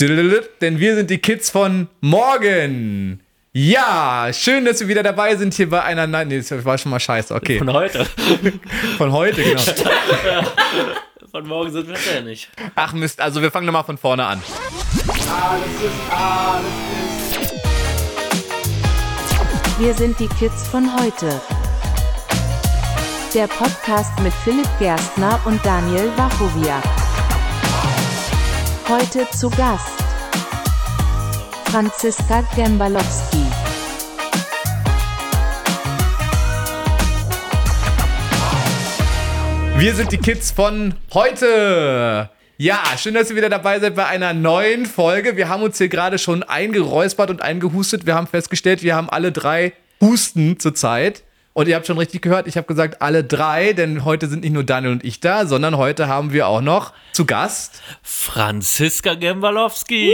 Denn wir sind die Kids von morgen. Ja, schön, dass wir wieder dabei sind hier bei einer. Nein, nee, das war schon mal scheiße. Okay. Von heute. Von heute, genau. Von morgen sind wir ja nicht. Ach Mist, also wir fangen nochmal von vorne an. Wir sind die Kids von heute. Der Podcast mit Philipp Gerstner und Daniel Wachowiak. Heute zu Gast Franziska Gembalowski. Wir sind die Kids von heute. Ja, schön, dass ihr wieder dabei seid bei einer neuen Folge. Wir haben uns hier gerade schon eingeräuspert und eingehustet. Wir haben festgestellt, wir haben alle drei Husten zurzeit. Und ihr habt schon richtig gehört, ich habe gesagt alle drei, denn heute sind nicht nur Daniel und ich da, sondern heute haben wir auch noch zu Gast Franziska Gembalowski.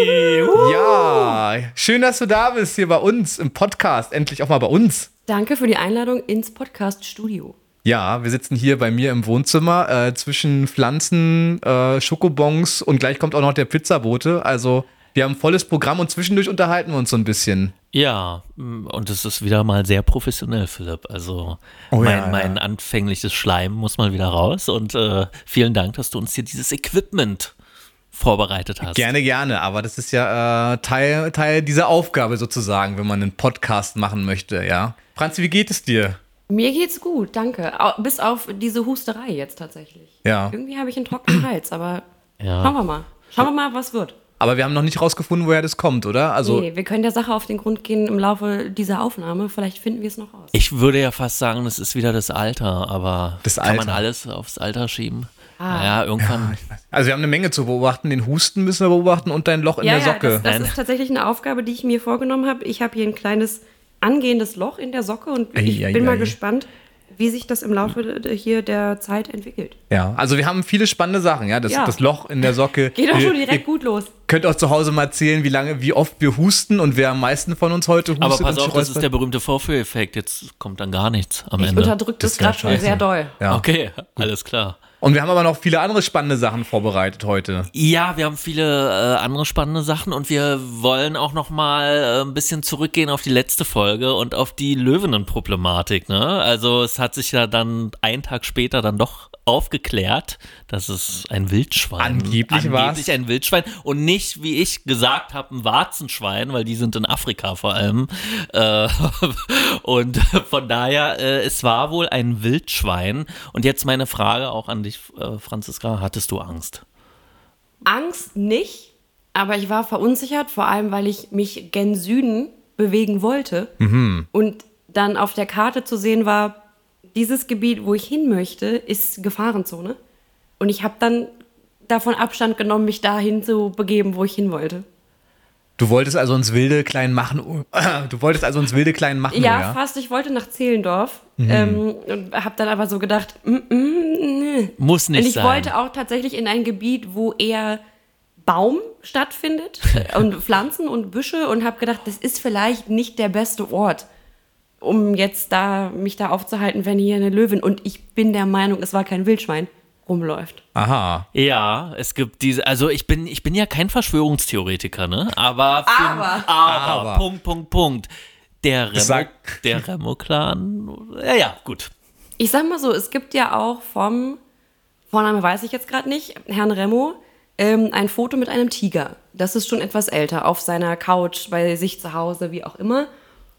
Ja, schön, dass du da bist hier bei uns im Podcast, endlich auch mal bei uns. Danke für die Einladung ins Podcast-Studio. Ja, wir sitzen hier bei mir im Wohnzimmer äh, zwischen Pflanzen, äh, Schokobons und gleich kommt auch noch der Pizzabote. Also wir haben ein volles Programm und zwischendurch unterhalten wir uns so ein bisschen. Ja, mm, und es ist wieder mal sehr professionell, Philipp. Also Oh mein, ja, ja. mein anfängliches Schleim muss mal wieder raus. Und äh, vielen Dank, dass du uns hier dieses Equipment vorbereitet hast. Gerne, gerne, aber das ist ja äh, Teil, Teil dieser Aufgabe sozusagen, wenn man einen Podcast machen möchte, ja. Franzi, wie geht es dir? Mir geht's gut, danke. Bis auf diese Husterei jetzt tatsächlich. Ja. Irgendwie habe ich einen trockenen Hals, aber Ja. schauen wir mal. Schauen wir mal, was wird. Aber wir haben noch nicht rausgefunden, woher das kommt, oder? Also, nee, wir können der Sache auf den Grund gehen im Laufe dieser Aufnahme. Vielleicht finden wir es noch raus. Ich würde ja fast sagen, das ist wieder das Alter, aber Das kann man alles aufs Alter schieben? Ah. Naja, irgendwann. also wir haben eine Menge zu beobachten. Den Husten müssen wir beobachten und dein Loch in der Socke. das, das Nein. ist tatsächlich eine Aufgabe, die ich mir vorgenommen habe. Ich habe hier ein kleines angehendes Loch in der Socke und ich Ei, ei, bin ei. mal gespannt, wie sich das im Laufe hier der Zeit entwickelt. ja, also wir haben viele spannende Sachen, ja. Das, Ja. das Loch in der Socke. Geht doch schon direkt ihr gut los. Könnt auch zu Hause mal erzählen, wie lange, wie oft wir husten und wer am meisten von uns heute hustet. Aber pass auf, das ist der berühmte Vorführeffekt. Jetzt kommt dann gar nichts am Ich Ende. unterdrücke das Das gerade schon sehr doll. Ja. Okay, alles klar. Und wir haben aber noch viele andere spannende Sachen vorbereitet heute. Ja, wir haben viele äh, andere spannende Sachen und wir wollen auch noch mal äh, ein bisschen zurückgehen auf die letzte Folge und auf die Löwinnen-Problematik. Ne? Also es hat sich ja dann einen Tag später dann doch aufgeklärt, dass es ein Wildschwein Angeblich war's. angeblich ein Wildschwein und nicht, wie ich gesagt habe, ein Warzenschwein, weil die sind in Afrika vor allem. Äh, und von daher, äh, es war wohl ein Wildschwein. Und jetzt meine Frage auch an dich, äh, Franziska, hattest du Angst? Angst nicht, aber ich war verunsichert, vor allem weil ich mich gen Süden bewegen wollte. Und dann auf der Karte zu sehen war, dieses Gebiet, wo ich hin möchte, ist Gefahrenzone. Und ich habe dann davon Abstand genommen, mich dahin zu begeben, wo ich hin wollte. Du wolltest also ins wilde klein machen. Du wolltest also ins wilde klein machen, Ja, ja? fast. Ich wollte nach Zehlendorf ähm, und habe dann aber so gedacht, mm, mm, nee. Muss nicht Und ich sein. wollte auch tatsächlich in ein Gebiet, wo eher Baum stattfindet und Pflanzen und Büsche und habe gedacht, das ist vielleicht nicht der beste Ort, um jetzt da mich da aufzuhalten, wenn hier eine Löwin und ich bin der Meinung, es war kein Wildschwein rumläuft. Aha. Ja, es gibt diese, also ich bin, ich bin ja kein Verschwörungstheoretiker, ne? Aber, für, Aber. aber, Aber. Punkt, Punkt, Punkt. Der Remo, Sag- der Remo-Clan, ja, ja, gut. Ich sag mal so, es gibt ja auch vom Vorname weiß ich jetzt gerade nicht, Herrn Remo, ähm, ein Foto mit einem Tiger. Das ist schon etwas älter, auf seiner Couch, bei sich zu Hause, wie auch immer.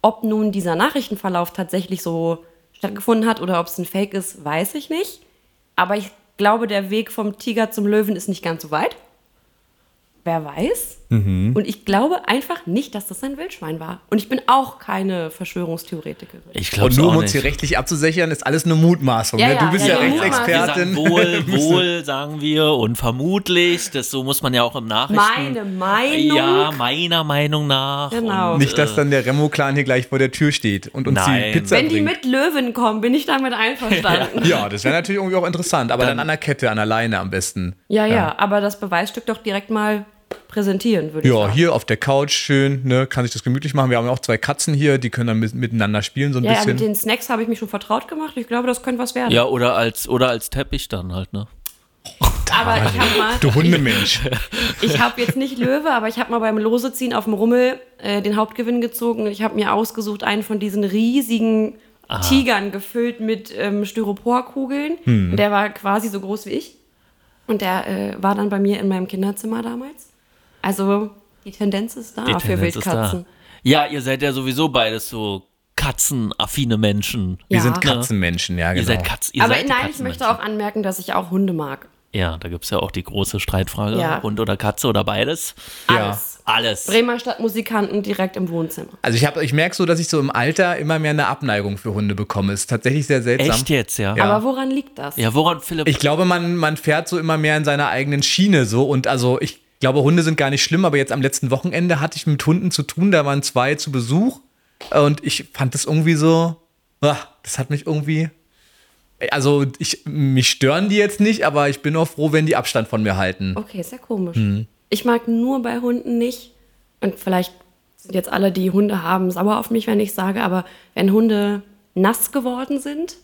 Ob nun dieser Nachrichtenverlauf tatsächlich so stattgefunden hat oder ob es ein Fake ist, weiß ich nicht. Aber ich glaube, der Weg vom Tiger zum Löwen ist nicht ganz so weit. Wer weiß? Und ich glaube einfach nicht, dass das ein Wildschwein war. Und ich bin auch keine Verschwörungstheoretikerin. Ich glaube Und nur um uns hier rechtlich abzusichern, ist alles eine Mutmaßung. Ja, ne? ja, Du bist ja, ja, ja, wir Rechtsexpertin. sagen wohl, wohl, sagen wir, und vermutlich, das so muss man ja auch im Nachrichten. Meine Meinung. Ja, meiner Meinung nach. Genau. Und, Nicht, dass äh, dann der Remo-Clan hier gleich vor der Tür steht und uns Nein. die Pizza Wenn die bringt. mit Löwen kommen, bin ich damit einverstanden. ja, das wäre natürlich irgendwie auch interessant, aber dann, an der Kette, an der Leine am besten. Ja, ja, aber das Beweisstück doch direkt mal präsentieren, würde ich Ja, sagen. hier auf der Couch schön, ne, kann sich das gemütlich machen. Wir haben ja auch zwei Katzen hier, die können dann mit, miteinander spielen so ein Ja, ja, mit bisschen. den Snacks habe ich mich schon vertraut gemacht. Ich glaube, das könnte was werden. Ja, oder als, oder als Teppich dann halt, ne? Aber ich habe mal, Du Hundemensch. ich habe jetzt nicht Löwe, aber ich habe mal beim Loseziehen auf dem Rummel äh, den Hauptgewinn gezogen. und Ich habe mir ausgesucht einen von diesen riesigen Tigern gefüllt mit ähm, Styroporkugeln. Hm. Und Der war quasi so groß wie ich. Und der äh, war dann bei mir in meinem Kinderzimmer damals. Also die Tendenz ist da Die für Tendenz Wildkatzen. da. Ja, ihr seid ja sowieso beides so katzenaffine Menschen. Wir Ja. sind Katzenmenschen, ja, genau. Ihr seid Katz, ihr Aber seid nein, ich möchte auch anmerken, dass ich auch Hunde mag. Ja, da gibt es ja auch die große Streitfrage, Ja. Hund oder Katze oder beides. Ja. Alles. Alles. Bremer Stadtmusikanten direkt im Wohnzimmer. Also ich, hab- ich merke so, dass ich so im Alter immer mehr eine Abneigung für Hunde bekomme. Ist tatsächlich sehr seltsam. Echt jetzt, ja? Ja. Aber woran liegt das? Ja, woran, Philipp? Ich glaube, man, man fährt so immer mehr in seiner eigenen Schiene so und also ich glaube, Hunde sind gar nicht schlimm, aber jetzt am letzten Wochenende hatte ich mit Hunden zu tun, da waren zwei zu Besuch und ich fand das irgendwie so, ah, das hat mich irgendwie, also ich, mich stören die jetzt nicht, aber ich bin auch froh, wenn die Abstand von mir halten. Okay, sehr komisch. Hm. Ich mag nur bei Hunden nicht, und vielleicht sind jetzt alle, die Hunde haben, sauer auf mich, wenn ich sage, aber wenn Hunde nass geworden sind,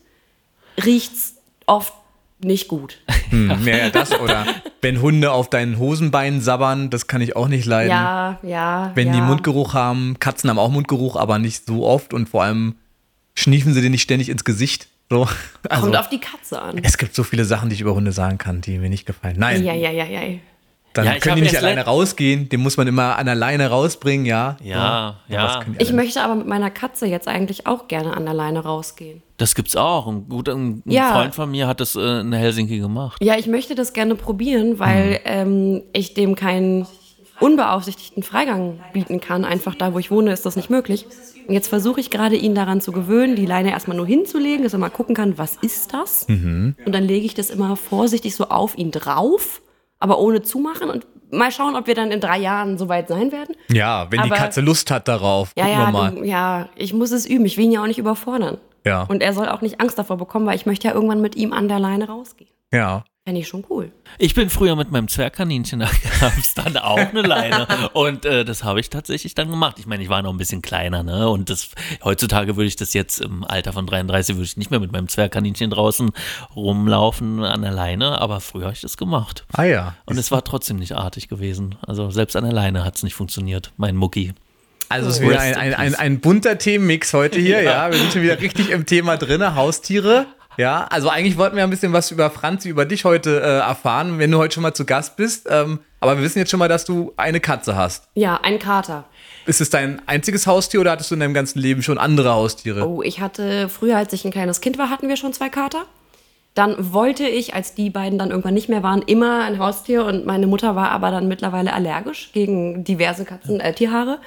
riecht's oft nicht gut. Hm, ja, ja, das oder wenn Hunde auf deinen Hosenbeinen sabbern, das kann ich auch nicht leiden. Ja, ja. Wenn ja. die Mundgeruch haben, Katzen haben auch Mundgeruch, aber nicht so oft und vor allem schniefen sie dir nicht ständig ins Gesicht. So. Also, Kommt auf die Katze an. es gibt so viele Sachen, die ich über Hunde sagen kann, die mir nicht gefallen. Nein, Ja, ja, ja, ja. Dann Ja, ich können die nicht alleine rausgehen. Den muss man immer an der Leine rausbringen, ja. Ja, ja. die Ich möchte aber mit meiner Katze jetzt eigentlich auch gerne an der Leine rausgehen. Das gibt's auch. Ein guter ein Ja. Freund von mir hat das äh, in Helsinki gemacht. Ja, ich möchte das gerne probieren, weil ähm, ich dem keinen unbeaufsichtigten Freigang bieten kann. Einfach da, wo ich wohne, ist das nicht möglich. Und jetzt versuche ich gerade, ihn daran zu gewöhnen, die Leine erstmal nur hinzulegen, dass er mal gucken kann, was ist das? Und dann lege ich das immer vorsichtig so auf ihn drauf, aber ohne zumachen und mal schauen, ob wir dann in drei Jahren soweit sein werden. Ja, wenn die Aber- Katze Lust hat darauf, Ja, gucken wir ja, mal. du, ja, ich muss es üben. Ich will ihn ja auch nicht überfordern. Ja. Und er soll auch nicht Angst davor bekommen, weil ich möchte ja irgendwann mit ihm an der Leine rausgehen. ja. Fände ich schon cool. Ich bin früher mit meinem Zwergkaninchen, da gab es dann auch eine Leine. Und äh, das habe ich tatsächlich dann gemacht. Ich meine, ich war noch ein bisschen kleiner, ne? Und das heutzutage würde ich das jetzt im Alter von 33 würde ich nicht mehr mit meinem Zwergkaninchen draußen rumlaufen an der Leine, aber früher habe ich das gemacht. Ah ja. Und es war trotzdem nicht artig gewesen. Also selbst an der Leine hat es nicht funktioniert, mein Mucki. Also es ist wieder Rest ein, in ein, ein, ein bunter Themenmix heute hier, ja. Wir sind schon wieder richtig im Thema drin, Haustiere. Ja, also eigentlich wollten wir ein bisschen was über Franzi, über dich heute äh, erfahren, wenn du heute schon mal zu Gast bist. Ähm, aber wir wissen jetzt schon mal, dass du eine Katze hast. Ja, ein Kater. Ist es dein einziges Haustier oder hattest du in deinem ganzen Leben schon andere Haustiere? Oh, ich hatte früher, als ich ein kleines Kind war, hatten wir schon zwei Kater. Dann wollte ich, als die beiden dann irgendwann nicht mehr waren, immer ein Haustier und meine Mutter war aber dann mittlerweile allergisch gegen diverse Katzen, äh, Tierhaare.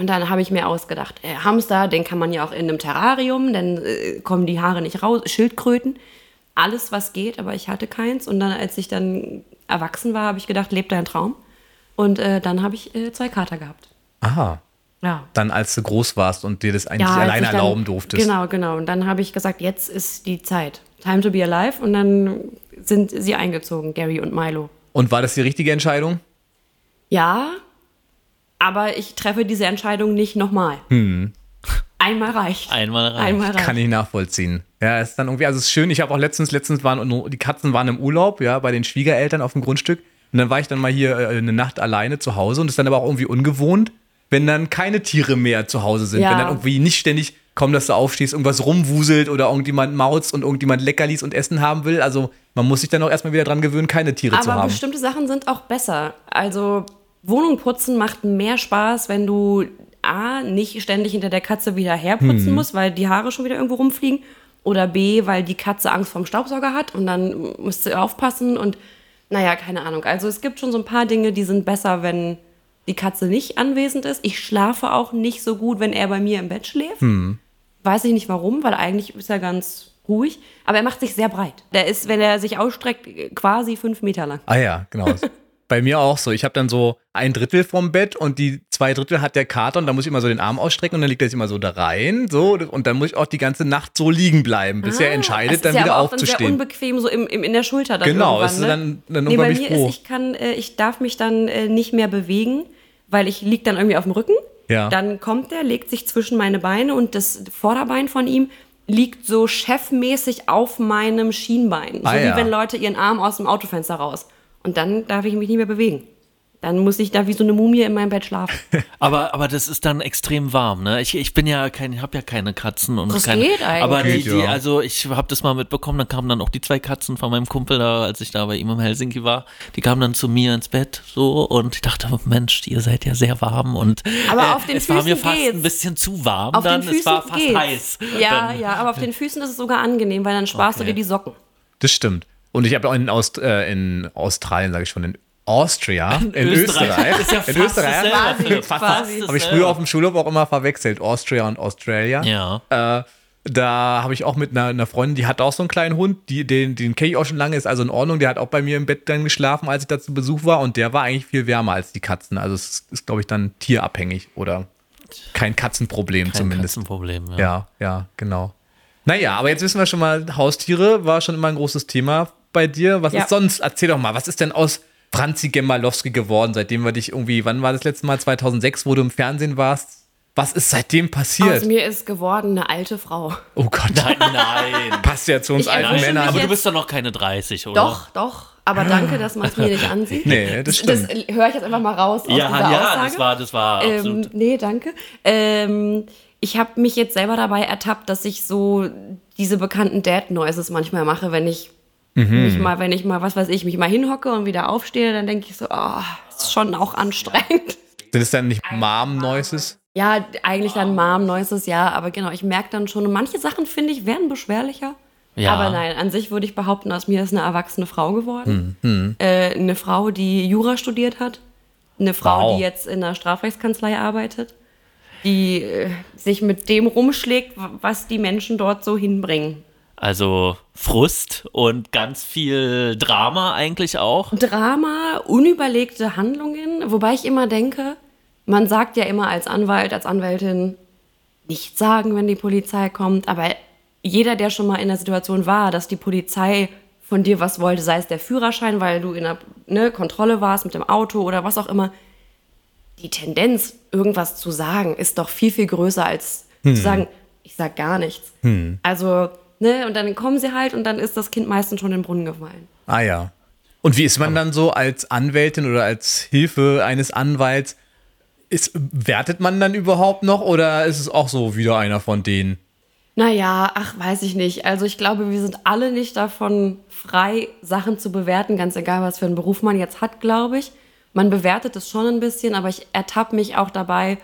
Und dann habe ich mir ausgedacht, äh, Hamster, den kann man ja auch in einem Terrarium, dann äh, kommen die Haare nicht raus, Schildkröten, alles was geht, aber ich hatte keins. Und dann, als ich dann erwachsen war, habe ich gedacht, lebt dein Traum. Und äh, dann habe ich äh, zwei Kater gehabt. Aha. Ja. Dann, als du groß warst und dir das eigentlich alleine ich dann- erlauben durftest. Genau, genau. Und dann habe ich gesagt, jetzt ist die Zeit. Time to be alive. Und dann sind sie eingezogen, Gary und Milo. Und war das die richtige Entscheidung? Ja, aber ich treffe diese Entscheidung nicht nochmal. Einmal reicht. Einmal reicht. Einmal reicht. Kann ich nachvollziehen. Ja, ist dann irgendwie, also es ist schön, ich habe auch letztens, letztens waren, die Katzen waren im Urlaub, ja, bei den Schwiegereltern auf dem Grundstück. Und dann war ich dann mal hier äh, eine Nacht alleine zu Hause und ist dann aber auch irgendwie ungewohnt, wenn dann keine Tiere mehr zu Hause sind. Ja. Wenn dann irgendwie nicht ständig, kaum dass du aufstehst, irgendwas rumwuselt oder irgendjemand mauzt und irgendjemand Leckerlis und Essen haben will. Also man muss sich dann auch erstmal wieder dran gewöhnen, keine Tiere zu Aber haben. bestimmte Sachen sind auch besser. Also Wohnung putzen macht mehr Spaß, wenn du A, nicht ständig hinter der Katze wieder herputzen Mhm. musst, weil die Haare schon wieder irgendwo rumfliegen. Oder B, weil die Katze Angst vorm Staubsauger hat und dann musst du aufpassen und naja, keine Ahnung. Also es gibt schon so ein paar Dinge, die sind besser, wenn die Katze nicht anwesend ist. Ich schlafe auch nicht so gut, wenn er bei mir im Bett schläft. Weiß ich nicht warum, weil eigentlich ist er ganz ruhig. Aber er macht sich sehr breit. Der ist, wenn er sich ausstreckt, quasi fünf Meter lang. Ah ja, genau. Bei mir auch so. Ich habe dann so ein Drittel vom Bett und die zwei Drittel hat der Kater und da muss ich immer so den Arm ausstrecken und dann liegt er sich immer so da rein. So, und dann muss ich auch die ganze Nacht so liegen bleiben, bis er Ah, entscheidet, es dann ist ja wieder aber auch Dann sehr aufzustehen. unbequem, so im, im, in der Schulter dann Genau, es ist ne? dann- dann nee, bei mir froh. ist, ich kann, äh, ich darf mich dann äh, nicht mehr bewegen, weil ich lieg dann irgendwie auf dem Rücken. Ja. Dann kommt er, legt sich zwischen meine Beine und das Vorderbein von ihm liegt so chefmäßig auf meinem Schienbein. Ah, so wie ja. wenn Leute ihren Arm aus dem Autofenster raus. Und dann darf ich mich nicht mehr bewegen. Dann muss ich da wie so eine Mumie in meinem Bett schlafen. Aber, aber das ist dann extrem warm, ne? Ich, ich bin ja kein, ich habe ja keine Katzen und Das keine. geht eigentlich. Aber die, Geht, die, also ich habe das mal mitbekommen, dann kamen dann auch die zwei Katzen von meinem Kumpel da, als ich da bei ihm in Helsinki war. Die kamen dann zu mir ins Bett so und ich dachte, Mensch, ihr seid ja sehr warm und Aber äh, auf den es war mir Füßen fast geht's. ein bisschen zu warm Auf dann. den Füßen es war fast geht's. heiß. Ja, dann, ja, aber auf den Füßen ist es sogar angenehm, weil dann sparst Okay. du dir die Socken. Das stimmt. Und ich habe auch in, Aust äh, in Australien, sage ich schon, in Austria, in, Österreich. Österreich, ja in Österreich, fast, habe ich früher auf dem Schulhof auch immer verwechselt, Austria und Australia. Ja. Äh, da habe ich auch mit einer, einer Freundin, die hat auch so einen kleinen Hund, die, den, den kenne ich auch schon lange, ist also in Ordnung. Der hat auch bei mir im Bett dann geschlafen, als ich da zu Besuch war und der war eigentlich viel wärmer als die Katzen. Also es ist, ist glaube ich, dann tierabhängig oder kein Katzenproblem Kein zumindest. Katzenproblem, ja. Ja, ja, genau. Naja, aber jetzt wissen wir schon mal, Haustiere war schon immer ein großes Thema bei dir. Was Ja. ist sonst? Erzähl doch mal, was ist denn aus Franzi Gemalowski geworden, seitdem wir dich irgendwie, wann war das letzte Mal? 2006, wo du im Fernsehen warst? Was ist seitdem passiert? Aus mir ist geworden eine alte Frau. oh Gott, Nein, nein. passt ja zu uns Ich alten Männern. Aber du bist doch noch keine 30, oder? Doch, doch. Aber danke, dass man es mir nicht ansieht. Nee, das Das stimmt. höre ich jetzt einfach mal raus aus Ja, dieser ja, Aussage. das war, das war Ähm, absolut. nee, danke. Ähm, ich habe mich jetzt selber dabei ertappt, dass ich so diese bekannten Dad-Noises manchmal mache, wenn ich Mhm. mich mal, wenn ich mal, was weiß ich, mich mal hinhocke und wieder aufstehe, dann denke ich so, oh, ist schon auch anstrengend. Sind es dann nicht Mom-Noises? Ja, eigentlich dann Mom-Noises, ja, aber genau, ich merke dann schon, manche Sachen, finde ich, werden beschwerlicher. Ja. Aber nein, an sich würde ich behaupten, aus mir ist eine erwachsene Frau geworden. Hm, Äh, eine Frau, die Jura studiert hat. Eine Frau, Wow. die jetzt in einer Strafrechtskanzlei arbeitet. Die äh, sich mit dem rumschlägt, was die Menschen dort so hinbringen. Also Frust und ganz viel Drama eigentlich auch. Drama, unüberlegte Handlungen, wobei ich immer denke, man sagt ja immer als Anwalt, als Anwältin, nicht sagen, wenn die Polizei kommt, aber jeder, der schon mal in der Situation war, dass die Polizei von dir was wollte, sei es der Führerschein, weil du in der ne, Kontrolle warst mit dem Auto oder was auch immer, die Tendenz, irgendwas zu sagen, ist doch viel, viel größer als zu sagen, ich sag gar nichts. Also, ne, und dann kommen sie halt und dann ist das Kind meistens schon in den Brunnen gefallen. Ah ja. Und wie ist man dann so als Anwältin oder als Hilfe eines Anwalts? Ist, wertet man dann überhaupt noch oder ist es auch so wieder einer von denen? Naja, ach, weiß ich nicht. Also ich glaube, wir sind alle nicht davon frei, Sachen zu bewerten, ganz egal, was für einen Beruf man jetzt hat, glaube ich. Man bewertet es schon ein bisschen, aber ich ertappe mich auch dabei,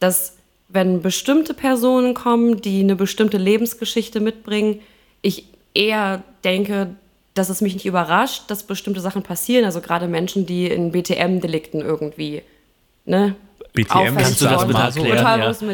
dass wenn bestimmte Personen kommen, die eine bestimmte Lebensgeschichte mitbringen, ich eher denke, dass es mich nicht überrascht, dass bestimmte Sachen passieren. Also gerade Menschen, die in BTM-Delikten irgendwie, ne? BTM, Kannst du das bitte erklären?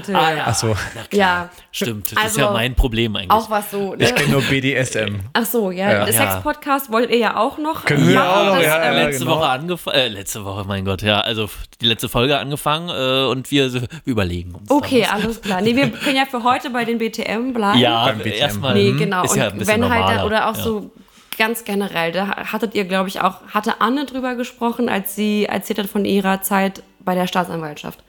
Ja. Ah, ja. Ach so, Ja. Stimmt, das ist Also, ja mein Problem eigentlich. Auch was so, ne? ich kenne nur BDSM. Ach so, ja. Ja. Der Sex-Podcast wollt ihr ja auch noch. Können wir auch noch, ja, ähm, ja. letzte genau. Woche angefangen, äh, letzte Woche, mein Gott, ja, also die letzte Folge angefangen äh, und wir, überlegen uns. Okay, alles klar. Nee, wir können ja für heute bei den BTM bleiben. Ja, Beim BTM. erstmal. Nee, genau. Ist ja ein und bisschen wenn halt, normaler. da, oder auch ja. so ganz generell, da hattet ihr, glaube ich, auch, hatte Anne drüber gesprochen, als sie erzählt hat von ihrer Zeit bei der Staatsanwaltschaft,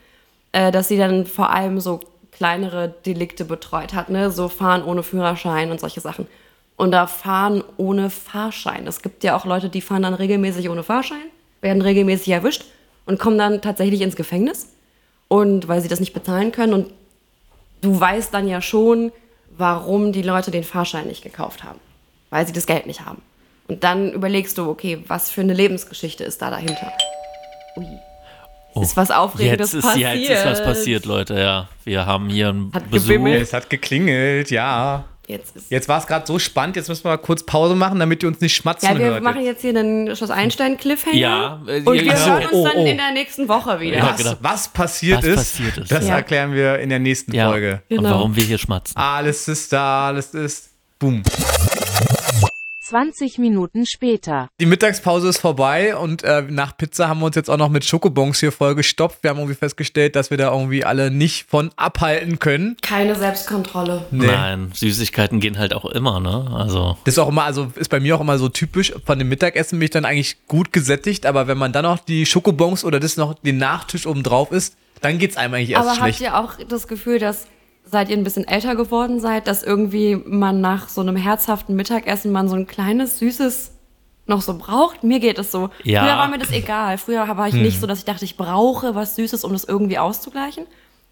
äh, dass sie dann vor allem so kleinere Delikte betreut hat, ne? so Fahren ohne Führerschein und solche Sachen. Und da Fahren ohne Fahrschein. Es gibt ja auch Leute, die fahren dann regelmäßig ohne Fahrschein, werden regelmäßig erwischt und kommen dann tatsächlich ins Gefängnis. Und weil sie das nicht bezahlen können und du weißt dann ja schon, warum die Leute den Fahrschein nicht gekauft haben. Weil sie das Geld nicht haben. Und dann überlegst du, okay, was für eine Lebensgeschichte ist da dahinter? Ui. Es ist was Aufregendes Oh. Jetzt ist, passiert. jetzt ist was passiert, Leute, ja. Wir haben hier einen Hat Besuch. gewimmelt. Es hat geklingelt, ja. Jetzt Jetzt war es gerade so spannend, jetzt müssen wir mal kurz Pause machen, damit ihr uns nicht schmatzen ja, wir hört. machen jetzt hier einen Schloss Einstein-Cliffhanger. Ja, äh, und wir ja, hören so, uns oh, dann oh. in der nächsten Woche wieder. Ja, was, genau. was passiert Was ist, passiert ist. das Ja. erklären wir in der nächsten Ja. Folge. Und Genau. warum wir hier schmatzen. Alles ist da, alles ist. Boom. 20 Minuten später. Die Mittagspause ist vorbei und äh, nach Pizza haben wir uns jetzt auch noch mit Schokobons hier voll gestopft. Wir haben irgendwie festgestellt, dass wir da irgendwie alle nicht von abhalten können. Keine Selbstkontrolle. Nee. Nein, Süßigkeiten gehen halt auch immer, ne? Also. Das ist auch immer, also ist bei mir auch immer so typisch. Von dem Mittagessen bin ich dann eigentlich gut gesättigt, aber wenn man dann noch die Schokobons oder das noch den Nachtisch oben drauf isst, dann geht's einem eigentlich erst Aber schlecht. habt ihr auch das Gefühl, dass seit ihr ein bisschen älter geworden seid, dass irgendwie man nach so einem herzhaften Mittagessen man so ein kleines, süßes noch so braucht. Mir geht es so. Ja. Früher war mir das egal. Früher war ich nicht so, dass ich dachte, ich brauche was Süßes, um das irgendwie auszugleichen.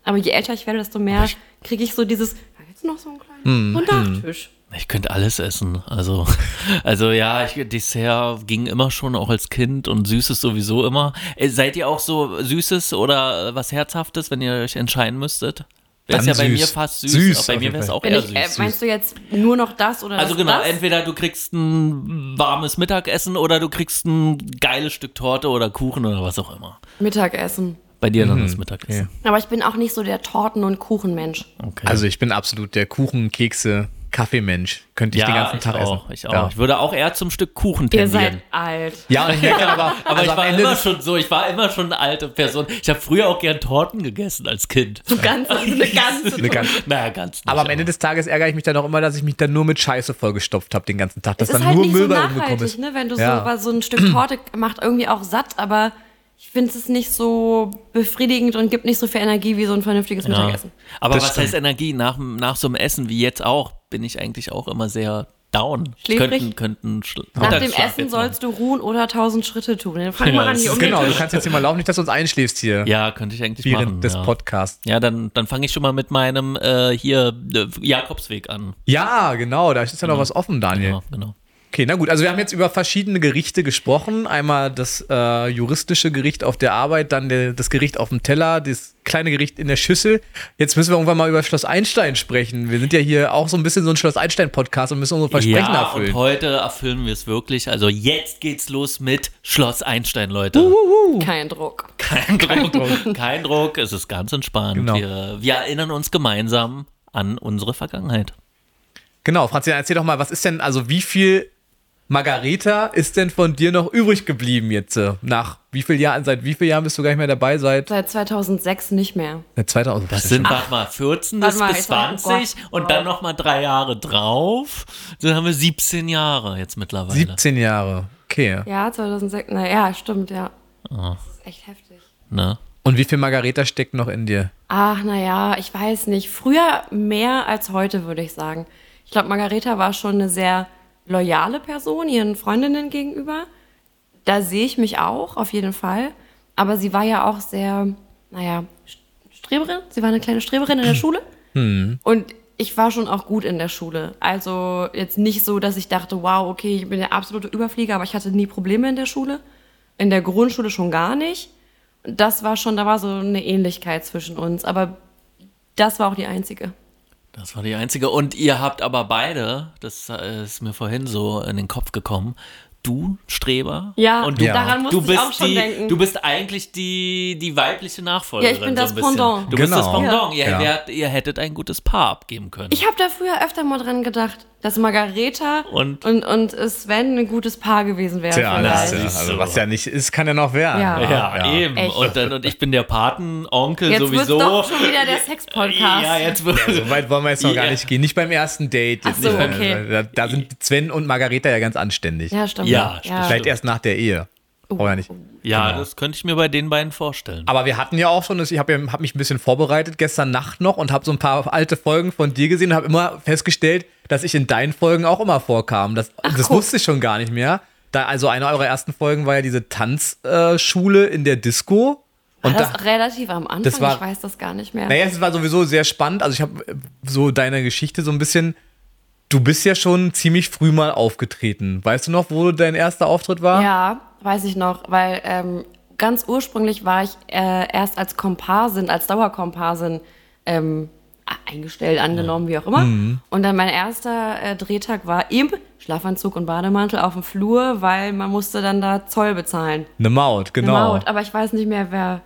Aber je älter ich werde, desto mehr kriege ich so dieses, da gibt's noch so einen kleinen so einen Nachtisch. Ich könnte alles essen. Also, also ja, ich, Dessert ging immer schon, auch als Kind und Süßes sowieso immer. Äh, Seid ihr auch so Süßes oder was Herzhaftes, wenn ihr euch entscheiden müsstet? Wäre es Dann ja bei süß. mir fast süß, Süß aber bei mir wäre es auch eher ich, süß. äh, meinst du jetzt nur noch das oder Also das, genau, das? entweder du kriegst ein warmes Mittagessen oder du kriegst ein geiles Stück Torte oder Kuchen oder was auch immer. Mittagessen. Bei dir dann das Mittagessen. Aber ich bin auch nicht so der Torten- und Kuchenmensch. Okay. Also ich bin absolut der Kuchen, Kekse, Kaffeemensch. Könnte ich ja, den ganzen ich Tag auch, essen. Ich auch. Ja. Ich würde auch eher zum Stück Kuchen Ihr tendieren. seid alt. Ja, und ich merke aber, Aber also ich war Ende immer schon so, ich war immer schon eine alte Person. Ich habe früher auch gern Torten gegessen als Kind. So ganz, so eine ganze eine ganz, Naja, ganz nicht, aber am Ende des Tages ärgere ich mich dann auch immer, dass ich mich dann nur mit Scheiße vollgestopft habe den ganzen Tag. Dass Es ist dann halt nur nicht Müll so bei rumgekommen nachhaltig, ist. ne? Wenn du Ja. so, so ein Stück Torte macht irgendwie auch satt, aber ich finde es nicht so befriedigend und gibt nicht so viel Energie wie so ein vernünftiges ja. Mittagessen. Aber Das was stimmt. heißt Energie? Nach, nach so einem Essen wie jetzt auch, bin ich eigentlich auch immer sehr down. Schläfrig? Könnten, könnten Nach dem Essen sollst du ruhen oder tausend Schritte tun. Dann fang Ja, mal an, hier um Genau, du kannst jetzt hier mal laufen, nicht, dass du uns einschläfst hier. Ja, könnte ich eigentlich während machen. des ja. Podcasts. Ja, dann, dann fange ich schon mal mit meinem äh, hier äh, Jakobsweg an. Ja, genau, da ist ja noch was offen, Daniel. Ja, genau. Okay, na gut, also wir haben jetzt über verschiedene Gerichte gesprochen. Einmal das äh, juristische Gericht auf der Arbeit, dann der, das Gericht auf dem Teller, das kleine Gericht in der Schüssel. Jetzt müssen wir irgendwann mal über Schloss Einstein sprechen. Wir sind ja hier auch so ein bisschen so ein Schloss Einstein-Podcast und müssen unsere Versprechen ja, erfüllen. und heute erfüllen wir es wirklich. Also jetzt geht's los mit Schloss Einstein, Leute. Kein Druck. Kein Druck. Kein Druck, es ist ganz entspannt. Genau. Wir, wir erinnern uns gemeinsam an unsere Vergangenheit. Genau, Franziska, erzähl doch mal, was ist denn, also wie viel Margareta ist denn von dir noch übrig geblieben jetzt? äh, Nach wie vielen Jahren, seit wie vielen Jahren bist du gar nicht mehr dabei? Seit, Seit 2006 nicht mehr. seit 2000. Das sind, warte mal, 14 bis, mal, bis ich sag, oh 20 Gott. und dann nochmal drei Jahre drauf. Dann haben wir 17 Jahre jetzt mittlerweile. 17 Jahre. Okay. Ja, 2006. Na ja, stimmt, ja. Ah. Das ist echt heftig. Ne? Und wie viel Margareta steckt noch in dir? Ach, naja, ich weiß nicht. Früher mehr als heute, würde ich sagen. Ich glaube, Margareta war schon eine sehr loyale Person ihren Freundinnen gegenüber. Da sehe ich mich auch, auf jeden Fall. Aber sie war ja auch sehr, naja, Streberin. Sie war eine kleine Streberin in der Schule. Und ich war schon auch gut in der Schule. Also jetzt nicht so, dass ich dachte, wow, okay, ich bin der absolute Überflieger, aber ich hatte nie Probleme in der Schule. In der Grundschule schon gar nicht. Das war schon, da war so eine Ähnlichkeit zwischen uns. Aber das war auch die einzige. Das war die einzige. Und ihr habt aber beide, das äh, ist mir vorhin so in den Kopf gekommen, du Streber Ja, und du, Ja. daran musste du bist auch schon die, denken. Du bist eigentlich die, die weibliche Nachfolgerin. Ja, ich bin so das ein bisschen. Pendant. Du bist das Genau. Pendant. Ihr, Ja. wärt, ihr hättet ein gutes Paar abgeben können. ich habe da früher öfter mal dran gedacht, dass Margareta Und- und, und Sven ein gutes Paar gewesen wären. Tja, das ist ja, also was ja nicht ist, kann ja noch werden. Ja. ja, eben. Echt. Und, dann, und ich bin der Patenonkel Jetzt sowieso. wird's doch schon wieder der Sex-Podcast. Ja, jetzt wird So weit wollen wir jetzt noch gar Ja. nicht gehen. Nicht beim ersten Date. Ach so, Nicht, okay. Da, da sind Sven und Margareta ja ganz anständig. Ja, stimmt. Ja, stimmt. Vielleicht erst nach der Ehe. Brauchen wir nicht. Ja, Genau. das könnte ich mir bei den beiden vorstellen. Aber wir hatten ja auch schon, ich habe ja, hab mich ein bisschen vorbereitet gestern Nacht noch und habe so ein paar alte Folgen von dir gesehen und habe immer festgestellt, dass ich in deinen Folgen auch immer vorkam. Das, das guck. wusste ich schon gar nicht mehr. Da, also eine eurer ersten Folgen war ja diese Tanzschule in der Disco. War Und das da, relativ am Anfang? das war- ich weiß das gar nicht mehr. naja, es war sowieso sehr spannend. Also ich habe äh, so deine Geschichte so ein bisschen. Du bist ja schon ziemlich früh mal aufgetreten. Weißt du noch, wo dein erster Auftritt war? Ja, weiß ich noch, weil ähm, ganz ursprünglich war ich äh, erst als Komparsin, als Dauerkomparsin ähm, a- eingestellt, angenommen, wie auch immer. Mhm. Und dann mein erster äh, Drehtag war im Schlafanzug und Bademantel auf dem Flur, weil man musste dann da Zoll bezahlen. Eine Maut, Eine genau. Maut. Aber ich weiß nicht mehr, wer.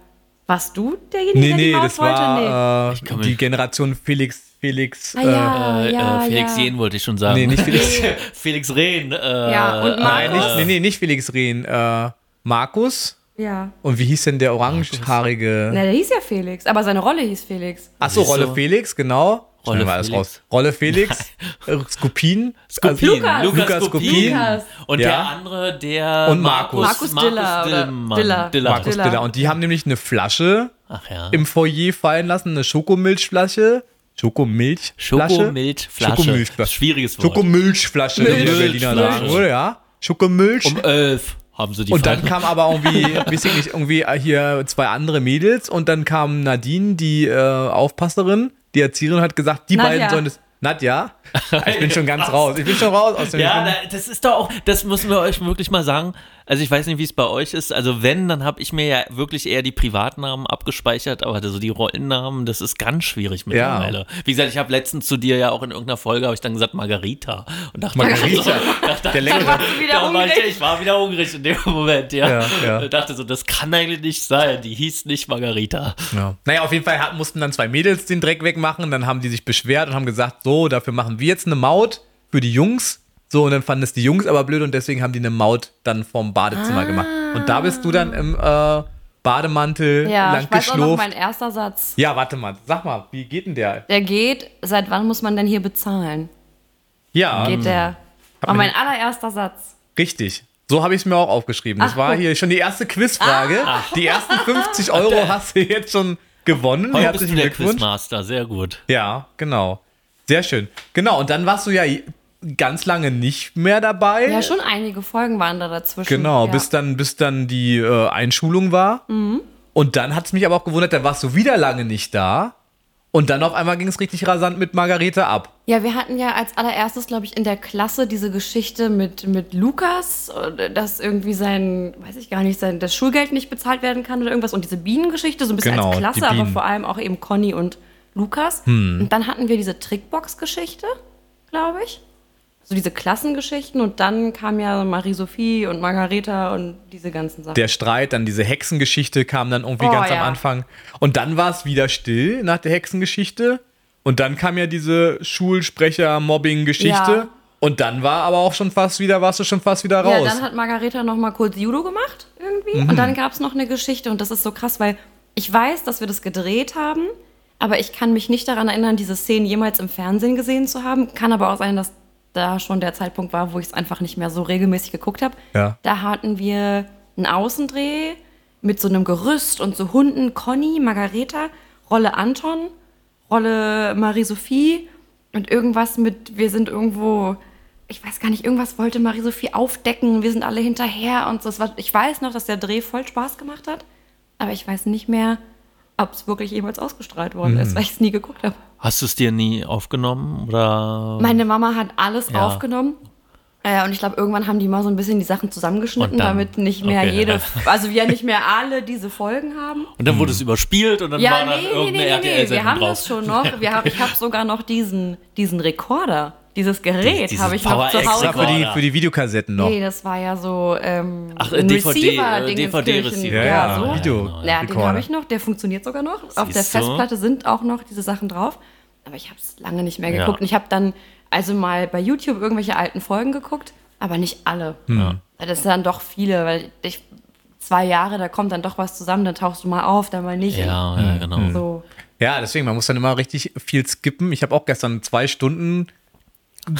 Warst du derjenige, Nee, der die nee, Maut das wollte? war äh, kann die Generation Felix, Felix. Ah, ja, äh, ja, äh, Felix ja. Jehn wollte ich schon sagen. Nee, nicht Felix. Felix Rehn. Äh, Ja, und Nein, Markus. nicht, nee, nee, nicht Felix Rehn. Äh, Markus. Ja. Und wie hieß denn der orangehaarige? Na, der hieß ja Felix, aber seine Rolle hieß Felix. Achso? Rolle Felix, genau. Rolle Felix. raus. Rolle Felix, äh, Skopin, Skopin. Lukas. Lukas. Lukas. Und Ja. der andere, der Und Markus. Markus Diller oder Dillmann. Diller. Diller. Markus Diller. Diller. Und die haben nämlich eine Flasche Ach ja. im Foyer fallen lassen, eine Schokomilchflasche. Schokomilchflasche? Schokomilchflasche. Schokomilchflasche. Schwieriges Wort. Schokomilchflasche, wie die Berliner sagen, oder? Ja. Schokomilch. um elf haben sie die und dann Flasche. kam aber irgendwie, weiß ich nicht, irgendwie hier zwei andere Mädels und dann kam Nadine, die äh, Aufpasserin, die Erzieherin hat gesagt, die Nadja. beiden sollen es. Nadja? Ich bin schon ganz raus. Ich bin schon raus aus dem Ja, da, das ist doch auch, das müssen wir euch wirklich mal sagen. Also ich weiß nicht, wie es bei euch ist. Also wenn, dann habe ich mir ja wirklich eher die Privatnamen abgespeichert, aber so die Rollennamen, das ist ganz schwierig mittlerweile. Wie gesagt, ich habe letztens zu dir ja auch in irgendeiner Folge, habe ich dann gesagt Margarita und dachte, Margarita, der leckere. Wieder da war ich, ich war wieder hungrig in dem Moment, ja. Ja, ja. Ich dachte so, das kann eigentlich nicht sein. Die hieß nicht Margarita. Ja. Naja, auf jeden Fall mussten dann zwei Mädels den Dreck wegmachen. Dann haben die sich beschwert und haben gesagt, so, dafür machen wir jetzt eine Maut für die Jungs. So, und dann fanden es die Jungs aber blöd und deswegen haben die eine Maut dann vom Badezimmer gemacht. Und da bist du dann im äh, Bademantel Ja, lang ich weiß auch noch geschlurft. mein erster Satz. Ja, warte mal, sag mal, wie geht denn der? Der geht, seit wann muss man denn hier bezahlen? Ja, Geht der. War mir mein allererster Satz. richtig. So habe ich es mir auch aufgeschrieben. Das Ach, war guck. hier schon die erste Quizfrage. Die ersten 50 Euro hast du jetzt schon gewonnen. Heute bist Herzlichen du der. Quizmaster, sehr gut. Ja, genau. Sehr schön. Genau, und dann warst du ja ganz lange nicht mehr dabei. Ja, schon einige Folgen waren da dazwischen. Genau, ja. bis dann, bis dann die äh, Einschulung war. Mhm. Und dann hat es mich aber auch gewundert, da warst du wieder lange nicht da. Und dann auf einmal ging es richtig rasant mit Margarete ab. Ja, wir hatten ja als allererstes, glaube ich, in der Klasse diese Geschichte mit, mit Lukas, äh, dass irgendwie sein, weiß ich gar nicht, sein das Schulgeld nicht bezahlt werden kann oder irgendwas. Und diese Bienengeschichte, so ein bisschen Genau, als Klasse, aber vor allem auch eben Conny und Lukas. Hm. Und dann hatten wir diese Trickbox-Geschichte, glaube ich. So diese Klassengeschichten und dann kam ja Marie-Sophie und Margareta und diese ganzen Sachen. Der Streit, dann diese Hexengeschichte kam dann irgendwie Oh, ganz am ja. Anfang. Und dann war es wieder still nach der Hexengeschichte. Und dann kam ja diese Schulsprecher-Mobbing-Geschichte. Ja. Und dann war aber auch schon fast wieder, warst du schon fast wieder Ja, raus. dann hat Margareta noch mal kurz Judo gemacht irgendwie Mhm. und dann gab es noch eine Geschichte und das ist so krass, weil ich weiß, dass wir das gedreht haben, aber ich kann mich nicht daran erinnern, diese Szenen jemals im Fernsehen gesehen zu haben. Kann aber auch sein, dass da schon der Zeitpunkt war, wo ich es einfach nicht mehr so regelmäßig geguckt habe. Ja. Da hatten wir einen Außendreh mit so einem Gerüst und so Hunden, Conny, Margareta, Rolle Anton, Rolle Marie-Sophie und irgendwas mit, wir sind irgendwo, ich weiß gar nicht, irgendwas wollte Marie-Sophie aufdecken, wir sind alle hinterher und so. War, ich weiß noch, dass der Dreh voll Spaß gemacht hat, aber ich weiß nicht mehr, ob es wirklich jemals ausgestrahlt worden Mhm. ist, weil ich es nie geguckt habe. Hast du es dir nie aufgenommen oder? Meine Mama hat alles Ja. aufgenommen. Äh, und ich glaube, irgendwann haben die mal so ein bisschen die Sachen zusammengeschnitten, dann- damit nicht mehr okay. jede, also wir nicht mehr alle diese Folgen haben. Und dann wurde es überspielt und dann Ja, war nee, dann nee, irgendeine nee, nee, nee. Wir haben drauf. das schon noch. Wir haben, ich habe sogar noch diesen, diesen Rekorder, dieses Gerät habe ich noch zu Hause. Extra für die, für die Videokassetten noch. Nee, das war ja so ähm, Ach, ein DVD, Receiver, äh, Ding DVD-Receiver. Ja, Ja, ja, so. Video. Ja, den habe ich noch, der funktioniert sogar noch. Auf der Siehst du? Festplatte sind auch noch diese Sachen drauf. Aber ich habe es lange nicht mehr Ja. geguckt. Und ich habe dann also mal bei YouTube irgendwelche alten Folgen geguckt, aber nicht alle. Hm. Weil Das sind dann doch viele, weil ich zwei Jahre, da kommt dann doch was zusammen, dann tauchst du mal auf, dann mal nicht. Ja, ja, genau. So. Ja, deswegen, man muss dann immer richtig viel skippen. Ich habe auch gestern zwei Stunden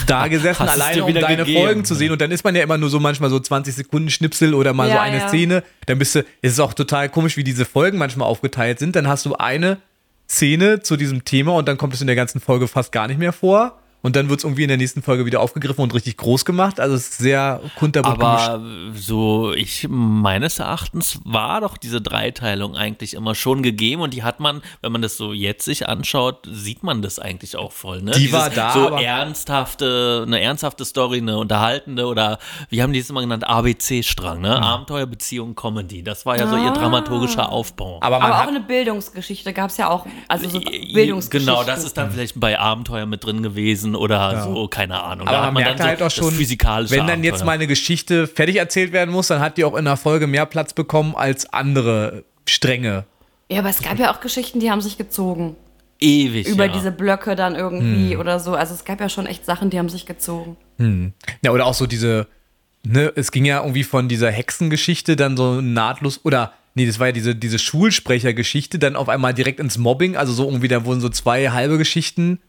da gesessen, Hast alleine um wieder deine gegeben. Folgen zu sehen. Und dann ist man ja immer nur so manchmal so 20 Sekunden Schnipsel oder mal so Ja, eine ja. Szene. Dann bist du, es ist auch total komisch, wie diese Folgen manchmal aufgeteilt sind. Dann hast du eine Szene zu diesem Thema und dann kommt es in der ganzen Folge fast gar nicht mehr vor. Und dann wird es irgendwie in der nächsten Folge wieder aufgegriffen und richtig groß gemacht. Also es ist sehr kunterbunt gemischt. Aber so, ich meines Erachtens war doch diese Dreiteilung eigentlich immer schon gegeben und die hat man, wenn man das so jetzt sich anschaut, sieht man das eigentlich auch voll. Ne? Die war da, So aber- ernsthafte, eine ernsthafte Story, eine unterhaltende oder wie haben die es immer genannt, ABC-Strang, ne? Abenteuer, Beziehung, Comedy. Das war ja so ihr dramaturgischer Aufbau. Aber Aber auch eine Bildungsgeschichte gab es ja auch. Also so Bildungsgeschichten. Genau, das ist dann vielleicht bei Abenteuer mit drin gewesen oder so, keine Ahnung. aber da man hat man merkt dann halt so auch schon, wenn dann jetzt mal eine Geschichte fertig erzählt werden muss, dann hat die auch in einer Folge mehr Platz bekommen als andere Stränge. Ja, aber es gab ja auch Geschichten, die haben sich gezogen. ewig Über ja. diese Blöcke dann irgendwie Hm. oder so. Also es gab ja schon echt Sachen, die haben sich gezogen. Ja, oder auch so diese, ne, es ging ja irgendwie von dieser Hexengeschichte dann so nahtlos, oder, nee, das war ja diese, diese Schulsprechergeschichte, dann auf einmal direkt ins Mobbing, also so irgendwie, da wurden so zwei halbe Geschichten.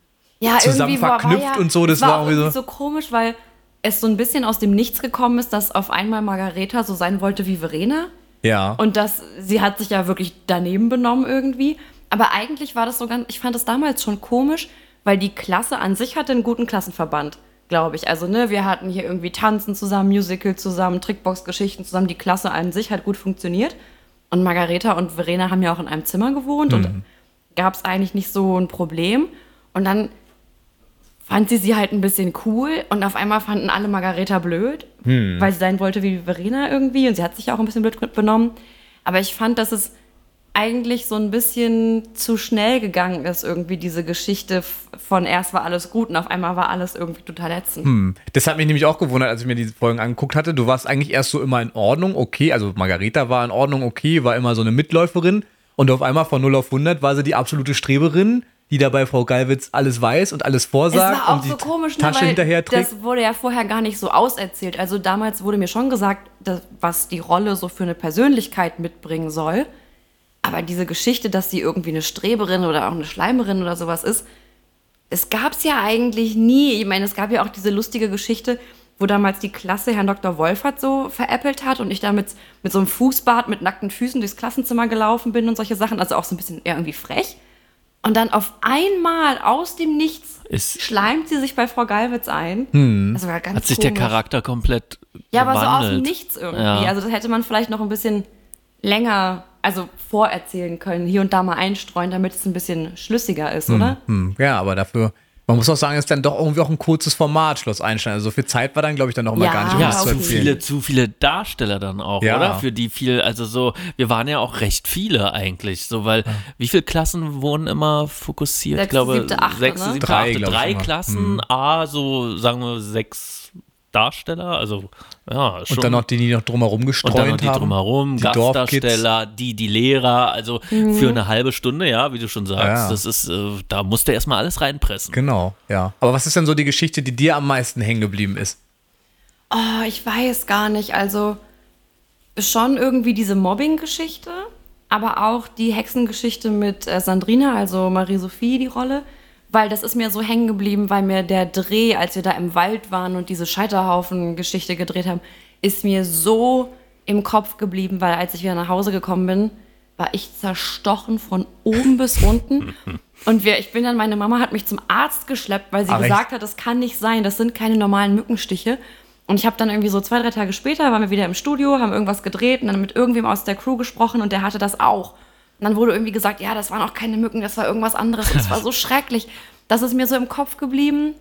Ja, Zusammen irgendwie war- verknüpft ja, und so, das war war irgendwie irgendwie so komisch, weil es so ein bisschen aus dem Nichts gekommen ist, dass auf einmal Margareta so sein wollte wie Verena. Ja. Und dass sie hat sich ja wirklich daneben benommen irgendwie. Aber eigentlich war das so ganz, ich fand das damals schon komisch, weil die Klasse an sich hatte einen guten Klassenverband, glaube ich. Also, ne, wir hatten hier irgendwie Tanzen zusammen, Musical zusammen, Trickbox-Geschichten zusammen. Die Klasse an sich hat gut funktioniert. Und Margareta und Verena haben ja auch in einem Zimmer gewohnt und gab es eigentlich nicht so ein Problem. Und dann fand sie sie halt ein bisschen cool und auf einmal fanden alle Margareta blöd, weil sie sein wollte wie Verena irgendwie und sie hat sich auch ein bisschen blöd benommen. Aber ich fand, dass es eigentlich so ein bisschen zu schnell gegangen ist, irgendwie diese Geschichte von erst war alles gut und auf einmal war alles irgendwie total ätzend. Das hat mich nämlich auch gewundert, als ich mir diese Folgen angeguckt hatte. Du warst eigentlich erst so immer in Ordnung, okay. Also Margareta war in Ordnung, okay, war immer so eine Mitläuferin. Und auf einmal von 0 auf 100 war sie die absolute Streberin, die dabei Frau Geilwitz alles weiß und alles Es vorsagt und die so komisch, ne, Tasche weil hinterher trägt. das wurde ja vorher gar nicht so auserzählt. Also damals wurde mir schon gesagt, dass, was die Rolle so für eine Persönlichkeit mitbringen soll. Aber diese Geschichte, dass sie irgendwie eine Streberin oder auch eine Schleimerin oder sowas ist, es gab es ja eigentlich nie. Ich meine, es gab ja auch diese lustige Geschichte, wo damals die Klasse Herrn Dr. Wolfert so veräppelt hat und ich da mit, mit so einem Fußbad mit nackten Füßen durchs Klassenzimmer gelaufen bin und solche Sachen. Also auch so ein bisschen eher irgendwie frech. Und dann auf einmal aus dem Nichts Ist- schleimt sie sich bei Frau Geilwitz ein. Also war ganz Hat sich der komisch. Charakter komplett Ja, aber so aus dem gewandelt. Nichts irgendwie. Ja. Also das hätte man vielleicht noch ein bisschen länger, also vorerzählen können, hier und da mal einstreuen, damit es ein bisschen schlüssiger ist, oder? Hm, ja, aber dafür, man muss auch sagen, es ist dann doch irgendwie auch ein kurzes Format, Schloss Einstein. Also so viel Zeit war dann, glaube ich, dann noch mal Ja, gar nicht, um Ja, zu viele, zu viele Darsteller dann auch, Ja. oder? Für die viel, also so, wir waren ja auch recht viele eigentlich, so, weil wie viele Klassen wurden immer fokussiert? Sechste, ich glaube, siebte, achte, sechste, ne? siebte, Drei, achte, drei immer. Klassen, A, so, sagen wir, sechs Darsteller, also, ja, schon. Und dann noch die, die noch drumherum und gestreut dann noch die haben. drumherum, die. Gastdarsteller, die, die Lehrer, also für eine halbe Stunde, ja, wie du schon sagst, Ja. das ist, äh, da musst du erstmal alles reinpressen. Genau, ja. Aber was ist denn so die Geschichte, die dir am meisten hängen geblieben ist? Oh, ich weiß gar nicht. Also schon irgendwie diese Mobbing-Geschichte, aber auch die Hexengeschichte mit äh, Sandrina, also Marie-Sophie, die Rolle. Weil das ist mir so hängen geblieben, weil mir der Dreh, als wir da im Wald waren und diese Scheiterhaufen-Geschichte gedreht haben, ist mir so im Kopf geblieben, weil als ich wieder nach Hause gekommen bin, war ich zerstochen von oben bis unten. Und wir, ich bin dann, meine Mama hat mich zum Arzt geschleppt, weil sie Ach, gesagt echt? hat, das kann nicht sein, das sind keine normalen Mückenstiche. Und ich habe dann irgendwie so zwei, drei Tage später, waren wir wieder im Studio, haben irgendwas gedreht und dann mit irgendwem aus der Crew gesprochen und der hatte das auch. Und dann wurde irgendwie gesagt, ja, das waren auch keine Mücken, das war irgendwas anderes. Es war so schrecklich. Das ist mir so im Kopf geblieben.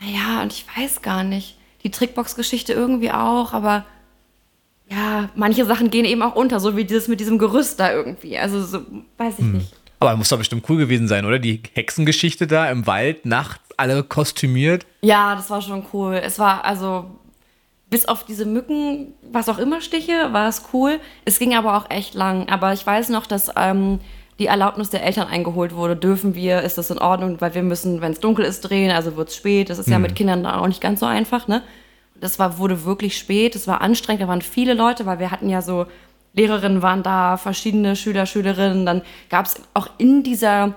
Naja, und ich weiß gar nicht. Die Trickbox-Geschichte irgendwie auch, aber ja, manche Sachen gehen eben auch unter, so wie dieses mit diesem Gerüst da irgendwie. Also so, weiß ich nicht. Aber muss doch bestimmt cool gewesen sein, oder? Die Hexengeschichte da im Wald, nachts, alle kostümiert. Ja, das war schon cool. Es war also bis auf diese Mücken, was auch immer Stiche, war es cool. Es ging aber auch echt lang. Aber ich weiß noch, dass ähm, die Erlaubnis der Eltern eingeholt wurde. Dürfen wir, ist das in Ordnung, weil wir müssen, wenn es dunkel ist, drehen, also wird es spät. Das ist ja mit Kindern auch nicht ganz so einfach, ne? Das war, wurde wirklich spät, es war anstrengend, da waren viele Leute, weil wir hatten ja so, Lehrerinnen waren da, verschiedene Schüler, Schülerinnen. Dann gab es auch in dieser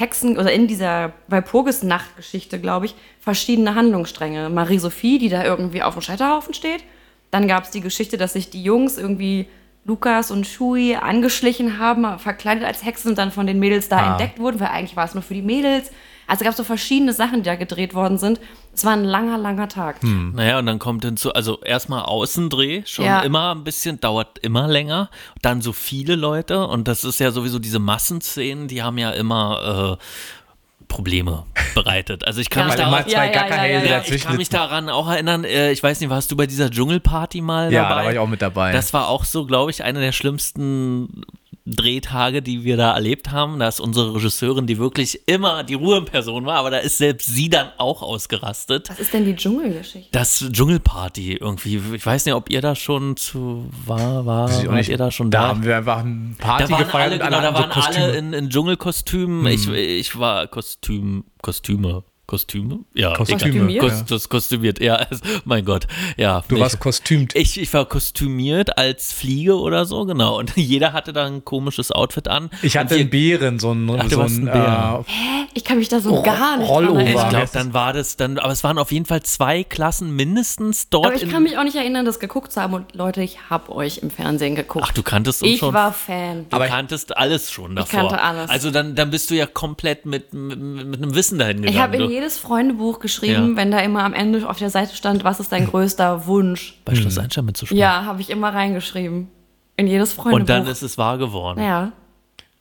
Hexen- oder in dieser Walpurgis-Nacht-Geschichte, glaube ich, verschiedene Handlungsstränge. Marie-Sophie, die da irgendwie auf dem Scheiterhaufen steht. Dann gab es die Geschichte, dass sich die Jungs irgendwie Lukas und Shui angeschlichen haben, verkleidet als Hexen und dann von den Mädels da Ah. entdeckt wurden, weil eigentlich war es nur für die Mädels. Also gab es so verschiedene Sachen, die da gedreht worden sind. Es war ein langer, langer Tag. Naja, und dann kommt hinzu, also erstmal Außendreh, schon Ja. immer ein bisschen, dauert immer länger. Dann so viele Leute und das ist ja sowieso diese Massenszenen, die haben ja immer äh, Probleme bereitet. Also ich kann Ja. mich Weil da immer auch, zwei ja, ja, ja, ja. ja, ich kann mich daran auch erinnern, äh, ich weiß nicht, warst du bei dieser Dschungelparty mal Ja, dabei? da war ich auch mit dabei. Das war auch so, glaube ich, eine der schlimmsten Drehtage, die wir da erlebt haben. Da ist unsere Regisseurin, die wirklich immer die Ruhe in Person war, aber da ist selbst sie dann auch ausgerastet. Was ist denn die Dschungelgeschichte? Das Dschungelparty irgendwie. Ich weiß nicht, ob ihr da schon zu war, war, wart nicht. ihr da schon da da? haben wir einfach eine Party da waren gefeiert alle, und genau, da hatten so waren alle Kostüme. in, in Dschungelkostümen. Ich, ich war Kostüm, Kostüme, Kostüme? Ja, Kostüme, egal. ja. Kos das kostümiert, ja, also, mein Gott, ja. Du Ich- warst kostümt. ich, ich war kostümiert als Fliege oder so, genau. Und jeder hatte da ein komisches Outfit an. Ich hatte wir- einen Bären, so ein, Ach, du so warst ein ein Bären. äh, Ich kann mich da so gar nicht Rollover. Ich glaube, dann war das dann, aber es waren auf jeden Fall zwei Klassen mindestens dort. Aber ich in, kann mich auch nicht erinnern, das geguckt zu haben. Und Leute, ich hab euch im Fernsehen geguckt. Ach, du kanntest uns ich schon. war Fan. Du Aber ich- kanntest alles schon davor. kannte alles. Also dann, dann bist du ja komplett mit, mit, mit einem Wissen dahin gegangen. Ich habe in du. Jedes Freundebuch geschrieben, Ja. wenn da immer am Ende auf der Seite stand, was ist dein größter Wunsch? bei Schloss Einstein mitzuspielen. Ja, habe ich immer reingeschrieben. In jedes Freundebuch. Und dann ist es wahr geworden. ja.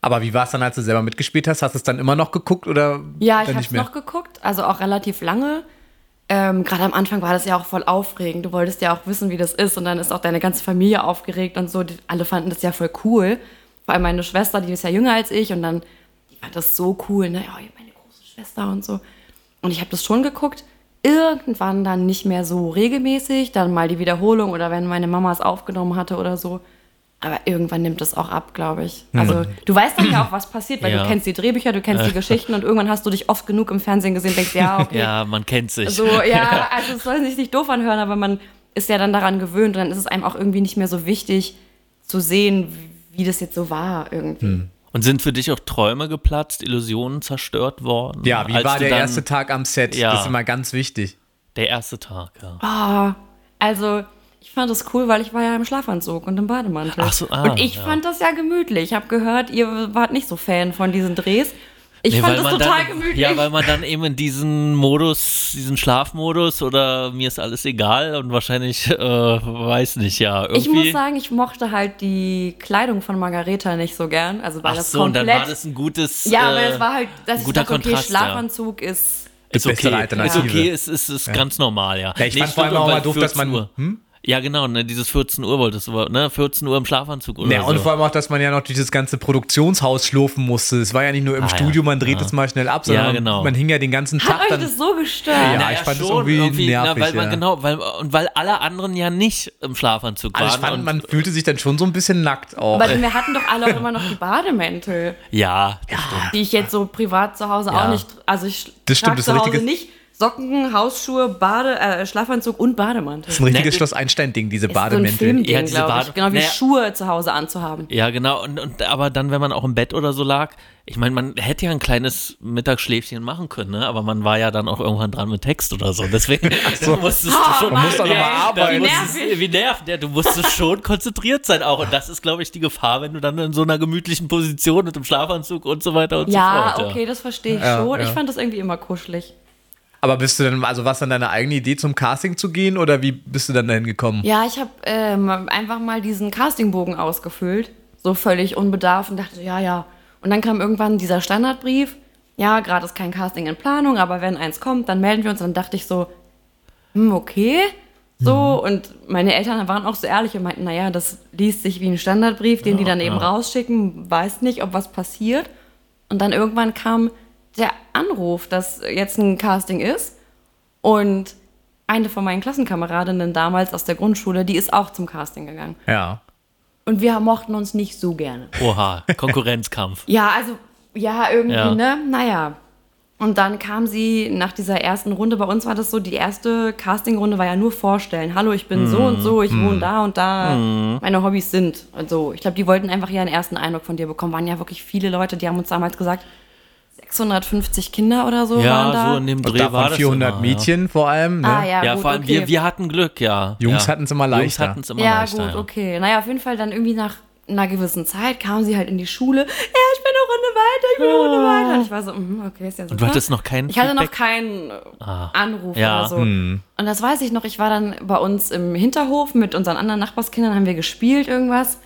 Aber wie war es dann, als du selber mitgespielt hast? Hast du es dann immer noch geguckt oder Ja, ich habe es noch geguckt, also auch relativ lange. Ähm, Gerade am Anfang war das ja auch voll aufregend. Du wolltest ja auch wissen, wie das ist. Und dann ist auch deine ganze Familie aufgeregt und so. Die, alle fanden das ja voll cool. Vor allem meine Schwester, die ist ja jünger als ich. Und dann die fand das so cool. Ne? Ja, meine große Schwester und so. Und ich habe das schon geguckt. Irgendwann dann nicht mehr so regelmäßig. Dann mal die Wiederholung oder wenn meine Mama es aufgenommen hatte oder so. Aber irgendwann nimmt es auch ab, glaube ich. Also du weißt dann ja auch, was passiert, weil Ja. du kennst die Drehbücher, du kennst die Geschichten und irgendwann hast du dich oft genug im Fernsehen gesehen, denkst, ja, okay. Ja, man kennt sich. So, ja, also es soll sich nicht doof anhören, aber man ist ja dann daran gewöhnt und dann ist es einem auch irgendwie nicht mehr so wichtig zu sehen, wie, wie das jetzt so war irgendwie. Und sind für dich auch Träume geplatzt, Illusionen zerstört worden? Ja, wie war der dann- erste Tag am Set? Ja. Das ist immer ganz wichtig. Der erste Tag, ja. Ah, also ich fand das cool, weil ich war ja im Schlafanzug und im Bademantel. Ach so, ah, und ich ja. fand das ja gemütlich. Ich habe gehört, ihr wart nicht so Fan von diesen Drehs. Ich Nee, fand weil das man total dann, gemütlich. Ja, weil man dann eben in diesen Modus, diesen Schlafmodus oder mir ist alles egal und wahrscheinlich, äh, weiß nicht, ja, irgendwie. ich muss sagen, ich mochte halt die Kleidung von Margareta nicht so gern. Also weil Ach das so, und komplett. dann war das ein gutes. ja, aber äh, es war halt, dass ich guter dachte, okay, Kontrast, ja. Schlafanzug ist. ist bessere okay, ist okay, ist, ist, ist ganz normal, ja. Ja, ich fand vor allem auch mal weil doof, dass man- 14 Uhr. Ja, genau, ne, dieses 14 Uhr wolltest du, ne, 14 Uhr im Schlafanzug oder Ja, so. und vor allem auch, dass man ja noch dieses ganze Produktionshaus schlurfen musste. Es war ja nicht nur im Ah, ja. Studio, man dreht es mal schnell ab, sondern Ja, genau. man hing ja den ganzen Hat Tag euch dann. das so gestört? Ja, Naja, ich fand das schon, irgendwie nervig, Na, weil man ja. genau, weil, und weil alle anderen ja nicht im Schlafanzug Also waren. ich fand, und, man fühlte sich dann schon so ein bisschen nackt auch. Aber wir hatten doch alle auch immer noch die Bademäntel, ja, das stimmt. die ich jetzt so privat zu Hause Ja. auch nicht. Also ich Das stimmt, das zu Hause richtiges- nicht Socken, Hausschuhe, Bade, äh, Schlafanzug und Bademantel. das ist ein richtiges Ne, Schloss Einstein-Ding, diese so Bademäntel. Filmding, Ja, diese. Bade- Genau wie Naja. Schuhe zu Hause anzuhaben. Ja, genau. Und, und aber dann, wenn man auch im Bett oder so lag, ich meine, man hätte ja ein kleines Mittagsschläfchen machen können, ne? Aber man war ja dann auch irgendwann dran mit Text oder so. Deswegen musstest du schon. Man muss doch noch mal ey, arbeiten. wie nervt der? Du musstest schon konzentriert sein auch. Und das ist, glaube ich, die Gefahr, wenn du dann in so einer gemütlichen Position mit dem Schlafanzug und so weiter und Ja, so fort. okay, das verstehe ich Ja, schon. ja. Ich fand das irgendwie immer kuschelig. Aber bist du denn, also was dann deine eigene Idee zum Casting zu gehen oder wie bist du dann dahin gekommen? Ja, ich habe ähm, einfach mal diesen Castingbogen ausgefüllt, so völlig unbedarft und dachte, ja, ja. Und dann kam irgendwann dieser Standardbrief, ja, gerade ist kein Casting in Planung, aber wenn eins kommt, dann melden wir uns. Und dann dachte ich so, hm, okay. So, und meine Eltern waren auch so ehrlich und meinten, naja, das liest sich wie ein Standardbrief, den die dann eben rausschicken, weiß nicht, ob was passiert. Und dann irgendwann kam der Anruf, dass jetzt ein Casting ist. Und eine von meinen Klassenkameradinnen damals aus der Grundschule, die ist auch zum Casting gegangen. Ja. Und wir mochten uns nicht so gerne. Oha, Konkurrenzkampf. Ja, also, ja, irgendwie, Ja. ne? Naja. Und dann kam sie nach dieser ersten Runde, bei uns war das so, die erste Castingrunde war ja nur vorstellen. Hallo, ich bin so und so, ich wohne da und da, meine Hobbys sind. Also, ich glaube, die wollten einfach ja einen ersten Eindruck von dir bekommen. Waren ja wirklich viele Leute, die haben uns damals gesagt, 650 Kinder oder so waren Ja, da. so in dem Und Dreh war davon das 400 immer, Mädchen vor allem. Ne? ah, ja, Ja, gut, vor allem okay. wir, wir hatten Glück, ja. Jungs ja. hatten's immer Jungs leichter. hatten's immer Ja, leichter. gut, okay. Naja, auf jeden Fall dann irgendwie nach einer gewissen Zeit kam sie halt in die Schule. Ja, ich bin eine Runde weiter, ich bin eine Runde weiter. Und ich war so, mhm, okay, ist ja super. Und du hattest noch keinen Ich hatte noch keinen äh, Anruf Ja. oder so. Und das weiß ich noch, ich war dann bei uns im Hinterhof mit unseren anderen Nachbarskindern, haben wir gespielt irgendwas.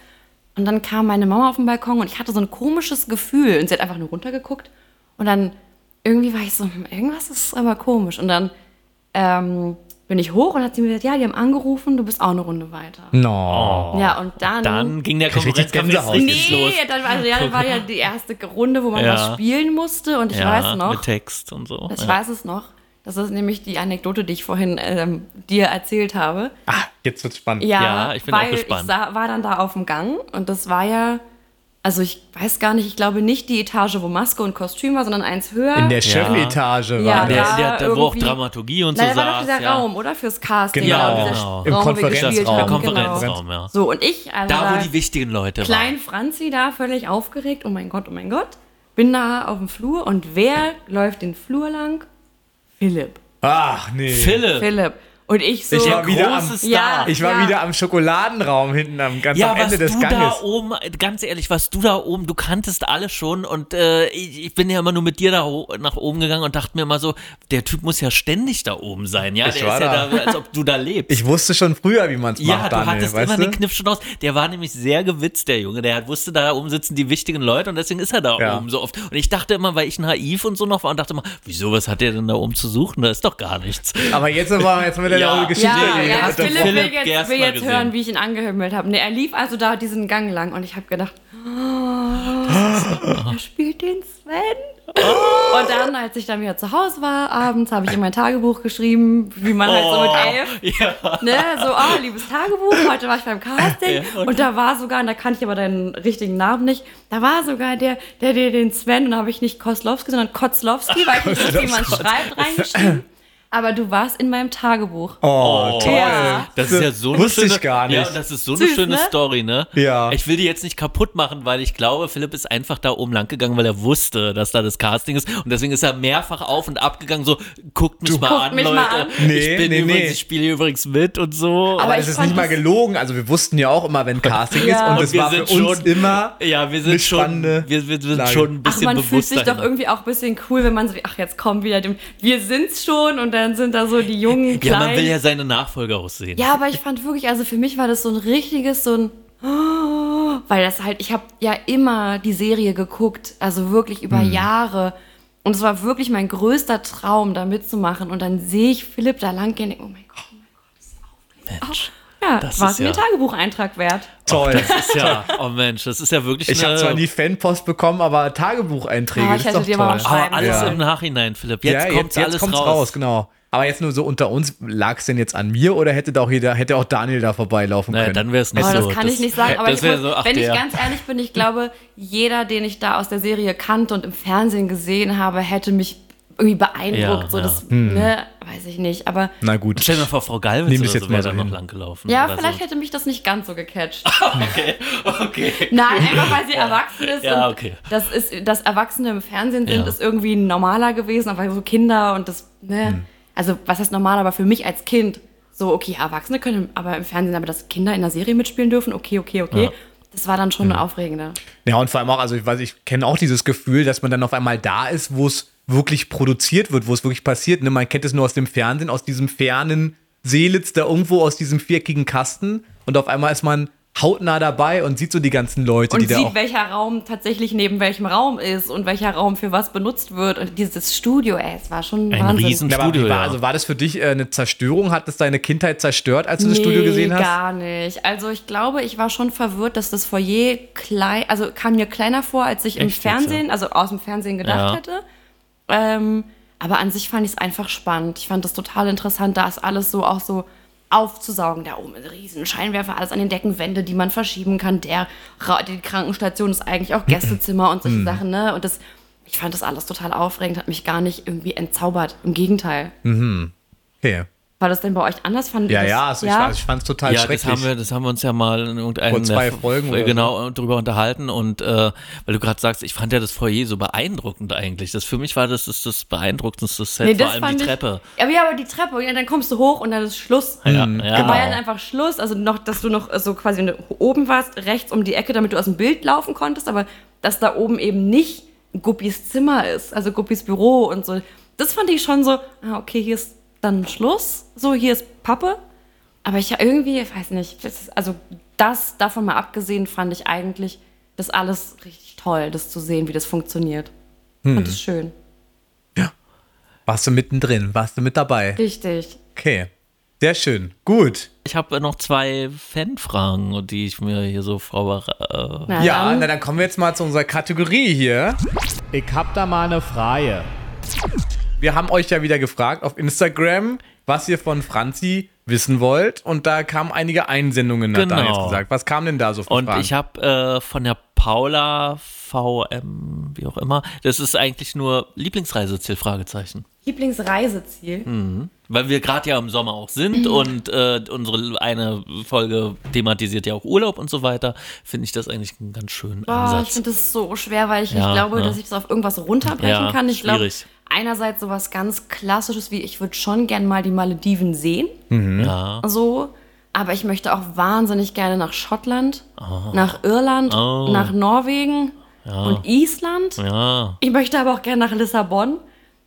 Und dann kam meine Mama auf den Balkon und ich hatte so ein komisches Gefühl. Und sie hat einfach nur runtergeguckt. Und dann irgendwie war ich so, hm, irgendwas ist aber komisch. Und dann ähm, bin ich hoch und hat sie mir gesagt, ja, die haben angerufen, du bist auch eine Runde weiter. No. Ja, und dann... Dann ging der Konkurrenzkampf richtig Nee, los. dann, also, ja, dann war ja die erste Runde, wo man Ja. was spielen musste. Und ich ja, weiß noch, mit Text und so. ich ja. weiß es noch, das ist nämlich die Anekdote, die ich vorhin ähm, dir erzählt habe. Ah, jetzt wird's spannend. Ja, Ja, ich bin auch weil gespannt. ich sah, war dann da auf dem Gang und das war ja also ich weiß gar nicht, ich glaube nicht die Etage, wo Maske und Kostüm war, sondern eins höher. In der Chefetage Ja, war Der, das. da der, der, wo auch Dramaturgie und so Nein, da war doch saß. dieser ja. Raum, oder? Fürs Casting. Genau, genau. Im Raum, Konferenzraum. haben, Der genau. Konferenzraum, ja. So, und ich, also Da, wo da die wichtigen Leute klein Franzi da, völlig aufgeregt, oh mein Gott, oh mein Gott, bin da auf dem Flur und wer läuft den Flur lang? Philipp. Ach, nee. waren. Philipp. Philipp. Und ich so, Ich war wieder am-. Ja. Ich war Ja. wieder am Schokoladenraum hinten am ganz Ja, am was Ende des du da Ganges. oben, ganz ehrlich, was du da oben, du kanntest alle schon und äh, ich, ich bin ja immer nur mit dir da nach oben gegangen und dachte mir immer so, der Typ muss ja ständig da oben sein, ja, Ich der war ist ja da. da, als ob du da lebst. Ich wusste schon früher, wie man es ja, macht, du Daniel, hattest immer du? den Kniff schon aus. Der war nämlich sehr gewitzt, der Junge. Der hat, wusste, da oben sitzen die wichtigen Leute und deswegen ist er da Ja. oben so oft. Und ich dachte immer, weil ich naiv und so noch war und dachte immer, wieso, was hat der denn da oben zu suchen? Da ist doch gar nichts. Aber jetzt aber jetzt mit der Ja. Geschichte. ja, die- ja, Philipp Frau- will Philipp jetzt, Gerstner will jetzt gesehen. hören, wie ich ihn angehimmelt habe. Nee, er lief also da diesen Gang lang und ich habe gedacht, oh, er spielt den Sven. Und dann, als ich dann wieder zu Hause war, abends, habe ich in mein Tagebuch geschrieben, wie man halt so mit elf, Ja. ne, so, oh, liebes Tagebuch, heute war ich beim Casting Ja, und, da war sogar, und da kannte ich aber deinen richtigen Namen nicht, da war sogar der, der, der den Sven, und da habe ich nicht Koslowski, sondern Kotzlowski, weil ich nicht wie man schreibt, reingeschrieben. Aber du warst in meinem Tagebuch. Oh, toll. Ja. Das ist ja so eine Wusste schöne, ich gar nicht. Ja, das ist so eine Süß, schöne ne? Story, ne? Ja. Ich will die jetzt nicht kaputt machen, weil ich glaube, Philipp ist einfach da oben lang gegangen, weil er wusste, dass da das Casting ist. Und deswegen ist er mehrfach auf und ab gegangen, so, guckt mich mal Guckt an, mich Leute. mal an. Nee, ich bin nee, übrigens, nee. ich spiele hier übrigens mit und so. Aber Aber es ist nicht mal gelogen. Also wir wussten ja auch immer, wenn Casting Ja. ist und Und es wir war für uns schon- immer ja, wir eine sind schon, wir, wir sind Lage. schon ein Ach, bisschen man fühlt sich doch dahin. irgendwie auch ein bisschen cool, wenn man so, ach, jetzt kommen wieder dem, wir sind's schon und dann sind da so die jungen Ja, man Kleinen. will ja seine Nachfolger aussehen. Ja, aber ich fand wirklich, also für mich war das so ein richtiges, so ein, weil das halt, ich habe ja immer die Serie geguckt, also wirklich über Hm. Jahre. Und es war wirklich mein größter Traum, da mitzumachen. Und dann sehe ich Philipp da lang gehen, und denke, oh mein Gott, oh mein Gott, das ist aufregend. Mensch. Ja, Das war ist es mir ja- Tagebucheintrag wert. toll. Das ist ja, oh Mensch, das ist ja wirklich Ich habe zwar nie Fanpost bekommen, aber Tagebucheinträge, das ich ist hätte doch dir mal aber alles Ja. im Nachhinein, Philipp. Jetzt ja, kommt jetzt, jetzt alles kommt's raus. raus. genau. Aber jetzt nur so unter uns, lag es denn jetzt an mir oder hätte da auch jeder, hätte auch Daniel da vorbeilaufen Naja, können? dann wäre es nicht Aber so. das kann ich nicht sagen. Aber das ich muss, so, ach, wenn ich der. ganz ehrlich bin, ich glaube, jeder, den ich da aus der Serie kannte und im Fernsehen gesehen habe, hätte mich irgendwie beeindruckt. Ja, so ja. das, ne, weiß ich nicht. Aber Na gut. Stell dir mal vor, Frau Galwitz Nehm oder jetzt so wäre so da noch lang gelaufen. ja, oder vielleicht so. hätte mich das nicht ganz so gecatcht. Okay, okay. Nein, einfach weil sie erwachsen ist. Ja, und okay. Das ist, dass Erwachsene im Fernsehen sind, Ja. ist irgendwie normaler gewesen, aber so Kinder und das, ne, Hm. also was heißt normal, aber für mich als Kind, so, okay, Erwachsene können aber im Fernsehen, aber dass Kinder in der Serie mitspielen dürfen, okay, okay, okay. Das war dann schon aufregender. Ja, und vor allem auch, also ich weiß, ich kenne auch dieses Gefühl, dass man dann auf einmal da ist, wo es wirklich produziert wird, wo es wirklich passiert. Ne? Man kennt es nur aus dem Fernsehen, aus diesem fernen Seelitz da irgendwo aus diesem viereckigen Kasten und auf einmal ist man hautnah dabei und sieht so die ganzen Leute, Und die da sieht, auch. welcher Raum tatsächlich neben welchem Raum ist und welcher Raum für was benutzt wird. Und dieses Studio, ey, es war schon Ein Wahnsinn. riesen Na, aber wie Studio, war, ja. also war das für dich äh, eine Zerstörung? Hat das deine Kindheit zerstört, als du das Studio Nee, gesehen hast? gar nicht. Also ich glaube, ich war schon verwirrt, dass das Foyer klein, also kam mir kleiner vor, als ich im Echt jetzt, Fernsehen, also aus dem Fernsehen gedacht Ja. hätte. Ähm, aber an sich fand ich es einfach spannend. Ich fand das total interessant, da ist alles so auch so aufzusaugen. Da oben riesen Scheinwerfer, alles an den Deckenwände, die man verschieben kann. Der die Krankenstation ist eigentlich auch Gästezimmer und solche Sachen, ne? Und das, ich fand das alles total aufregend, hat mich gar nicht irgendwie entzaubert. Im Gegenteil. Okay. War das denn bei euch anders? Fand Ja, das, ja, also ich, fand- ich fand es total Ja, das schrecklich. haben, wir, das haben wir uns ja mal in irgendeinem Vor zwei Folgen oder so. genau drüber unterhalten und äh, weil du gerade sagst, ich fand ja das Foyer so beeindruckend eigentlich. Das für mich war das das, das beeindruckendste Set, Nee, vor das allem die ich- Treppe. Aber ja, aber die Treppe, ja, dann kommst du hoch und dann ist Schluss. Ja, ja, Da war ja dann genau. einfach Schluss, also noch, dass du noch so quasi oben warst, rechts um die Ecke, damit du aus dem Bild laufen konntest, aber dass da oben eben nicht Guppis Zimmer ist, also Guppis Büro und so. Das fand ich schon so, ah, okay, hier ist dann Schluss, so, hier ist Pappe. Aber ich irgendwie, ich weiß nicht, das ist, also das davon mal abgesehen, fand ich eigentlich das alles richtig toll, das zu sehen, wie das funktioniert. Hm. Fand es schön. Warst du mittendrin? Warst du mit dabei? Richtig. Okay. Sehr schön. Gut. Ich habe noch zwei Fanfragen, die ich mir hier so vorbereite. Ja, dann. na dann kommen wir jetzt mal zu unserer Kategorie hier. Ich hab da mal eine Frage. Wir haben euch ja wieder gefragt auf Instagram, was ihr von Franzi wissen wollt. Und da kamen einige Einsendungen, hat Genau. Daniel gesagt. Was kam denn da so für Und Fragen? ich habe äh, von der Paula VM, wie auch immer, das ist eigentlich nur Lieblingsreiseziel, Fragezeichen. Lieblingsreiseziel. Hm. Weil wir gerade ja im Sommer auch sind und äh, unsere eine Folge thematisiert ja auch Urlaub und so weiter, finde ich das eigentlich einen ganz schönen Boah, ich Ansatz. finde das so schwer, weil ich Ja, nicht glaube, ja. dass ich das auf irgendwas runterbrechen Ja, kann. Ich glaube, schwierig. Einerseits sowas ganz Klassisches wie, ich würde schon gern mal die Malediven sehen. Ja. So. Aber ich möchte auch wahnsinnig gerne nach Schottland, nach Irland, Oh. nach Norwegen und Island. Ja. Ich möchte aber auch gerne nach Lissabon.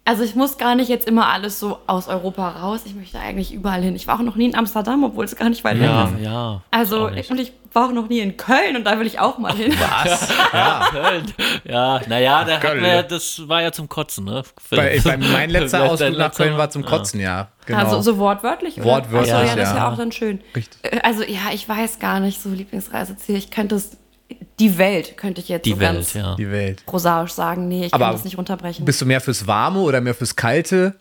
Also ich muss gar nicht jetzt immer alles so aus Europa raus. Ich möchte eigentlich überall hin. Ich war auch noch nie in Amsterdam, obwohl es gar nicht weit weg Ja, ist. ja. Also nicht. und ich war auch noch nie in Köln und da will ich auch mal hin. Was? Ja. Köln. Ja, naja, da Köln. wir, das war ja zum Kotzen, ne? Bei, bei, mein letzter Ausflug nach letzter Köln war zum Kotzen, ja. Genau. Also so wortwörtlich? Oder? Wortwörtlich, Ach so, ja. Das ist ja. ja auch dann schön. Richtig. Äh, Also ja, ich weiß gar nicht, so Lieblingsreiseziel. Ich könnte es, die Welt könnte ich jetzt Die so Welt, ganz ja. Die Welt. prosaisch sagen. Nee, ich Aber kann das nicht runterbrechen. Bist du mehr fürs Warme oder mehr fürs Kalte?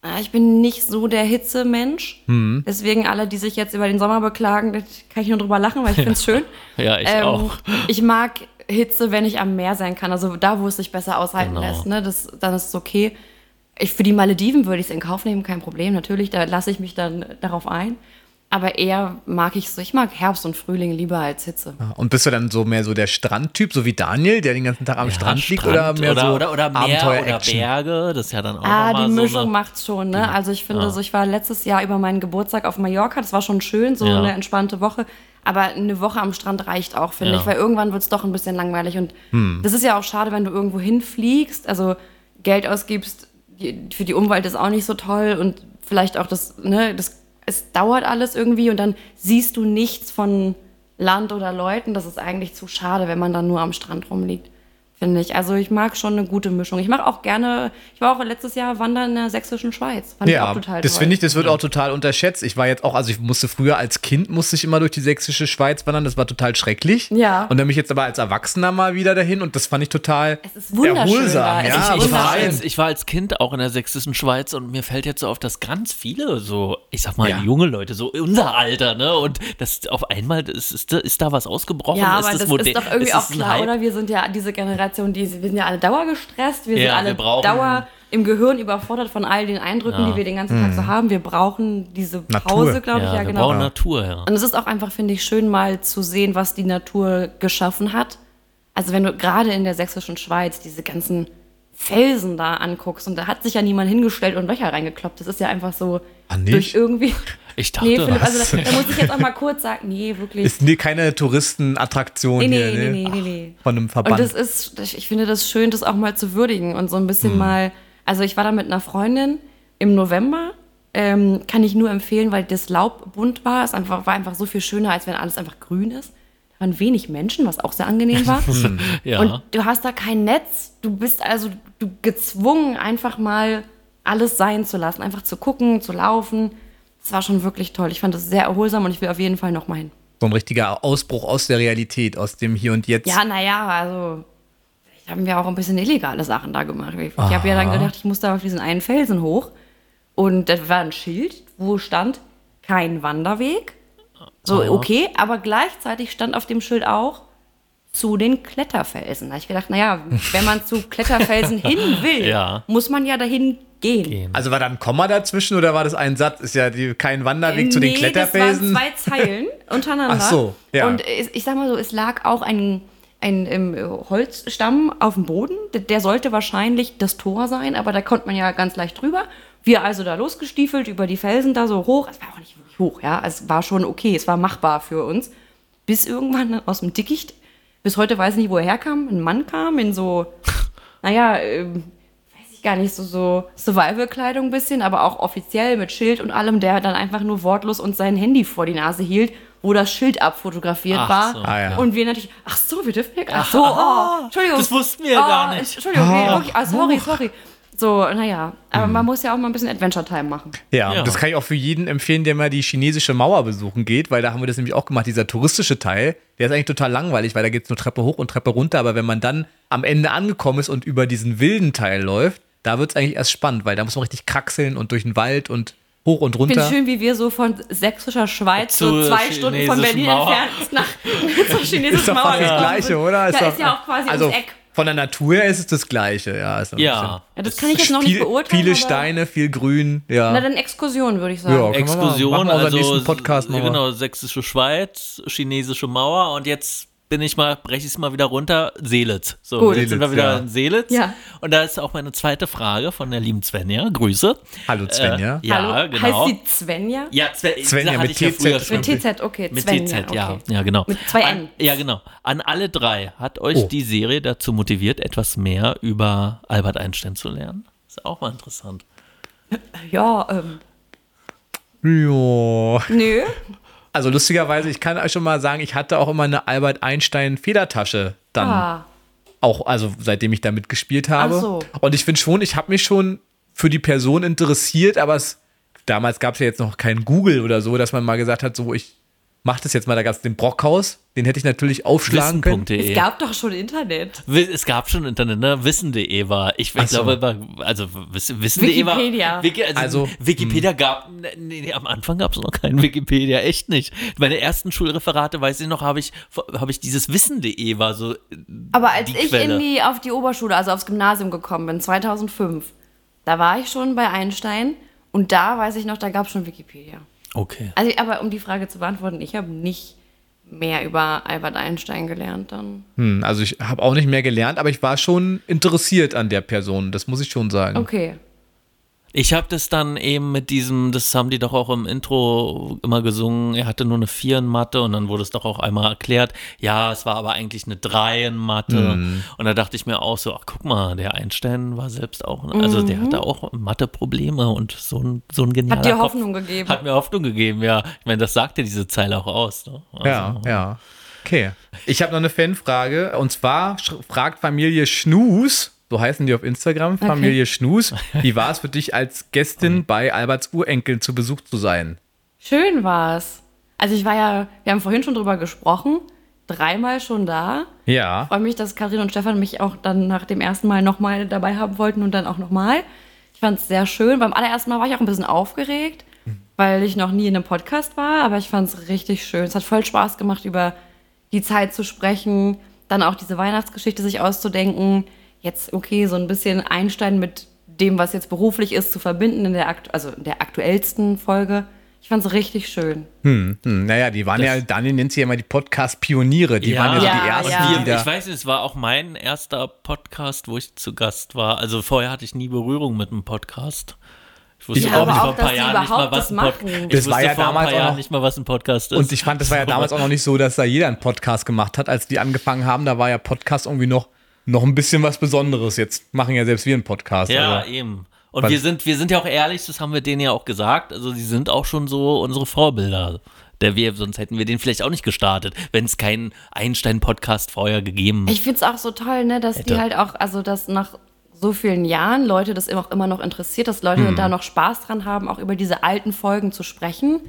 Ah, Ich bin nicht so der Hitzemensch. Mhm. Deswegen alle, die sich jetzt über den Sommer beklagen, da kann ich nur drüber lachen, weil ich finde es schön. Ja, ich Ähm, auch. Ich mag Hitze, wenn ich am Meer sein kann. Also da, wo es sich besser aushalten Genau. lässt. Ne? Das, dann ist es okay. Ich, für die Malediven würde ich es in Kauf nehmen, kein Problem. Natürlich, da lasse ich mich dann darauf ein. Aber eher mag ich so, ich mag Herbst und Frühling lieber als Hitze. Und bist du dann so mehr so der Strandtyp, so wie Daniel, der den ganzen Tag am Ja, Strand liegt? Strand Oder mehr oder, so oder, oder Meer oder? Berge, das ist ja dann auch Ah, die so Mischung eine, macht's schon, ne? Also ich finde, so ich war letztes Jahr über meinen Geburtstag auf Mallorca, das war schon schön, so Ja. eine entspannte Woche. Aber eine Woche am Strand reicht auch, finde Ja. ich, weil irgendwann wird's doch ein bisschen langweilig. Und das ist ja auch schade, wenn du irgendwo hinfliegst, also Geld ausgibst, die, für die Umwelt ist auch nicht so toll und vielleicht auch das, ne, das, es dauert alles irgendwie und dann siehst du nichts von Land oder Leuten. Das ist eigentlich zu schade, wenn man dann nur am Strand rumliegt finde ich. Also ich mag schon eine gute Mischung. Ich mache auch gerne, ich war auch letztes Jahr wandern in der sächsischen Schweiz. Fand ich Ja, auch total das finde ich, das wird auch total unterschätzt. Ich war jetzt auch, also ich musste früher als Kind, musste ich immer durch die sächsische Schweiz wandern, das war total schrecklich. Ja. Und dann bin ich jetzt aber als Erwachsener mal wieder dahin und das fand ich total Es ist wunderschön erholsam. Ja, ich, ich, war als, ich war als Kind auch in der sächsischen Schweiz und mir fällt jetzt so auf, dass ganz viele so, ich sag mal, Ja. junge Leute, so unser Alter, ne? Und das auf einmal ist, ist, da- ist da was ausgebrochen. ja, ist aber das, das ist doch irgendwie ist auch klar, oder? Wir sind ja diese Generation, die wir sind ja alle dauergestresst, wir sind Ja, alle wir brauchen- Dauer im Gehirn überfordert von all den Eindrücken, die wir den ganzen Tag so haben. Wir brauchen diese. Pause, glaube ich, Ja, ja, wir genau. brauchen Natur, ja. Und es ist auch einfach, finde ich, schön mal zu sehen, was die Natur geschaffen hat. Also wenn du gerade in der sächsischen Schweiz diese ganzen Felsen da anguckst und da hat sich ja niemand hingestellt und Löcher reingekloppt. Das ist ja einfach so Ah, nicht? durch irgendwie. Ich dachte, Nee, Philipp, also da, da muss ich jetzt auch mal kurz sagen, nee, wirklich. Ist nee, keine Touristenattraktion Nee, nee, hier, nee, ne? nee, nee, nee. Von einem Und Verband. das ist, ich finde das schön, das auch mal zu würdigen und so ein Hm. bisschen mal. Also ich war da mit einer Freundin im November. Ähm, kann ich nur empfehlen, weil das Laub bunt war. Es einfach, war einfach so viel schöner, als wenn alles einfach grün ist. Da waren wenig Menschen, was auch sehr angenehm war. ja. Und du hast da kein Netz. Du bist also du gezwungen, einfach mal alles sein zu lassen. Einfach zu gucken, zu laufen. Das war schon wirklich toll. Ich fand das sehr erholsam und ich will auf jeden Fall noch mal hin. so ein richtiger Ausbruch aus der Realität, aus dem Hier und Jetzt. Ja, naja, also vielleicht haben wir auch ein bisschen illegale Sachen da gemacht. Ich, ich habe ja dann gedacht, ich muss da auf diesen einen Felsen hoch. Und das war ein Schild, wo stand kein Wanderweg. So, okay, aber gleichzeitig stand auf dem Schild auch zu den Kletterfelsen. Da habe ich gedacht, naja, wenn man zu Kletterfelsen hin will, Ja. muss man ja dahin gehen. Also war da ein Komma dazwischen oder war das ein Satz? Ist ja die, kein Wanderweg zu den Nee, Kletterfelsen. Das waren zwei Zeilen untereinander. Ach so, ja. Und ich sag mal so, es lag auch ein, ein ähm, Holzstamm auf dem Boden. Der, der sollte wahrscheinlich das Tor sein, aber da konnte man ja ganz leicht drüber. Wir also da losgestiefelt über die Felsen da so hoch. Es war auch nicht wirklich hoch, ja. Es war schon okay, es war machbar für uns. Bis irgendwann aus dem Dickicht, bis heute weiß ich nicht, wo er herkam, ein Mann kam in so, naja, ähm, gar nicht, so, so Survival-Kleidung ein bisschen, aber auch offiziell mit Schild und allem, der dann einfach nur wortlos uns sein Handy vor die Nase hielt, wo das Schild abfotografiert Ach war. so. Ah, ja. Und wir natürlich, ach so, wir dürfen hier gar Ach so, oh, Entschuldigung. das wussten wir ja oh, gar nicht. Entschuldigung, nee, wirklich, ah, sorry, sorry. So, naja, aber man muss ja auch mal ein bisschen Adventure-Time machen. Ja, Ja. und das kann ich auch für jeden empfehlen, der mal die chinesische Mauer besuchen geht, weil da haben wir das nämlich auch gemacht. Dieser touristische Teil, der ist eigentlich total langweilig, weil da geht es nur Treppe hoch und Treppe runter. Aber wenn man dann am Ende angekommen ist und über diesen wilden Teil läuft, da wird es eigentlich erst spannend, weil da muss man richtig kraxeln und durch den Wald und hoch und Ich finde runter. schön, wie wir so von sächsischer Schweiz so zwei Stunden von Berlin Mauer. entfernt nach zur chinesischen Ist doch Mauer fast das Gleiche, sind. oder? Ja, doch- ist ja auch quasi also ums Eck. von der Natur her ist es das Gleiche, ja. Ist Ja. Ja, das kann ich jetzt noch nicht beurteilen. Viele Steine, viel Grün, ja. Na, dann Exkursion, würde ich sagen. Ja. Mal- Exkursion, unseren also nächsten Podcast mal. genau, sächsische Schweiz, chinesische Mauer und jetzt bin ich mal, breche ich es mal wieder runter, Seelitz. So, Gut. jetzt sind wir wieder ja. in Seelitz. Ja. Und da ist auch meine zweite Frage von der lieben Svenja. Grüße. Hallo Svenja. Äh, ja, Hallo? genau. Heißt sie Svenja? ja, Sven, Svenja mit ja TZ. früher schon. Mit TZ, okay. Mit Svenja, TZ, ja. okay. Ja, genau. Mit zwei An, N. ja, genau. An alle drei. Hat euch Oh. die Serie dazu motiviert, etwas mehr über Albert Einstein zu lernen? Ist auch mal interessant. Ja, ähm, Ja. nö. Also lustigerweise, ich kann euch schon mal sagen, ich hatte auch immer eine Albert Einstein Federtasche dann Ah, auch, also seitdem ich damit gespielt habe. Ach so. Und ich finde schon, ich habe mich schon für die Person interessiert, aber es, damals gab es ja jetzt noch kein Google oder so, dass man mal gesagt hat, so ich mach das jetzt mal, da gab es den Brockhaus, den hätte ich natürlich aufschlagen können. Wissen.de. es gab doch schon Internet. Es gab schon Internet, ne? Wissen.de war. Ich, ich so. glaube, also Wissen- Wissen.de war. Wikipedia. Wiki, also, Also, Wikipedia gab. Nee, nee, am Anfang gab es noch keinen Wikipedia, echt nicht. Meine ersten Schulreferate, weiß ich noch, habe ich, habe ich dieses Wissen.de war so. Aber als Die ich Quelle. in die, auf die Oberschule, also aufs Gymnasium gekommen bin, 2005, da war ich schon bei Einstein und da weiß ich noch, da gab es schon Wikipedia. Okay. Also, aber um die Frage zu beantworten, ich habe nicht mehr über Albert Einstein gelernt dann. Hm, also ich habe auch nicht mehr gelernt, aber ich war schon interessiert an der Person, das muss ich schon sagen. Okay. Ich habe das dann eben mit diesem, das haben die doch auch im Intro immer gesungen, er hatte nur eine 4 in Mathe und dann wurde es doch auch einmal erklärt, ja, es war aber eigentlich eine 3 in Mathe. Und da dachte ich mir auch so, ach guck mal, der Einstein war selbst auch, also der hatte auch Mathe-Probleme und so ein, so ein genialer Hat dir Kopf. Hoffnung gegeben. Hat mir Hoffnung gegeben, ja. Ich meine, das sagt ja diese Zeile auch aus. Ne? Also, Ja, ja. Okay. Ich habe noch eine Fanfrage. Und zwar fragt Familie Schnus, so heißen die auf Instagram, Familie Schnus, wie war es für dich als Gästin bei Alberts Urenkeln zu Besuch zu sein? Schön war's. Also ich war ja, wir haben vorhin schon drüber gesprochen, dreimal schon da. Ja. freue mich, dass Kathrin und Stefan mich auch dann nach dem ersten Mal nochmal dabei haben wollten und dann auch nochmal. Ich fand es sehr schön. Beim allerersten Mal war ich auch ein bisschen aufgeregt, weil ich noch nie in einem Podcast war, aber ich fand es richtig schön. Es hat voll Spaß gemacht, über die Zeit zu sprechen, dann auch diese Weihnachtsgeschichte sich auszudenken. Jetzt, okay, so ein bisschen Einstein mit dem, was jetzt beruflich ist, zu verbinden in der, akt also in der aktuellsten Folge. Ich fand es richtig schön. Hm, naja, die waren ja, Daniel nennt sie ja immer die Podcast-Pioniere. Die Ja. waren ja so Ja, die ersten, ja. die da. Ich weiß nicht, es war auch mein erster Podcast, wo ich zu Gast war. Also vorher hatte ich nie Berührung mit einem Podcast. Ich wusste Ja, auch nicht auch, vor ein dass paar Jahren nicht mal, überhaupt was das ein Pod machen. Ich Das wusste war ja vor ein damals paar auch noch- nicht mal, was ein Podcast ist. Und ich fand, das war ja damals auch noch nicht so, dass da jeder einen Podcast gemacht hat. Als die angefangen haben, da war ja Podcast irgendwie noch, noch ein bisschen was Besonderes. Jetzt machen ja selbst wir einen Podcast. Ja, also. eben. Und wir sind, wir sind ja auch ehrlich, das haben wir denen ja auch gesagt. Also, sie sind auch schon so unsere Vorbilder. Der wir, sonst hätten wir den vielleicht auch nicht gestartet, wenn es keinen Einstein-Podcast vorher gegeben Ich finde es auch so toll, ne, dass Hätte. die halt auch, also dass nach so vielen Jahren Leute das auch immer noch interessiert, dass Leute Hm. da noch Spaß dran haben, auch über diese alten Folgen zu sprechen.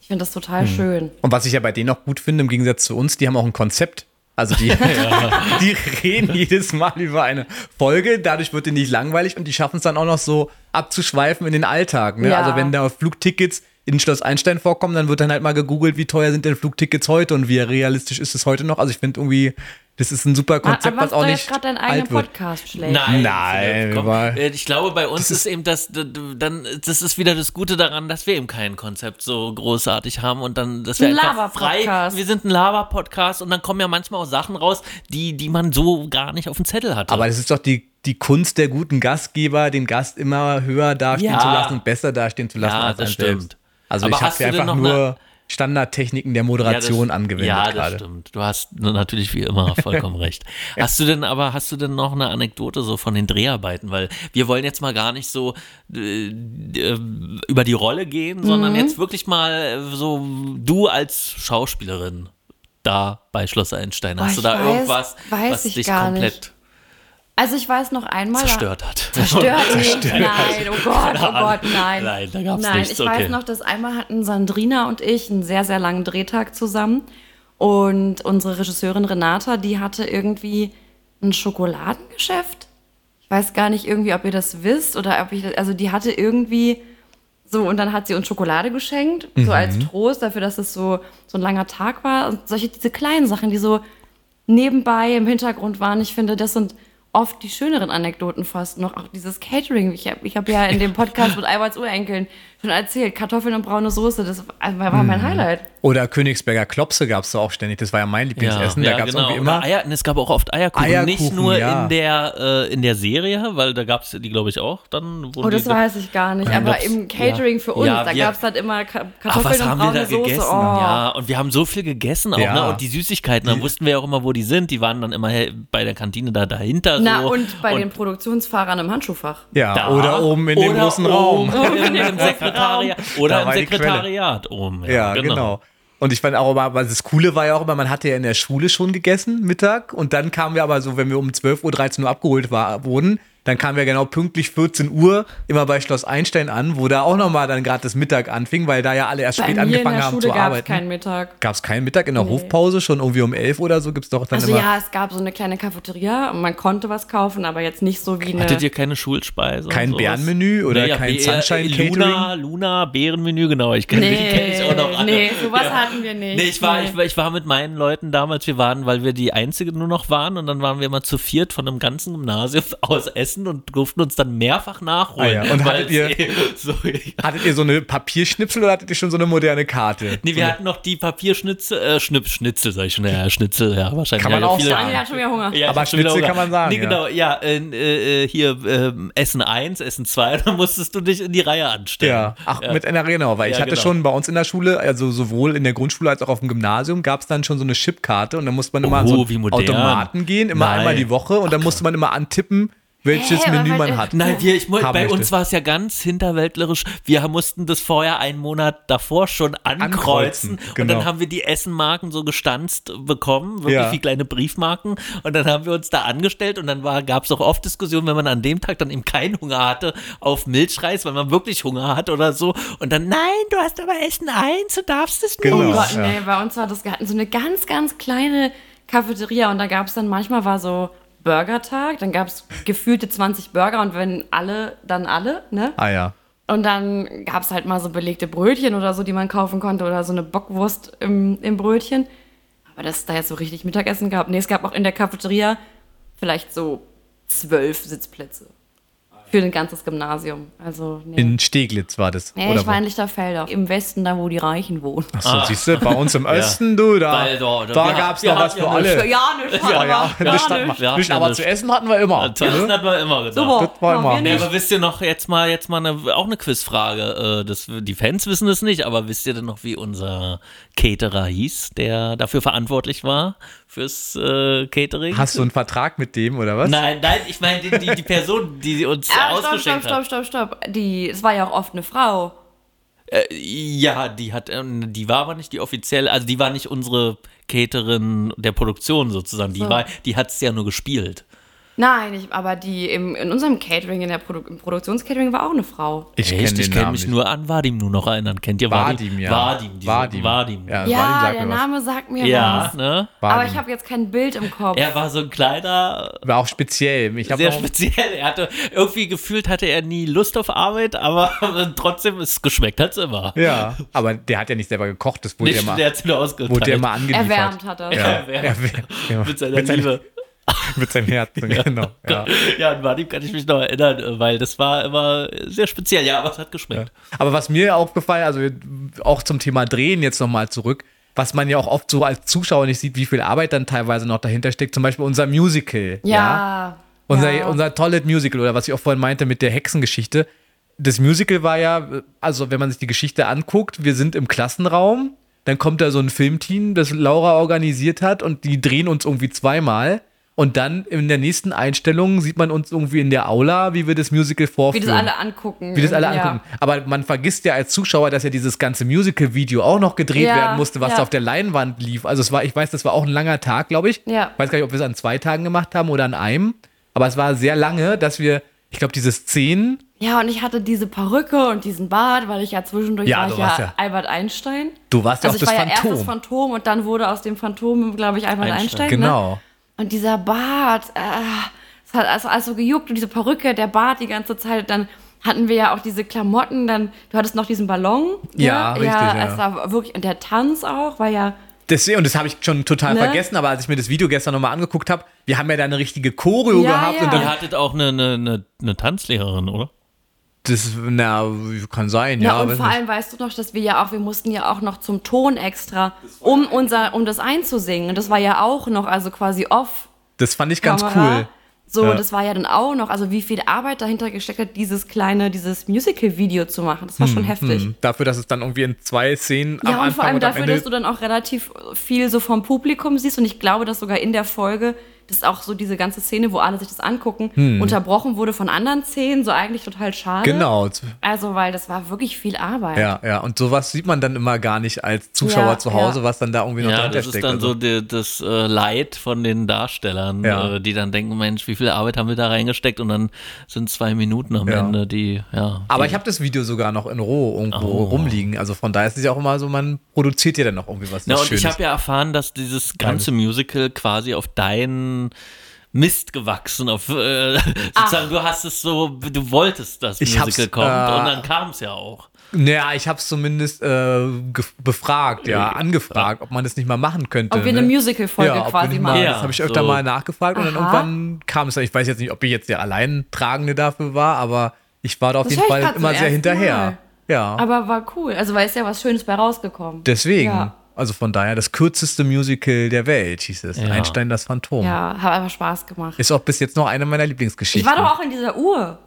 Ich finde das total Hm. schön. Und was ich ja bei denen auch gut finde, im Gegensatz zu uns, die haben auch ein Konzept. Also die, die reden jedes Mal über eine Folge, dadurch wird die nicht langweilig und die schaffen es dann auch noch so abzuschweifen in den Alltag. Ne? Ja. Also wenn da Flugtickets in Schloss Einstein vorkommen, dann wird dann halt mal gegoogelt, wie teuer sind denn Flugtickets heute und wie realistisch ist es heute noch. Also ich finde irgendwie, das ist ein super Konzept, Aber was auch du nicht jetzt gerade deinen eigenen. Podcast schlägt. Nein, Nein, komm. aber- Äh, ich glaube, bei uns ist, eben das, dann, das ist wieder das Gute daran, dass wir eben kein Konzept so großartig haben und dann, dass wir Ein einfach frei, Lava-Podcast. wir sind ein Lava-Podcast und dann kommen ja manchmal auch Sachen raus, die, die man so gar nicht auf dem Zettel hatte. Aber das ist doch die, die Kunst der guten Gastgeber, den Gast immer höher dastehen Ja. zu lassen und besser dastehen zu lassen Ja, als das einen selbst. stimmt. Also Aber ich habe du einfach nur eine- Standardtechniken der Moderation das, angewendet Ja, das gerade. stimmt. Du hast natürlich wie immer vollkommen recht. Hast du denn aber, hast du denn noch eine Anekdote so von den Dreharbeiten? Weil wir wollen jetzt mal gar nicht so äh, über die Rolle gehen, Mhm. sondern jetzt wirklich mal äh, so du als Schauspielerin da bei Schloss Einstein. Hast Boah, du da ich weiß- irgendwas, weiß was ich dich gar komplett nicht. Also ich weiß noch einmal. zerstört hat? Zerstört nicht. Nein, oh Gott, oh Gott, nein. Nein, da gab's Nein, nichts, ich okay. weiß noch, dass einmal hatten Sandrina und ich einen sehr, sehr langen Drehtag zusammen. Und unsere Regisseurin Renata, die hatte irgendwie ein Schokoladengeschäft. Ich weiß gar nicht irgendwie, ob ihr das wisst oder ob ich, also die hatte irgendwie So, und dann hat sie uns Schokolade geschenkt, so als Trost dafür, dass es so, so ein langer Tag war. Und solche, diese kleinen Sachen, die so nebenbei im Hintergrund waren. Ich finde, das sind oft die schöneren Anekdoten fast noch. Auch dieses Catering. Ich habe ich hab ja in dem Podcast mit Alberts Urenkeln schon erzählt. Kartoffeln und braune Soße, das war, mein Highlight. Oder Königsberger Klopse gab es da auch ständig. Das war ja mein Lieblingsessen. da gab es irgendwie Oder immer. Eier, es gab auch oft Eierkuchen, Eierkuchen, nicht nur ja. in der äh, in der Serie, weil da gab es die, glaube ich, auch dann. wo Oh, das die, weiß ich gar nicht. Aber im Catering ja. für uns, Ja, da wir- gab es halt immer Ka- Ach, Kartoffeln was und haben wir braune da Soße. gegessen? Oh. Ja, und wir haben so viel gegessen auch, Ja. ne? Und die Süßigkeiten, dann wussten wir ja auch immer, wo die sind. Die waren dann immer bei der Kantine da dahinter. Na, so. und bei den Produktionsfahrern im Handschuhfach. Ja, da oder oben in dem großen oben Raum. Im, im Sekretariat. Oder im. Sekretariat oben. Ja, genau. Und ich fand auch immer, aber das Coole war ja auch immer, man hatte ja in der Schule schon gegessen, Mittag. Und dann kamen wir aber so, wenn wir um 12 Uhr, 13 Uhr abgeholt war, wurden, dann kamen wir genau pünktlich 14 Uhr immer bei Schloss Einstein an, wo da auch nochmal dann gerade das Mittag anfing, weil da ja alle erst Bei spät angefangen haben Schule zu gab es arbeiten. keinen Mittag. Gab es keinen Mittag in der Hofpause, schon irgendwie um 11 oder so gibt es doch dann Also immer. ja, es gab so eine kleine Cafeteria und man konnte was kaufen, aber jetzt nicht so wie eine... Hattet ihr keine Schulspeise? Kein? Bärenmenü oder ja, kein Sunshine Luna, Luna, Bärenmenü, genau. Ich kenne die kenn ich auch noch alle. nee, sowas hatten wir nicht. Nee, ich war, Nee. ich, war, ich war mit meinen Leuten damals, wir waren, weil wir die Einzigen nur noch waren und dann waren wir immer zu viert von einem ganzen Gymnasium aus Essen und durften uns dann mehrfach nachholen. Ah ja, und weil hattet ihr- so, Hattet ihr so eine Papierschnipsel oder hattet ihr schon so eine moderne Karte? Nee, wir hatten noch die Papierschnitzel, äh, Schnipp, Schnitzel, sag ich schon, ja, Schnitzel, ja, wahrscheinlich. Kann man ja, auch viele- sagen. Hat schon wieder Hunger. Ja, Aber Schnitzel Hunger. kann man sagen, Nee, ja. genau, ja, äh, äh, hier ähm, Essen 1, Essen 2, dann musstest du dich in die Reihe anstellen. Ja, ach, mit einer genau, weil ich Ja, hatte genau. schon bei uns in der Schule, also sowohl in der Grundschule als auch auf dem Gymnasium, gab es dann schon so eine Chipkarte und dann musste man immer an so Oh, einen. Automaten gehen, immer Nein. einmal die Woche und dann musste man immer antippen, welches Hä, Menü man hat. Nein, wir, ich, bei möchte. uns war es ja ganz hinterwäldlerisch. Wir mussten das vorher einen Monat davor schon ankreuzen. Ankreuzen, Und genau. dann haben wir die Essenmarken so gestanzt bekommen, wirklich Ja. wie kleine Briefmarken. Und dann haben wir uns da angestellt und dann gab es auch oft Diskussionen, wenn man an dem Tag dann eben keinen Hunger hatte, auf Milchreis, weil man wirklich Hunger hat oder so. Und dann, nein, du hast aber Essen eins, du darfst es nicht. Genau. Oh Gott, ja. nee, bei uns war das, wir hatten so eine ganz, ganz kleine Cafeteria und da gab es dann manchmal war so Burgertag, dann gab es gefühlte 20 Burger und wenn alle, dann alle, ne? Ah ja. Und dann gab es halt mal so belegte Brötchen oder so, die man kaufen konnte oder so eine Bockwurst im, im Brötchen. Aber dass es da jetzt so richtig Mittagessen gab, nee, es gab auch in der Cafeteria vielleicht so zwölf Sitzplätze. Für ein ganzes Gymnasium. Also, nee. In Steglitz war das. nee, oder ich wo? war in Lichterfelder. Im Westen, da wo die Reichen wohnen. Achso, siehst du, bei uns im Osten, du, da, da- da, da- wir gab es hatten- noch wir was hatten für ja alle. Ja, nicht, Ja, ja, aber nicht, gar nicht, nicht. Wir hatten nicht, ja aber nicht. zu essen hatten wir immer. Zu essen hat man immer. Super. Das war immer. wir Nee, aber wisst ihr noch, jetzt mal, jetzt mal eine, auch eine Quizfrage. Äh, Das, die Fans wissen es nicht, aber wisst ihr denn noch, wie unser Caterer hieß, der dafür verantwortlich war, fürs äh, Catering? Hast du einen Vertrag mit dem oder was? Nein, nein, ich meine die, die, die Person, die uns Ah, stopp, stopp, ausgeschenkt stopp, hat. stopp, stopp. Die, es war ja auch oft eine Frau. Äh, ja, die hat, ähm, die war aber nicht die offizielle, also die war nicht unsere Caterin der Produktion sozusagen. Die So. war, die hat es ja nur gespielt. Nein, ich, aber die im, in unserem Catering, in der Produ im Produktionscatering war auch eine Frau. Ich kenne ich den kenne Namen mich nicht. nur an Vadim nur noch erinnern. Kennt ihr Vadim? Vadim, ja. Vadim, diese, Vadim. Vadim. Ja. Ja, Vadim sagt der mir was. Name sagt mir Ja, was. ne? Aber ich habe jetzt kein Bild im Kopf. Er war so ein kleiner, War auch speziell. Ich hab sehr auch, speziell. Er hatte irgendwie gefühlt hatte er nie Lust auf Arbeit, aber trotzdem es geschmeckt hat's immer. ja, aber der hat ja nicht selber gekocht, das wurde Nicht, ja mal, der hat's nur wurde ja mal angeliefert. Erwärmt hat er. Ja, Erwärmt. erwärmt. Ja. mit seiner mit, Liebe. mit seinem Herzen, genau. Ja. Ja, an Vadim kann ich mich noch erinnern, weil das war immer sehr speziell. Ja, aber es hat geschmeckt. Aber was mir aufgefallen, also auch zum Thema Drehen jetzt nochmal zurück, was man ja auch oft so als Zuschauer nicht sieht, wie viel Arbeit dann teilweise noch dahinter steckt, zum Beispiel unser Musical. Ja. Unser, ja. unser tolles Musical oder was ich auch vorhin meinte mit der Hexengeschichte. Das Musical war ja, also wenn man sich die Geschichte anguckt, wir sind im Klassenraum, dann kommt da so ein Filmteam, das Laura organisiert hat und die drehen uns irgendwie zweimal. Und dann in der nächsten Einstellung sieht man uns irgendwie in der Aula, wie wir das Musical Wie vorführen. das alle angucken. Wie das alle Ja. angucken. Aber man vergisst ja als Zuschauer, dass ja dieses ganze Musical-Video auch noch gedreht Ja, werden musste, was ja. da auf der Leinwand lief. Also es war, ich weiß, das war auch ein langer Tag, glaube ich. Ja. Ich weiß gar nicht, ob wir es an zwei Tagen gemacht haben oder an einem. Aber es war sehr lange, dass wir, ich glaube, diese Szenen, Ja, und ich hatte diese Perücke und diesen Bart, weil ich ja zwischendurch Ja, war ich ja, ja- Albert Einstein. du warst ja Also auch ich das war ja erst das Phantom. Phantom und dann wurde aus dem Phantom, glaube ich, Albert Einstein. Einstein. genau. Ne? Und dieser Bart, äh, es hat also, also gejuckt und diese Perücke, der Bart die ganze Zeit. Dann hatten wir ja auch diese Klamotten, dann, du hattest noch diesen Ballon. ne? Ja, richtig, ja. Es war wirklich, und der Tanz auch, war ja, Deswegen, und das habe ich schon total Ne? vergessen, aber als ich mir das Video gestern nochmal angeguckt habe, wir haben ja da eine richtige Choreo Ja, gehabt ja. und Ihr dann, hattet auch eine, eine, eine, eine Tanzlehrerin, oder? Das, na, kann sein, Ja, ja. und vor allem weißt du noch, dass wir ja auch, wir mussten ja auch noch zum Ton extra, um unser, um das einzusingen. Und das war ja auch noch, also quasi off. Das fand ich ganz Kamera. cool. So, Ja. das war ja dann auch noch, also wie viel Arbeit dahinter gesteckt hat, dieses kleine, dieses Musical-Video zu machen. Das war schon heftig. Hm, Dafür, dass es dann irgendwie in zwei Szenen am Ja, und Anfang vor allem und am dafür, dass du dann auch relativ viel so vom Publikum siehst. Und ich glaube, dass sogar in der Folge, dass auch so diese ganze Szene, wo alle sich das angucken, unterbrochen wurde von anderen Szenen. So eigentlich total schade. Hm. Genau. Also, weil das war wirklich viel Arbeit. Ja, ja. Und sowas sieht man dann immer gar nicht als Zuschauer Ja, zu Hause, ja. was dann da irgendwie noch Ja, dahinter das ist steckt. dann also. so die, das äh, Leid von den Darstellern, Ja. äh, die dann denken, Mensch, wie viel Arbeit haben wir da reingesteckt und dann sind zwei Minuten am Ja. Ende, die, ja. aber die, ich habe das Video sogar noch in Roh irgendwo Oh. rumliegen. Also von daher ist es ja auch immer so, man produziert ja dann noch irgendwie was Na, und Schönes. ich habe ja erfahren, dass dieses ganze Musical quasi auf deinen Mist gewachsen, auf äh, sozusagen, du hast es so, du wolltest, dass Musical kommt äh, und dann kam es ja auch. Naja, ich habe es zumindest äh, befragt, ja, angefragt, ob man das nicht mal machen könnte. Ob wir ne? eine Musical-Folge ja, quasi nicht machen. Ja, Das habe ich öfter so. mal nachgefragt und dann Aha. irgendwann kam es. Ich weiß jetzt nicht, ob ich jetzt der Alleintragende dafür war, aber ich war da auf Das jeden Fall immer sehr hinterher. Mal. Ja, Aber war cool. Also, weil ist ja was Schönes bei rausgekommen. deswegen. Ja. Also von daher das kürzeste Musical der Welt hieß es. Ja. Einstein das Phantom. Ja, hat einfach Spaß gemacht. Ist auch bis jetzt noch eine meiner Ich Lieblingsgeschichten. war doch auch in dieser Uhr.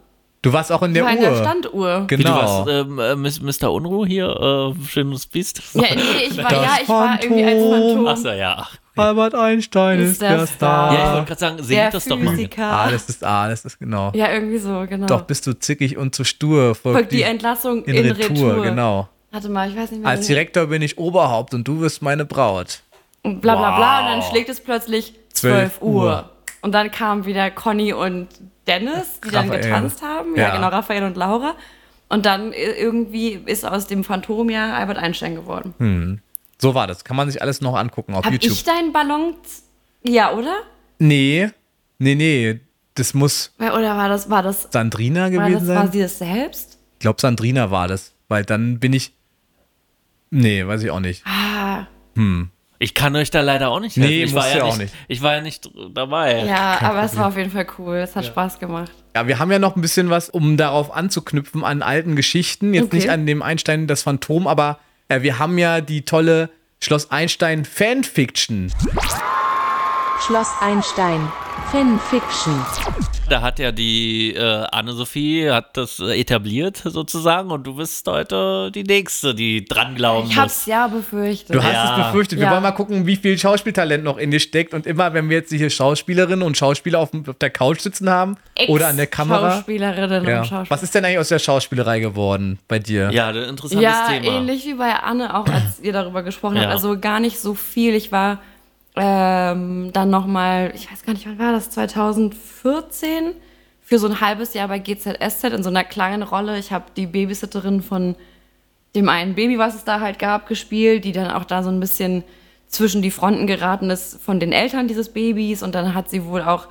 du warst auch in der Ich war in Uhr. der Standuhr. Wie du Genau. warst, ähm, äh, Mr. Unruh hier, äh, schönes Biest. Ja, nee, ich war, Das ja, ich war irgendwie als Phantom. Achso, ja. Albert Einstein Ist ist, der Star. Ja, ich wollte gerade sagen, der singt das doch mal. Physiker. Ah, das ist A, das ist genau. Ja, irgendwie so, genau. Doch bist du zickig und zu stur. Folgt, Folgt die Entlassung in, in, Retour, Retour. genau. Warte mal, ich weiß nicht mehr. Als Direktor bin ich Oberhaupt und du wirst meine Braut. Und bla bla bla. Und Wow. dann schlägt es plötzlich 12 12 Uhr. Uhr. Und dann kamen wieder Conny und Dennis, die dann Raphael. getanzt haben. Ja, Ja. genau, Raphael und Laura. Und dann äh, irgendwie ist aus dem Phantom ja Albert Einstein geworden. So war das. Kann man sich alles noch angucken auf Hab YouTube. ich deinen Ballon. Ja, oder? nee, nee, nee. Das muss Oder war das, war das, Sandrina war gewesen das, war sie das selbst? Ich glaube, Sandrina war das. Weil dann bin ich. Nee, weiß ich auch nicht. Ah, Ich kann euch da leider auch nicht helfen. Nee, ich war ja auch nicht, nicht. Ich war ja nicht dabei. ja, aber es war auf jeden Fall cool. Es hat Spaß gemacht. Ja, wir haben ja noch ein bisschen was, um darauf anzuknüpfen an alten Geschichten. Jetzt Okay. nicht an dem Einstein das Phantom, aber äh, wir haben ja die tolle Schloss Einstein Fanfiction. Schloss Einstein. Fanfiction. Da hat ja die äh, Anne-Sophie hat das äh, etabliert sozusagen und du bist heute die Nächste, die dran glauben Ich muss. hab's ja befürchtet. Du hast Ja. es befürchtet. Wir Ja. wollen mal gucken, wie viel Schauspieltalent noch in dir steckt. Und immer, wenn wir jetzt hier Schauspielerinnen und Schauspieler auf, auf der Couch sitzen haben oder an der Kamera. Schauspielerinnen Ja. und Schauspieler. Was ist denn eigentlich aus der Schauspielerei geworden bei dir? Ja, ein interessantes Ja, Thema. ähnlich wie bei Anne auch, als ihr darüber gesprochen Ja. habt. Also gar nicht so viel. Ich war ähm, dann nochmal, ich weiß gar nicht, wann war das, 2014, für so ein halbes Jahr bei GZSZ in so einer kleinen Rolle. Ich habe die Babysitterin von dem einen Baby, was es da halt gab, gespielt, die dann auch da so ein bisschen zwischen die Fronten geraten ist von den Eltern dieses Babys. Und dann hat sie wohl auch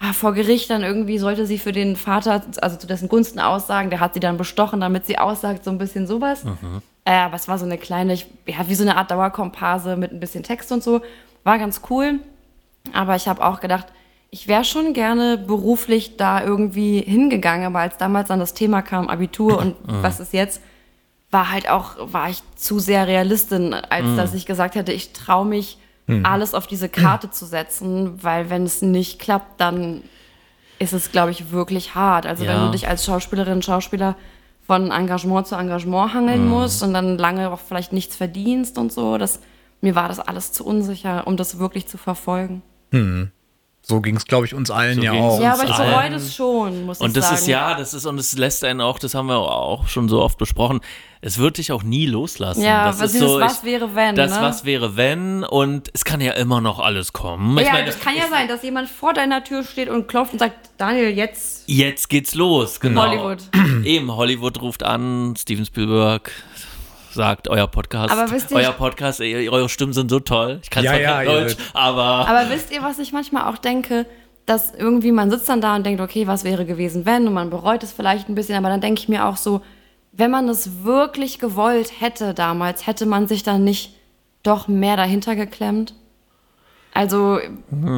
ah, vor Gericht dann irgendwie sollte sie für den Vater, also zu dessen Gunsten aussagen, der hat sie dann bestochen, damit sie aussagt, so ein bisschen sowas. Äh, aber es war so eine kleine, ich- ja, wie so eine Art Dauerkomparse mit ein bisschen Text und so. War ganz cool. Aber ich habe auch gedacht, ich wäre schon gerne beruflich da irgendwie hingegangen, aber als damals dann das Thema kam, Abitur und was ist jetzt, war halt auch, war ich zu sehr Realistin, als dass ich gesagt hätte, ich traue mich, alles auf diese Karte zu setzen, weil wenn es nicht klappt, dann ist es, glaube ich, wirklich hart. Also wenn Ja. du dich als Schauspielerin, Schauspieler von Engagement zu Engagement hangeln musst und dann lange auch vielleicht nichts verdienst und so, das, mir war das alles zu unsicher, um das wirklich zu verfolgen. So ging es, glaube ich, uns allen So ja auch. Ja, aber ich bereue das schon, muss Und ich das sagen. ist ja, das ist, und es lässt einen auch, das haben wir auch schon so oft besprochen, es wird dich auch nie loslassen. Ja, das ist dieses so, Was ich, wäre, wenn, Das ne? Was wäre, wenn, und es kann ja immer noch alles kommen. Ich ja, meine, das kann ja sein, dass jemand vor deiner Tür steht und klopft und sagt, Daniel, jetzt Jetzt geht's los, genau. Hollywood. Eben, Hollywood ruft an, Steven Spielberg sagt, euer Podcast, Aber wisst ihr- euer Podcast, eure Stimmen sind so toll. Ich kann Ja, zwar ja, kein Deutsch, aber, Aber wisst ihr, was ich manchmal auch denke? dass irgendwie man sitzt dann da und denkt, okay, was wäre gewesen, wenn? Und man bereut es vielleicht ein bisschen, aber dann denke ich mir auch so, wenn man es wirklich gewollt hätte damals, hätte man sich dann nicht doch mehr dahinter geklemmt? Also,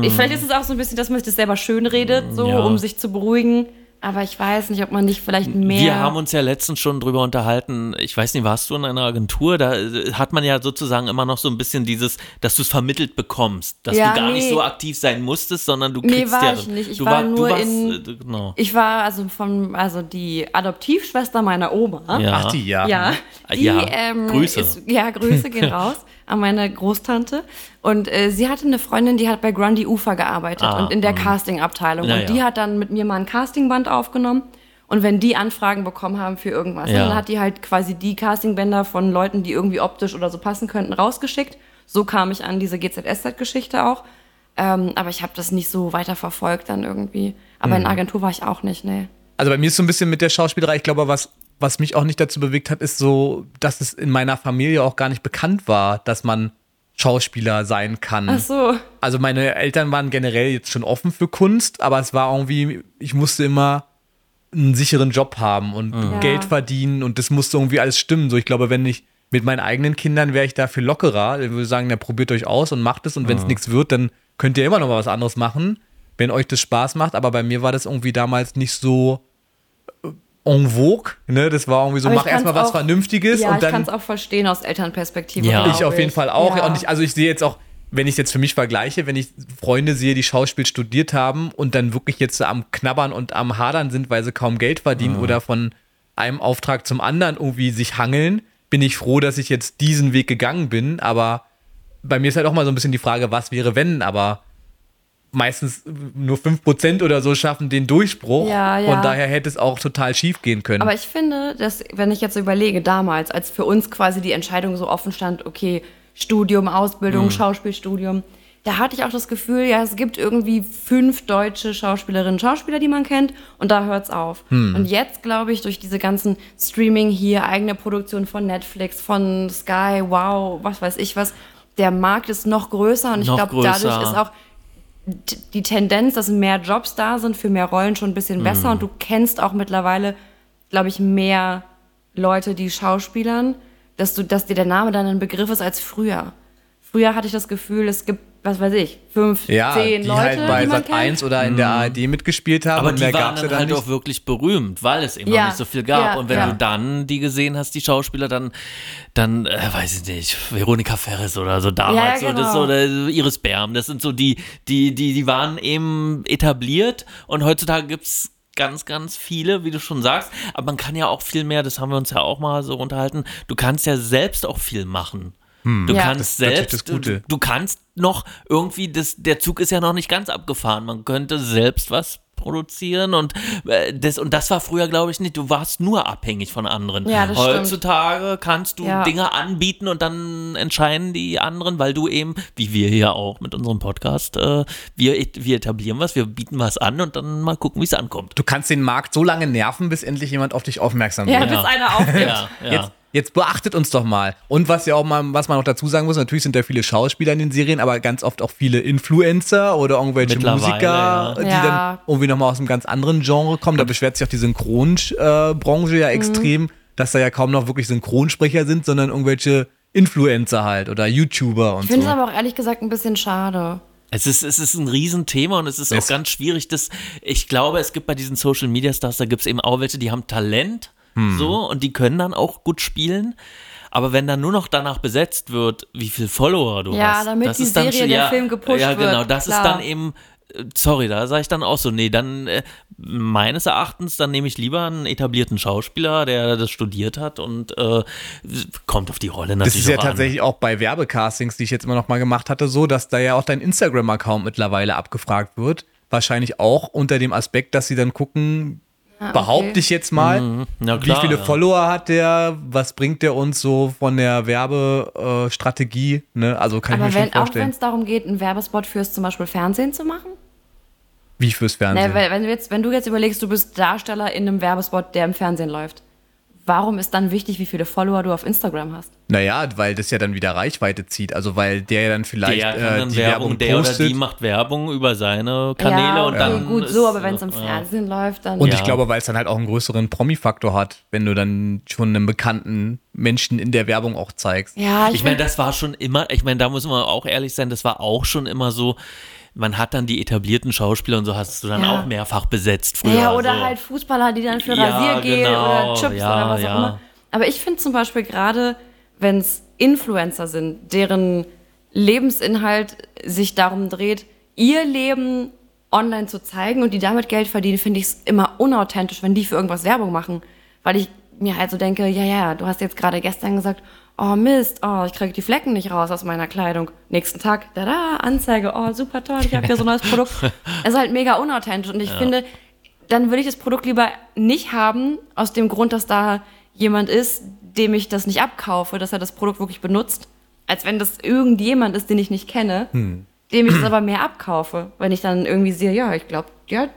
ich, vielleicht ist es auch so ein bisschen, dass man sich das selber schön redet, so, Ja. um sich zu beruhigen. Aber ich weiß nicht, ob man nicht vielleicht mehr. Wir haben uns ja letztens schon drüber unterhalten. Ich weiß nicht, warst du in einer Agentur? Da äh, hat man ja sozusagen immer noch so ein bisschen dieses, dass du es vermittelt bekommst, dass Ja, du gar nicht nee. so aktiv sein musstest, sondern du Nee, kriegst war ja. ich nicht. Ich du war du nur warst, in- äh, du- genau. Ich war also von, also die Adoptivschwester meiner Oma. Ja. Ach, die, ja. Ja, die Ja, ähm, Grüße. Ist, ja, Grüße gehen raus an meine Großtante. Und äh, sie hatte eine Freundin, die hat bei Grundy Ufer gearbeitet Ah, und in der mhm. Casting-Abteilung. Ja, und die ja. hat dann mit mir mal ein Castingband aufgenommen. Und wenn die Anfragen bekommen haben für irgendwas, Ja. dann hat die halt quasi die Castingbänder von Leuten, die irgendwie optisch oder so passen könnten, rausgeschickt. So kam ich an diese GZSZ-Geschichte auch. Ähm, aber ich habe das nicht so weiter verfolgt dann irgendwie. Aber Mhm. in der Agentur war ich auch nicht, nee. Also bei mir ist so ein bisschen mit der Schauspielerei, ich glaube, was, was mich auch nicht dazu bewegt hat, ist so, dass es in meiner Familie auch gar nicht bekannt war, dass man Schauspieler sein kann. Ach so. Also meine Eltern waren generell jetzt schon offen für Kunst, aber es war irgendwie, ich musste immer einen sicheren Job haben und Ja. Geld verdienen und das musste irgendwie alles stimmen. So, ich glaube, wenn ich mit meinen eigenen Kindern wäre ich da viel lockerer. Ich würde sagen, na, probiert euch aus und macht es und wenn es nichts wird, dann könnt ihr immer noch mal was anderes machen, wenn euch das Spaß macht. Aber bei mir war das irgendwie damals nicht so en vogue. Ne? Das war irgendwie so, Aber ich mach erstmal was Vernünftiges Ja, und ich dann kann es auch verstehen aus Elternperspektive. Ja. ich auf jeden Fall auch. Ja. Und ich, also ich sehe jetzt auch, wenn ich es jetzt für mich vergleiche, wenn ich Freunde sehe, die Schauspiel studiert haben und dann wirklich jetzt so am Knabbern und am Hadern sind, weil sie kaum Geld verdienen oder von einem Auftrag zum anderen irgendwie sich hangeln, bin ich froh, dass ich jetzt diesen Weg gegangen bin. Aber bei mir ist halt auch mal so ein bisschen die Frage, was wäre, wenn, aber meistens nur 5% oder so schaffen den Durchbruch. Ja, ja. Und daher hätte es auch total schief gehen können. Aber ich finde, dass, wenn ich jetzt überlege, damals, als für uns quasi die Entscheidung so offen stand, okay, Studium, Ausbildung, Schauspielstudium, da hatte ich auch das Gefühl, ja, es gibt irgendwie fünf deutsche Schauspielerinnen und Schauspieler, die man kennt, und da hört's auf. Und jetzt, glaube ich, durch diese ganzen Streaming hier, eigene Produktion von Netflix, von Sky, wow, was weiß ich was, der Markt ist noch größer und ich Noch glaube, dadurch ist auch die Tendenz, dass mehr Jobs da sind für mehr Rollen schon ein bisschen besser Mhm. und du kennst auch mittlerweile, glaube ich, mehr Leute, die Schauspielern, dass du, dass dir der Name dann ein Begriff ist als früher. Früher hatte ich das Gefühl, es gibt, was weiß ich, fünf, ja, zehn die Leute, halt bei die man Sat kennt. 1 oder in der ARD mitgespielt haben Aber und die mehr waren dann dann halt nicht. auch wirklich berühmt, weil es eben Ja, noch nicht so viel gab. ja, und wenn ja. du dann die gesehen hast, die Schauspieler, dann, dann äh, weiß ich nicht, Veronika Ferris oder so damals Ja, ja, so, das, genau. oder Iris Berm, das sind so die, die, die, die waren eben etabliert und heutzutage gibt's ganz, ganz viele, wie du schon sagst. Aber man kann ja auch viel mehr, das haben wir uns ja auch mal so unterhalten, du kannst ja selbst auch viel machen. Du Ja. kannst selbst, das Gute. Du, du kannst noch irgendwie, das, der Zug ist ja noch nicht ganz abgefahren. Man könnte selbst was produzieren und äh, das und das war früher glaube ich nicht. Du warst nur abhängig von anderen. Ja, das stimmt. Heutzutage kannst du Ja. Dinge anbieten und dann entscheiden die anderen, weil du eben, wie wir hier auch mit unserem Podcast, äh, wir, wir etablieren was, wir bieten was an und dann mal gucken, wie es ankommt. Du kannst den Markt so lange nerven, bis endlich jemand auf dich aufmerksam Ja, wird. bis einer aufgibt. Ja, ja. Jetzt, jetzt beachtet uns doch mal. Und was ja auch mal, was man noch dazu sagen muss, natürlich sind da viele Schauspieler in den Serien, aber ganz oft auch viele Influencer oder irgendwelche Musiker, ja. die Ja. dann irgendwie nochmal aus einem ganz anderen Genre kommen. Da beschwert sich auch die Synchronbranche Mhm. ja extrem, dass da ja kaum noch wirklich Synchronsprecher sind, sondern irgendwelche Influencer halt oder YouTuber und Ich finde so. es aber auch ehrlich gesagt ein bisschen schade. Es ist, es ist ein Riesenthema und es ist Es- auch ganz schwierig. Das, ich glaube, es gibt bei diesen Social Media Stars, da gibt es eben auch welche, die haben Talent so und die können dann auch gut spielen. Aber wenn dann nur noch danach besetzt wird, wie viel Follower du Ja, hast, damit das die ist dann Serie, schon- der ja, Film gepusht Ja, genau, wird, das klar. ist dann eben, äh, sorry, da sage ich dann auch so, nee, dann äh, meines Erachtens, dann nehme ich lieber einen etablierten Schauspieler, der das studiert hat und äh, kommt auf die Rolle Das natürlich ist ja auch an. tatsächlich auch bei Werbecastings, die ich jetzt immer noch mal gemacht hatte, so, dass da ja auch dein Instagram-Account mittlerweile abgefragt wird. Wahrscheinlich auch unter dem Aspekt, dass sie dann gucken, behaupte ich jetzt mal, Ah, Na klar, wie viele ja. Follower hat der, was bringt der uns so von der Werbestrategie, ne? Also kann Aber ich mir wenn, schon auch wenn vorstellen. es darum geht, einen Werbespot fürs zum Beispiel Fernsehen zu machen? Wie fürs Fernsehen. Ne, weil, wenn, du jetzt, wenn du jetzt überlegst, du bist Darsteller in einem Werbespot, der im Fernsehen läuft. Warum ist dann wichtig, wie viele Follower du auf Instagram hast? Naja, weil das ja dann wieder Reichweite zieht. Also weil der dann vielleicht Der, kann äh, die Werbung, Werbung der oder postet. die macht Werbung über seine Kanäle ja, und okay, dann. gut so, aber wenn es im ja. Fernsehen läuft, dann. Und Ja. ich glaube, weil es dann halt auch einen größeren Promi-Faktor hat, wenn du dann schon einen bekannten Menschen in der Werbung auch zeigst. ja, ich, Ich meine, das war schon immer, ich meine, da muss man auch ehrlich sein, das war auch schon immer so, man hat dann die etablierten Schauspieler und so hast du dann Ja. auch mehrfach besetzt früher. Ja, oder so. halt Fußballer, die dann für Ja, Rasiergel genau, oder Chips ja, oder was auch immer. Aber ich finde zum Beispiel gerade, wenn es Influencer sind, deren Lebensinhalt sich darum dreht, ihr Leben online zu zeigen und die damit Geld verdienen, finde ich es immer unauthentisch, wenn die für irgendwas Werbung machen. Weil ich mir halt so denke, ja, ja, du hast jetzt gerade gestern gesagt, oh Mist, oh, ich kriege die Flecken nicht raus aus meiner Kleidung. Nächsten Tag, da da, Anzeige, oh, super toll, ich habe hier so ein neues Produkt. Es ist halt mega unauthentisch und ich finde, dann würde ich das Produkt lieber nicht haben, aus dem Grund, dass da jemand ist, dem ich das nicht abkaufe, dass er das Produkt wirklich benutzt, als wenn das irgendjemand ist, den ich nicht kenne, dem ich es aber mehr abkaufe. Wenn ich dann irgendwie sehe, ja, ich glaube, ja,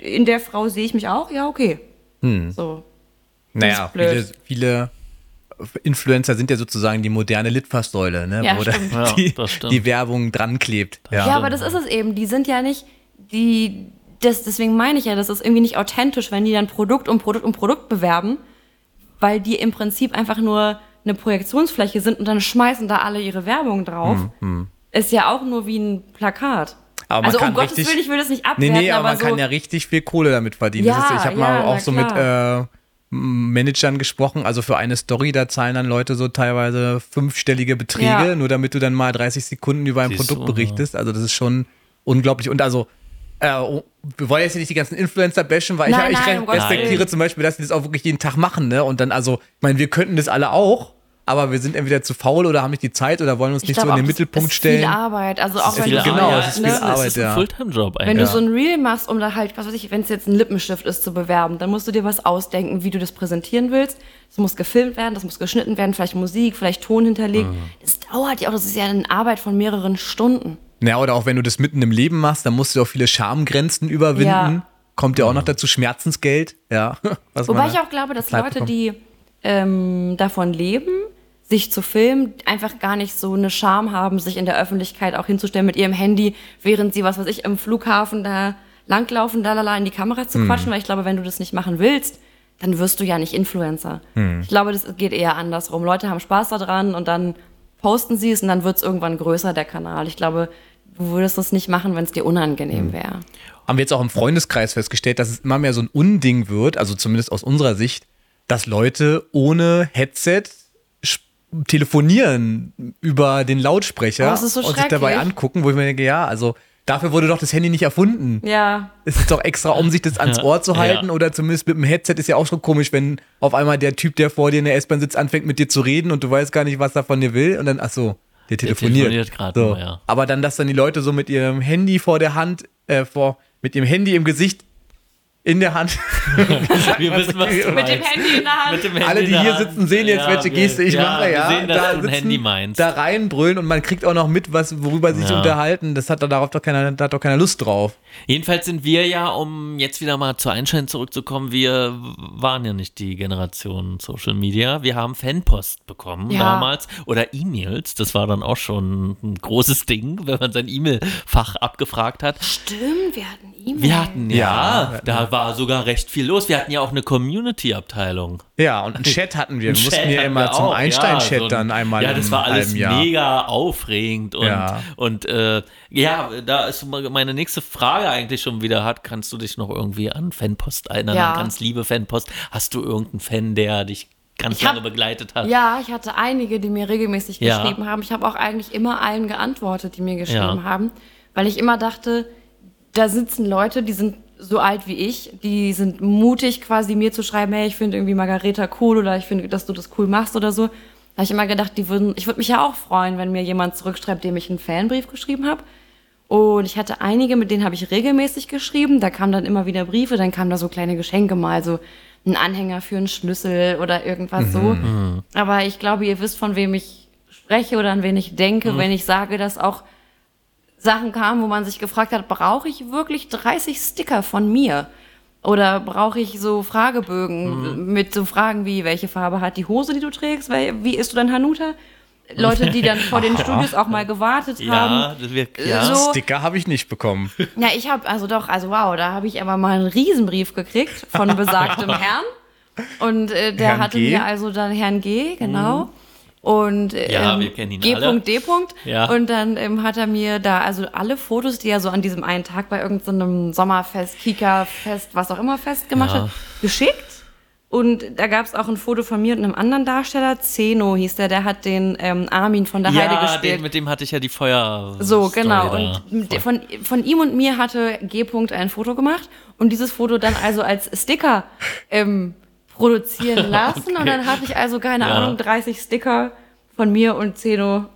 in der Frau sehe ich mich auch, ja, okay. So. Naja, viele, viele Influencer sind ja sozusagen die moderne Litfaßsäule, ne? Ja, wo da stimmt. Ja, die, die Werbung dran klebt. Ja. Ja, aber das ist es eben. Die sind ja nicht, die, das, deswegen meine ich ja, das ist irgendwie nicht authentisch, wenn die dann Produkt um Produkt um Produkt bewerben, weil die im Prinzip einfach nur eine Projektionsfläche sind und dann schmeißen da alle ihre Werbung drauf. Ist ja auch nur wie ein Plakat. Aber man also um Gottes richtig- Willen, ich will das nicht Nee, abwerten, nee, aber, aber man so, kann ja richtig viel Kohle damit verdienen. Ja, das ist, ich habe mal ja, auch na so mit klar. äh, Managern gesprochen, also für eine Story, da zahlen dann Leute so teilweise fünfstellige Beträge, Ja. nur damit du dann mal 30 Sekunden über ein Siehst Produkt du, berichtest. Also das ist schon unglaublich. Und also, äh, oh, wir wollen jetzt hier nicht die ganzen Influencer bashen, weil Nein, ich, ich nein, Gottes respektiere Willen. zum Beispiel, dass die das auch wirklich jeden Tag machen, ne? Und dann also, ich meine, wir könnten das alle auch, aber wir sind entweder zu faul oder haben nicht die Zeit oder wollen uns ich nicht so in den auch, das Mittelpunkt ist stellen. Viel Arbeit. Also auch wenn du, Genau, es ist ne? viel Arbeit, Es ist ein. Fulltime-Job Wenn eigentlich. du so ein Reel machst, um da halt, was weiß ich, wenn es jetzt ein Lippenstift ist, zu bewerben, dann musst du dir was ausdenken, wie du das präsentieren willst. Das muss gefilmt werden, das muss geschnitten werden, vielleicht Musik, vielleicht Ton hinterlegt. Mhm. Das dauert ja auch, das ist ja eine Arbeit von mehreren Stunden. Ja, oder auch wenn du das mitten im Leben machst, dann musst du auch viele Schamgrenzen überwinden. Ja. Kommt ja auch noch dazu Schmerzensgeld. Ja. Was Wobei ich auch glaube, dass Zeit Leute, bekommt. die ähm, davon leben, sich zu filmen, einfach gar nicht so eine Scham haben, sich in der Öffentlichkeit auch hinzustellen mit ihrem Handy, während sie, was weiß ich, im Flughafen da langlaufen, lalala, in die Kamera Hm. zu quatschen, weil ich glaube, wenn du das nicht machen willst, dann wirst du ja nicht Influencer. Hm. Ich glaube, das geht eher andersrum. Leute haben Spaß daran und dann posten sie es und dann wird es irgendwann größer, der Kanal. Ich glaube, du würdest das nicht machen, wenn es dir unangenehm Hm. wäre. haben wir jetzt auch im Freundeskreis festgestellt, dass es immer mehr so ein Unding wird, also zumindest aus unserer Sicht, dass Leute ohne Headset telefonieren über den Lautsprecher Oh, so und sich dabei angucken, wo ich mir denke, ja, also dafür wurde doch das Handy nicht erfunden. Ja, Es ist doch extra, um sich das ans Ja, Ohr zu halten ja. oder zumindest mit dem Headset ist ja auch schon komisch, wenn auf einmal der Typ, der vor dir in der S-Bahn sitzt, anfängt mit dir zu reden und du weißt gar nicht, was er von dir will und dann, ach so, der telefoniert. telefoniert grad so. ja. Aber dann, dass dann die Leute so mit ihrem Handy vor der Hand, äh, vor, mit ihrem Handy im Gesicht in der Hand. Wir wissen, was du mit dem. Handy in der Hand. Mit dem Handy Alle, die hier Hand. sitzen, sehen jetzt, Ja, welche Geste ich ja, mache. Ja, sehen, dass da sitzen, Handy meinst. Da reinbrüllen und man kriegt auch noch mit, was, worüber sie sich Ja. unterhalten. Das hat da darauf doch keiner, da hat doch keiner Lust drauf. Jedenfalls sind wir ja, um jetzt wieder mal zu Einstein zurückzukommen, wir waren ja nicht die Generation Social Media. Wir haben Fanpost bekommen Ja. damals oder E-Mails. Das war dann auch schon ein großes Ding, wenn man sein E-Mail-Fach abgefragt hat. Stimmt, wir hatten E-Mail. Wir hatten ja, Ja. da war sogar recht viel los. Wir hatten ja auch eine Community-Abteilung. Ja, und einen Chat hatten wir. Wir Einen mussten Chat ja immer wir zum Einstein-Chat ja, so ein- dann einmal Ja, das war alles mega aufregend und, Ja. und äh, ja, da ist meine nächste Frage eigentlich schon wieder hat. Kannst du dich noch irgendwie an Fanpost erinnern? Ja. An ganz liebe Fanpost. Hast du irgendeinen Fan, der dich ganz Ich hab- lange begleitet hat? Ja, ich hatte einige, die mir regelmäßig Ja. geschrieben haben. Ich habe auch eigentlich immer allen geantwortet, die mir geschrieben Ja. haben, weil ich immer dachte, da sitzen Leute, die sind so alt wie ich, die sind mutig quasi mir zu schreiben, hey, ich finde irgendwie Margareta cool oder ich finde, dass du das cool machst oder so. Da habe ich immer gedacht, die würden, ich würde mich ja auch freuen, wenn mir jemand zurückschreibt, dem ich einen Fanbrief geschrieben habe. Und ich hatte einige, mit denen habe ich regelmäßig geschrieben. Da kamen dann immer wieder Briefe, dann kamen da so kleine Geschenke mal, so ein Anhänger für einen Schlüssel oder irgendwas so. Aber ich glaube, ihr wisst, von wem ich spreche oder an wen ich denke, wenn ich sage, dass auch Sachen kamen, wo man sich gefragt hat, brauche ich wirklich 30 Sticker von mir? Oder brauche ich so Fragebögen Mhm. mit so Fragen wie, welche Farbe hat die Hose, die du trägst? Wie isst du dein Hanuta? Leute, die dann vor den Studios auch mal gewartet Ja, haben. wir, ja. So, Sticker habe ich nicht bekommen. ja, ich habe, also doch, also wow, da habe ich aber mal einen Riesenbrief gekriegt von besagtem Herrn. Und äh, der Herrn hatte G. mir also dann Herrn G, genau. Und ähm, Ja, wir kennen ihn G. alle. D. Ja. Und dann ähm, hat er mir da also alle Fotos, die er so an diesem einen Tag bei irgendeinem Sommerfest, Kika-Fest, was auch immer Fest gemacht Ja. hat, geschickt. Und da gab es auch ein Foto von mir und einem anderen Darsteller, Zeno hieß der, der hat den ähm, Armin von der Heide ja gespielt. den, mit dem hatte ich ja die Feuer. So, Story genau. da. Und von, von ihm und mir hatte G. ein Foto gemacht und dieses Foto dann also als Sticker ähm, produzieren lassen. Und dann hatte ich also, keine Ja. Ahnung, 30 Sticker von mir und Zeno.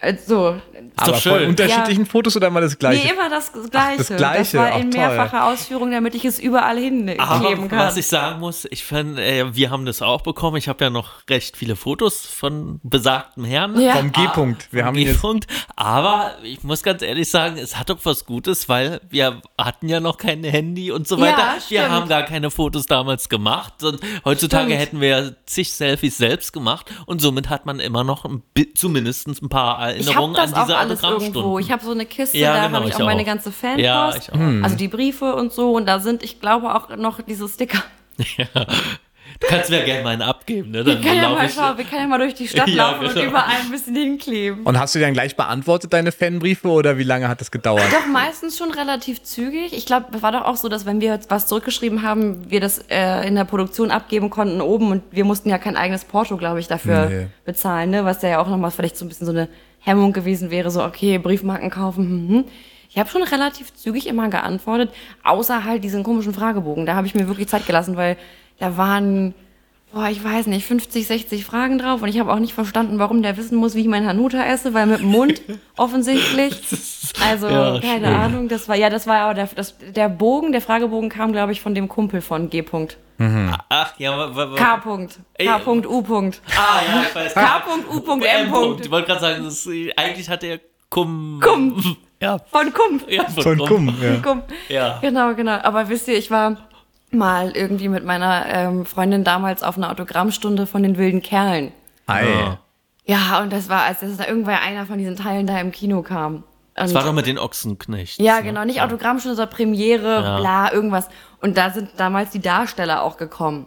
Also, Aber doch von schön. unterschiedlichen Fotos oder immer das gleiche? nee, immer das Gleiche. das Gleiche, war ach, in toll. mehrfacher Ausführung, damit ich es überall hinkleben kann. was ich sagen muss, ich finde, äh, wir haben das auch bekommen. Ich habe ja noch recht viele Fotos von besagtem Herrn. Ja. Vom G-Punkt. Wir haben ihn jetzt. G-Punkt. Aber ich muss ganz ehrlich sagen, es hat doch was Gutes, weil wir hatten ja noch kein Handy und so Ja, weiter. wir stimmt. haben gar keine Fotos damals gemacht. Und heutzutage Stimmt. hätten wir ja zig Selfies selbst gemacht und somit hat man immer noch ein, zumindest ein paar Erinnerungen das an auch diese alles irgendwo. Autogrammstunden. Ich habe so eine Kiste, Ja, da genau, habe ich ich auch meine auch. ganze Fanpost. Ja, ich auch. Also die Briefe und so. Und da sind, ich glaube, auch noch diese Sticker. Du kannst mir gerne mal einen abgeben, ne? Wir Dann können ja mal ich- schauen, wir können ja mal durch die Stadt Ja, laufen und genau. überall ein bisschen hinkleben. Und hast du dann gleich beantwortet, deine Fanbriefe, oder wie lange hat das gedauert? Doch meistens schon relativ zügig. Ich glaube, es war doch auch so, dass wenn wir jetzt was zurückgeschrieben haben, wir das äh, in der Produktion abgeben konnten oben und wir mussten ja kein eigenes Porto, glaube ich, dafür Nee. bezahlen, ne? Was ja auch nochmal vielleicht so ein bisschen so eine Hemmung gewesen wäre, so okay, Briefmarken kaufen. Hm. Ich habe schon relativ zügig immer geantwortet, außer halt diesen komischen Fragebogen. Da habe ich mir wirklich Zeit gelassen, weil da waren boah, ich weiß nicht, 50, 60 Fragen drauf und ich habe auch nicht verstanden, warum der wissen muss, wie ich mein Hanuta esse, weil mit dem Mund offensichtlich. Also, Ja, keine schön. Ahnung, das war, ja, das war aber der, das, der Bogen, der Fragebogen kam, glaube ich, von dem Kumpel von G. -Punkt. Ach, ja, wa- wa- wa- K. -Punkt. K. -Punkt, U. -Punkt. Ah, ja, ich weiß. K. -Punkt, U. -Punkt, M. -Punkt. Ich wollte gerade sagen, ist, eigentlich hat er Kum. Kum. Ja, Von Kump. ja Von Kumm, ja. Kump. Ja. Genau, genau. Aber wisst ihr, ich war mal irgendwie mit meiner ähm, Freundin damals auf einer Autogrammstunde von den wilden Kerlen. Ei. Ja. Ja, und das war, als das da irgendwann einer von diesen Teilen da im Kino kam. Das Und- war doch mit den Ochsenknechts. Ja, ne? genau, nicht Autogrammstunde, sondern Premiere, Ja. bla, irgendwas. Und da sind damals die Darsteller auch gekommen.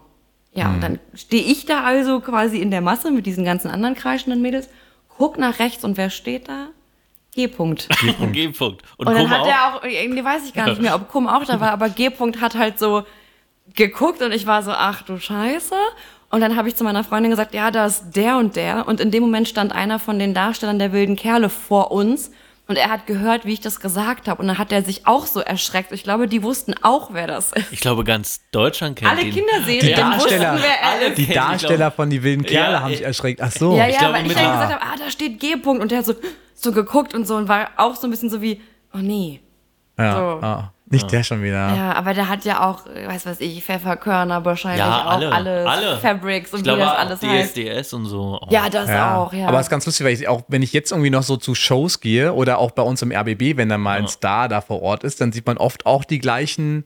Ja, Mhm. und dann stehe ich da also quasi in der Masse mit diesen ganzen anderen kreischenden Mädels, guck nach rechts und wer steht da? G-Punkt. G-Punkt. Und, Und dann Kum hat auch? er auch, irgendwie weiß ich gar nicht mehr, ob Kum auch da war, aber G-Punkt hat halt so geguckt und ich war so, ach du Scheiße. Und dann habe ich zu meiner Freundin gesagt, ja, da ist der und der. Und in dem Moment stand einer von den Darstellern der wilden Kerle vor uns. Und er hat gehört, wie ich das gesagt habe. Und dann hat er sich auch so erschreckt. Ich glaube, die wussten auch, wer das ist. Ich glaube, ganz Deutschland kennt Alle ihn. Kinderserien Die Darsteller. wussten, wer er ist. Die ich, Darsteller von die wilden Kerle Ja, haben ich- sich erschreckt. Ach so. Ja, ja, glaube, weil ich mit dann der- gesagt habe, ah, da steht G-Punkt. Und der hat so, so geguckt und so und war auch so ein bisschen so wie, oh nee. ja. so. Ah. Nicht der schon wieder. Ja, aber der hat ja auch, weiß was ich, Pfefferkörner wahrscheinlich Ja, auch alle. alles, alle. Fabrics und ich wie glaube, das auch alles heißt. DSDS und so. auch. Ja, das auch, ja. Aber es ist ganz lustig, weil ich auch, wenn ich jetzt irgendwie noch so zu Shows gehe oder auch bei uns im RBB, wenn dann mal ein Star da vor Ort ist, dann sieht man oft auch die gleichen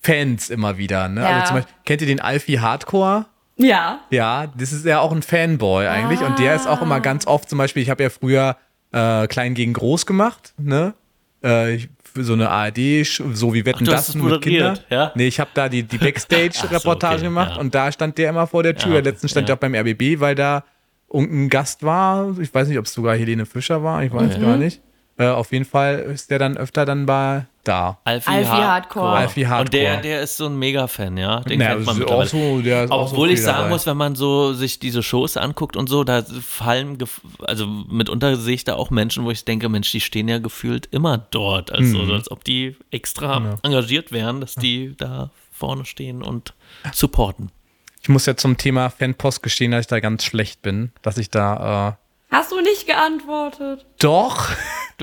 Fans immer wieder. Ne? Ja. Also zum Beispiel, kennt ihr den Alfie Hardcore? ja. Ja, das ist ja auch ein Fanboy eigentlich. Und der ist auch immer ganz oft zum Beispiel, ich habe ja früher äh, Klein gegen Groß gemacht, ne? Äh, ich- so eine ARD, so wie Wetten hast das mit Kindern. ja? Nee, ich habe da die, die Backstage-Reportage okay, gemacht ja. und da stand der immer vor der Tür. Ja, Letztens stand ja. er auch beim RBB, weil da irgendein Gast war. Ich weiß nicht, ob es sogar Helene Fischer war, ich weiß Mhm. gar nicht. Äh, auf jeden Fall ist der dann öfter dann bei da. Alfie, Alfie Hardcore. Hardcore. Alfie Hardcore. Und der, der ist so ein Mega-Fan, ja. Den Na, kennt man mittlerweile. auch so, der ist auch so Obwohl ich sagen dabei. muss, wenn man so sich diese Shows anguckt und so, da fallen, also mitunter sehe ich da auch Menschen, wo ich denke, Mensch, die stehen ja gefühlt immer dort. Also Mhm. als ob die extra engagiert wären, dass die da vorne stehen und supporten. Ich muss ja zum Thema Fanpost gestehen, dass ich da ganz schlecht bin, dass ich da äh, Hast du nicht geantwortet? Du doch.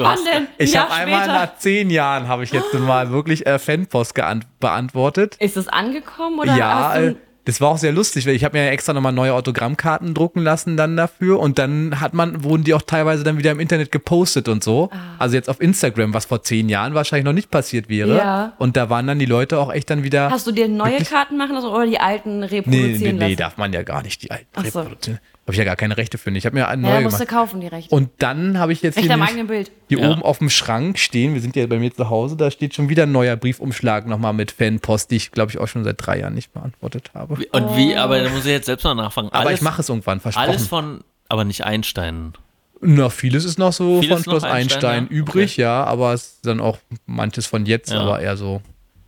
Wann hast, denn? Ich habe einmal nach zehn Jahren habe ich jetzt mal wirklich äh, Fanpost beantwortet. Ist es angekommen oder Ja, du äh, Das war auch sehr lustig, weil ich habe mir ja extra nochmal neue Autogrammkarten drucken lassen dann dafür und dann hat man, wurden die auch teilweise dann wieder im Internet gepostet und so. Also jetzt auf Instagram, was vor zehn Jahren wahrscheinlich noch nicht passiert wäre. Ja. Und da waren dann die Leute auch echt dann wieder. Hast du dir neue? Karten machen lassen oder die alten nee, reproduzieren nee, nee, lassen? darf man ja gar nicht, die alten so. reproduzieren. Habe ich ja gar keine Rechte für. Ich habe mir eine Ja, neue musst du gemacht. kaufen, die Rechte. Und dann habe ich jetzt Echt hier, am eigenen Bild. hier Ja. oben auf dem Schrank stehen, wir sind ja bei mir zu Hause, da steht schon wieder ein neuer Briefumschlag nochmal mit Fanpost, die ich glaube ich auch schon seit drei Jahren nicht beantwortet habe. Und wie, aber da muss ich jetzt selbst noch nachfangen. Aber alles, ich mache es irgendwann, versprochen. Alles von, aber nicht Einstein. Na, vieles ist noch so Vieles von Schloss Einstein, Einstein, ja? übrig, ja, aber es ist dann auch manches von jetzt, Ja. aber eher so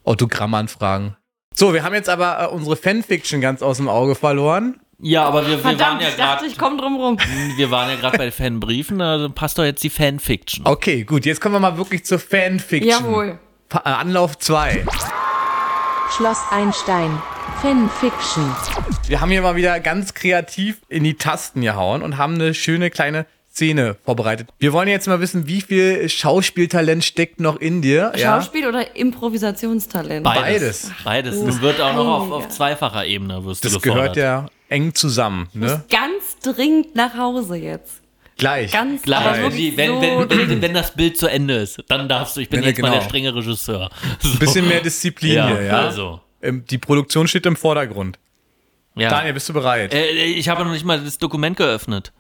Autogrammanfragen. So, wir haben jetzt aber äh, unsere Fanfiction ganz aus dem Auge verloren. Ja, aber wir, wir waren ja ich dachte, gerade, ich komme drum rum. wir waren ja gerade bei Fanbriefen, da passt doch jetzt die Fanfiction. Okay, gut, jetzt kommen wir mal wirklich zur Fanfiction. Jawohl. Pa- äh, Anlauf 2. Schloss Einstein. Fanfiction. Wir haben hier mal wieder ganz kreativ in die Tasten gehauen und haben eine schöne kleine Szene vorbereitet. Wir wollen jetzt mal wissen, wie viel Schauspieltalent steckt noch in dir. Ja? Schauspiel oder Improvisationstalent? Beides. Beides. du Du wird auch noch auf, auf zweifacher Ebene wirst Das du gefordert. gehört ja eng zusammen, ne? Ganz dringend nach Hause jetzt. Gleich. Ganz Klar, aber wenn, wenn, so wenn, wenn, dringend. wenn das Bild zu Ende ist, dann darfst du. Ich bin Ja, jetzt mal genau. der strenge Regisseur. So. Ein bisschen mehr Disziplin ja, hier, ja. Also. Ähm, Die Produktion steht im Vordergrund. Ja. Daniel, bist du bereit? Äh, ich habe noch nicht mal das Dokument geöffnet.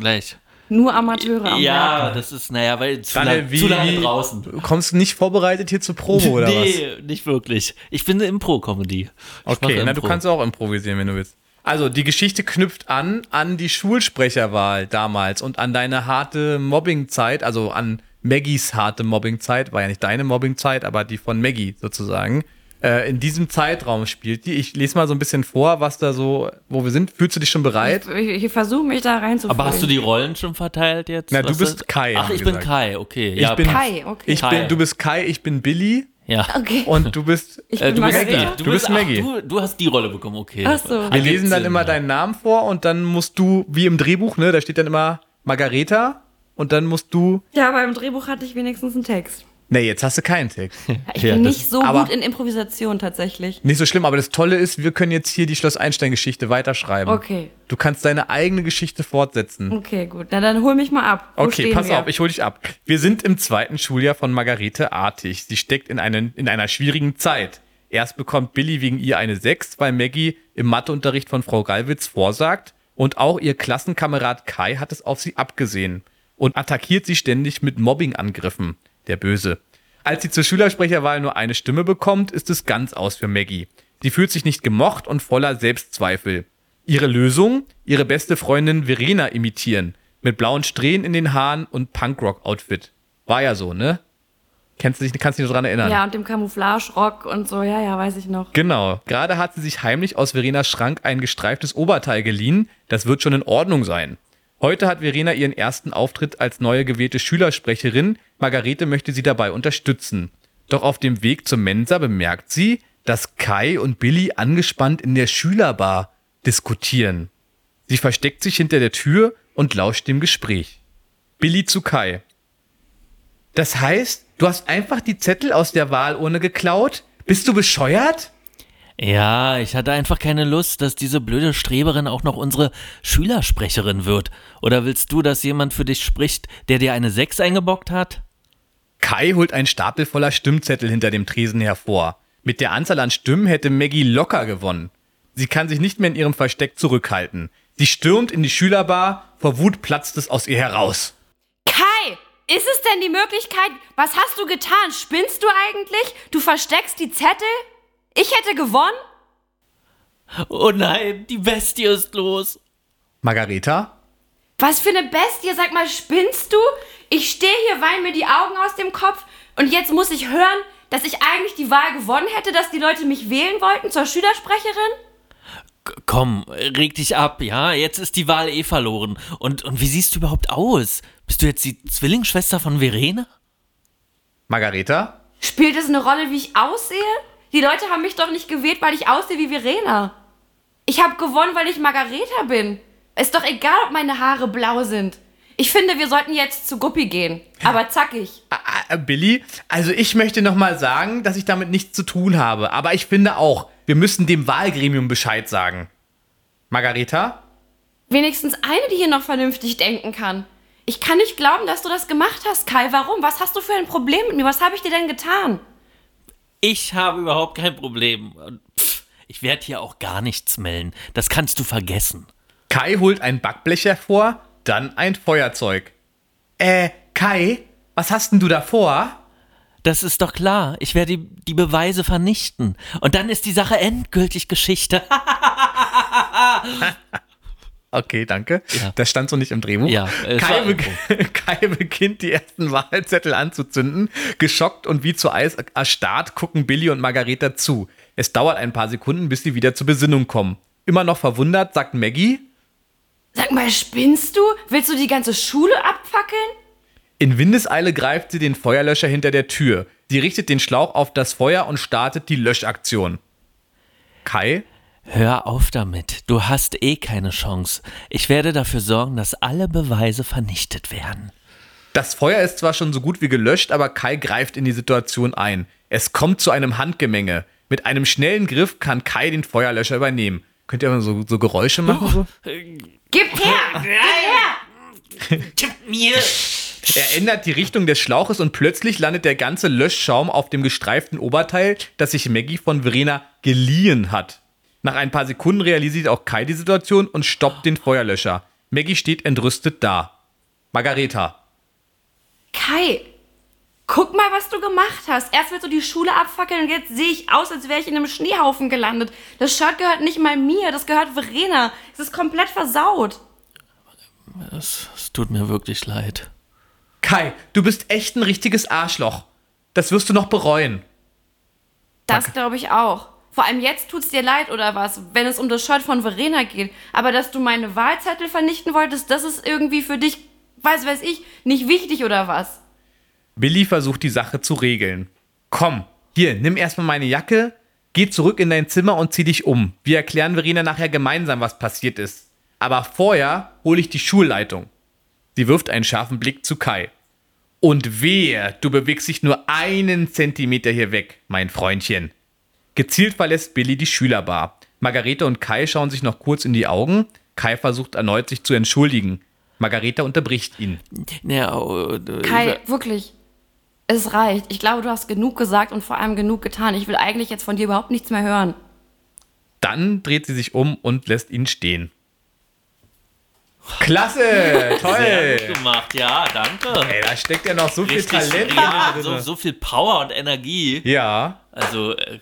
Gleich. Nur Amateure am. Ja, das ist, naja, weil zu, Daniel, lang, wie, zu lange draußen. Du kommst nicht vorbereitet hier zur Probe, oder was? nee, nicht wirklich. Ich bin eine Impro-Comedy. Okay, na, du Impro. kannst auch improvisieren, wenn du willst. Also, die Geschichte knüpft an an die Schulsprecherwahl damals und an deine harte Mobbingzeit, also an Maggies harte Mobbingzeit, war ja nicht deine Mobbingzeit, aber die von Maggie sozusagen. Äh, in diesem Zeitraum spielt die. Ich lese mal so ein bisschen vor, was da so, wo wir sind. Fühlst du dich schon bereit? Ich, ich versuche mich da reinzufühlen. Aber hast du die Rollen schon verteilt jetzt? Na, du Was bist ist- Kai, Ach, ich wir bin gesagt. Kai, okay. Ich ja, bin- Kai, okay. Ich Kai. bin, du bist Kai, ich bin Billy okay. und du bist. ich Äh, bin du, bist, Margareta. du, Du bist bist Maggie. Ach, du, du hast die Rolle bekommen, okay. Ach so. Wir lesen dann Sinn, immer ja. deinen Namen vor und dann musst du, wie im Drehbuch, ne, da steht dann immer Margareta und dann musst du. Ja, beim Drehbuch hatte ich wenigstens einen Text. Ne, jetzt hast du keinen Text. Ich Ja, bin das- nicht so gut in Improvisation tatsächlich. Nicht so schlimm, aber das Tolle ist, wir können jetzt hier die Schloss Einstein-Geschichte weiterschreiben. Okay. Du kannst deine eigene Geschichte fortsetzen. Okay, gut. Na, dann hol mich mal ab. Wo Okay, pass wir? auf, ich hole dich ab. Wir sind im zweiten Schuljahr von Margarete Artig. Sie steckt in, einen, in einer schwierigen Zeit. Erst bekommt Billy wegen ihr eine 6, weil Maggie im Matheunterricht von Frau Gallwitz vorsagt. Und auch ihr Klassenkamerad Kai hat es auf sie abgesehen und attackiert sie ständig mit Mobbingangriffen. Der Böse. Als sie zur Schülersprecherwahl nur eine Stimme bekommt, ist es ganz aus für Maggie. Sie fühlt sich nicht gemocht und voller Selbstzweifel. Ihre Lösung? Ihre beste Freundin Verena imitieren. Mit blauen Strähnen in den Haaren und Punkrock-Outfit. War ja so, ne? Kennst du dich, kannst du dich noch dran erinnern? Ja, und dem Camouflage-Rock und so. Ja, ja, weiß ich noch. Genau. Gerade hat sie sich heimlich aus Verenas Schrank ein gestreiftes Oberteil geliehen. Das wird schon in Ordnung sein. Heute hat Verena ihren ersten Auftritt als neue gewählte Schülersprecherin. Margarete möchte sie dabei unterstützen. Doch auf dem Weg zur Mensa bemerkt sie, dass Kai und Billy angespannt in der Schülerbar diskutieren. Sie versteckt sich hinter der Tür und lauscht dem Gespräch. Billy zu Kai. Das heißt, du hast einfach die Zettel aus der Wahlurne geklaut? Bist du bescheuert? Ja, ich hatte einfach keine Lust, dass diese blöde Streberin auch noch unsere Schülersprecherin wird. Oder willst du, dass jemand für dich spricht, der dir eine 6 eingebockt hat? Kai holt einen Stapel voller Stimmzettel hinter dem Tresen hervor. Mit der Anzahl an Stimmen hätte Maggie locker gewonnen. Sie kann sich nicht mehr in ihrem Versteck zurückhalten. Sie stürmt in die Schülerbar, vor Wut platzt es aus ihr heraus. Kai, ist es denn die Möglichkeit? Was hast du getan? Spinnst du eigentlich? Du versteckst die Zettel? Ich hätte gewonnen? Oh nein, die Bestie ist los. Margareta? Was für eine Bestie? Sag mal, spinnst du? Ich stehe hier, wein mir die Augen aus dem Kopf und jetzt muss ich hören, dass ich eigentlich die Wahl gewonnen hätte, dass die Leute mich wählen wollten zur Schülersprecherin? Komm, reg dich ab, ja? Jetzt ist die Wahl eh verloren. Und, und wie siehst du überhaupt aus? Bist du jetzt die Zwillingsschwester von Verena? Margareta? Spielt es eine Rolle, wie ich aussehe? Die Leute haben mich doch nicht gewählt, weil ich aussehe wie Verena. Ich habe gewonnen, weil ich Margareta bin. Ist doch egal, ob meine Haare blau sind. Ich finde, wir sollten jetzt zu Guppi gehen. Aber zackig. Billy? Also ich möchte noch mal sagen, dass ich damit nichts zu tun habe. Aber ich finde auch, Wir müssen dem Wahlgremium Bescheid sagen. Margareta? Wenigstens eine, die hier noch vernünftig denken kann. Ich kann nicht glauben, dass du das gemacht hast, Kai. Warum? Was hast du für ein Problem mit mir? Was habe ich dir denn getan? Ich habe überhaupt kein Problem. Und pff, ich werde hier auch gar nichts melden. Das kannst du vergessen. Kai holt ein Backblech hervor, dann ein Feuerzeug. Äh, Kai, was hast denn du da vor? Das ist doch klar. Ich werde die, die Beweise vernichten. Und dann ist die Sache endgültig Geschichte. Okay, danke. Ja. Das stand so nicht im Drehbuch. Ja, Kai, be Kai beginnt die ersten Wahlzettel anzuzünden. Geschockt und wie zu Eis erstarrt gucken Billy und Margareta zu. Es dauert ein paar Sekunden, bis sie wieder zur Besinnung kommen. Immer noch verwundert, sagt Maggie. Sag mal, spinnst du? Willst du die ganze Schule abfackeln? In Windeseile greift sie den Feuerlöscher hinter der Tür. Sie richtet den Schlauch auf das Feuer und startet die Löschaktion. Kai, Hör auf damit. Du hast eh keine Chance. Ich werde dafür sorgen, dass alle Beweise vernichtet werden. Das Feuer ist zwar schon so gut wie gelöscht, aber Kai greift in die Situation ein. Es kommt zu einem Handgemenge. Mit einem schnellen Griff kann Kai den Feuerlöscher übernehmen. Könnt ihr mal so, so Geräusche machen? So? Gib her! Gib her! Gib mir! Er ändert die Richtung des Schlauches und plötzlich landet der ganze Löschschaum auf dem gestreiften Oberteil, das sich Maggie von Verena geliehen hat. Nach ein paar Sekunden realisiert auch Kai die Situation und stoppt den Feuerlöscher. Maggie steht entrüstet da. Margareta. Kai, guck mal, was du gemacht hast. Erst willst du die Schule abfackeln und jetzt sehe ich aus, als wäre ich in einem Schneehaufen gelandet. Das Shirt gehört nicht mal mir, das gehört Verena. Es ist komplett versaut. Es, es tut mir wirklich leid. Kai, du bist echt ein richtiges Arschloch. Das wirst du noch bereuen. Das glaube ich auch. Vor allem jetzt tut's dir leid oder was, wenn es um das Shirt von Verena geht. Aber dass du meine Wahlzettel vernichten wolltest, das ist irgendwie für dich, weiß weiß ich, nicht wichtig oder was? Billy versucht die Sache zu regeln. Komm, hier, nimm erstmal meine Jacke, geh zurück in dein Zimmer und zieh dich um. Wir erklären Verena nachher gemeinsam, was passiert ist. Aber vorher hole ich die Schulleitung. Sie wirft einen scharfen Blick zu Kai. Und wehe, du bewegst dich nur einen Zentimeter hier weg, mein Freundchen. Gezielt verlässt Billy die Schülerbar. Margarete und Kai schauen sich noch kurz in die Augen. Kai versucht erneut, sich zu entschuldigen. Margarete unterbricht ihn. Ja, äh, Kai, wirklich. Es reicht. Ich glaube, du hast genug gesagt und vor allem genug getan. Ich will eigentlich jetzt von dir überhaupt nichts mehr hören. Dann dreht sie sich um und lässt ihn stehen. Klasse, Sehr toll. gut gemacht, ja, danke. Ey, da steckt ja noch so viel Richtig, Talent ja, drin. so, so viel Power und Energie. ja, Also, äh,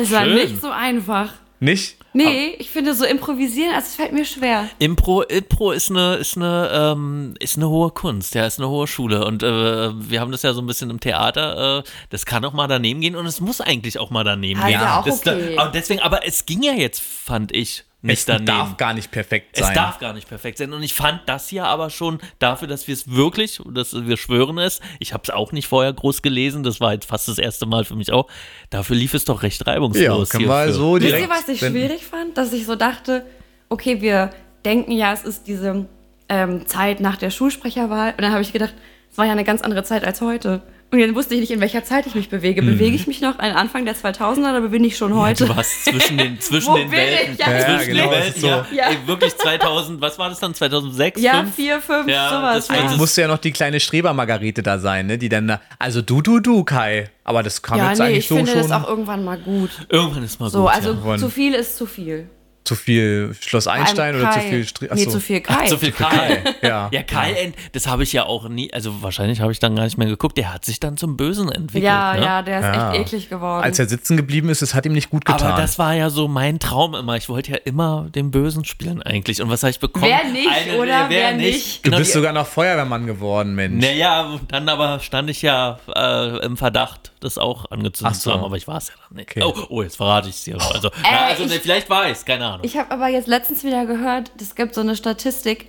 Es war Schön. nicht so einfach. nicht? Nee, ich finde so improvisieren, also es fällt mir schwer. Impro, Impro ist eine, ist eine, ähm, ist eine hohe Kunst, ja, ist eine hohe Schule. Und äh, wir haben das ja so ein bisschen im Theater. Äh, das kann auch mal daneben gehen und es muss eigentlich auch mal daneben Ja, gehen. ja auch das, okay. Da, aber deswegen, aber es ging ja jetzt, fand ich, nicht Es daneben. darf gar nicht perfekt sein. Es darf gar nicht perfekt sein. Und ich fand das hier aber schon dafür, dass wir es wirklich, dass wir schwören es, ich habe es auch nicht vorher groß gelesen, das war jetzt fast das erste Mal für mich auch. Dafür lief es doch recht ja, reibungslos. hier wir für- so Wisst direkt. ihr, was ich wenden. Schwierig fand? Dass ich so dachte, okay, wir denken ja, es ist diese ähm, Zeit nach der Schulsprecherwahl. Und dann habe ich gedacht, es war ja eine ganz andere Zeit als heute. Und dann wusste ich nicht, in welcher Zeit ich mich bewege. Bewege ich mich noch an Anfang der 2000er oder bin ich schon heute? Du warst zwischen den, zwischen den Welten. ich? Ja, Ja, zwischen genau, den Welten, so. ja. Ja. Ey, Wirklich 2000, was war das dann? 2006? ja, 5? vier, fünf, Ja, sowas. ja. musste ja noch die kleine Streber-Margarete da sein, ne? Die dann, da- also du, du, du, Kai. Aber das kam ja, jetzt nee, eigentlich ich so finde schon das auch irgendwann mal gut. Irgendwann ist mal So, gut. also ja. Wann? zu viel ist zu viel. Zu viel Schloss Einstein oder zu Kai. viel Stri Nee, Achso. zu viel Kai. So viel Kai. Ja. Ja, Kai, ent- das habe ich ja auch nie, also wahrscheinlich habe ich dann gar nicht mehr geguckt. Der hat sich dann zum Bösen entwickelt. Ja, ne? ja, der ist Ja. echt eklig geworden. Als er sitzen geblieben ist, es hat ihm nicht gut getan. Aber das war ja so mein Traum immer. Ich wollte ja immer den Bösen spielen eigentlich. Und was habe ich bekommen? Wer nicht, oder? Wer nicht? du Genau, bist sogar noch Feuerwehrmann geworden, Mensch. Naja, dann aber stand ich ja äh, im Verdacht, das auch angezündet Ach so. zu haben, aber ich war es ja dann nicht. Okay. Oh, oh, jetzt verrate ich es dir. Also, na, also ich- ne, vielleicht war ich es, keine Ahnung. Ich habe aber jetzt letztens wieder gehört, es gibt so eine Statistik,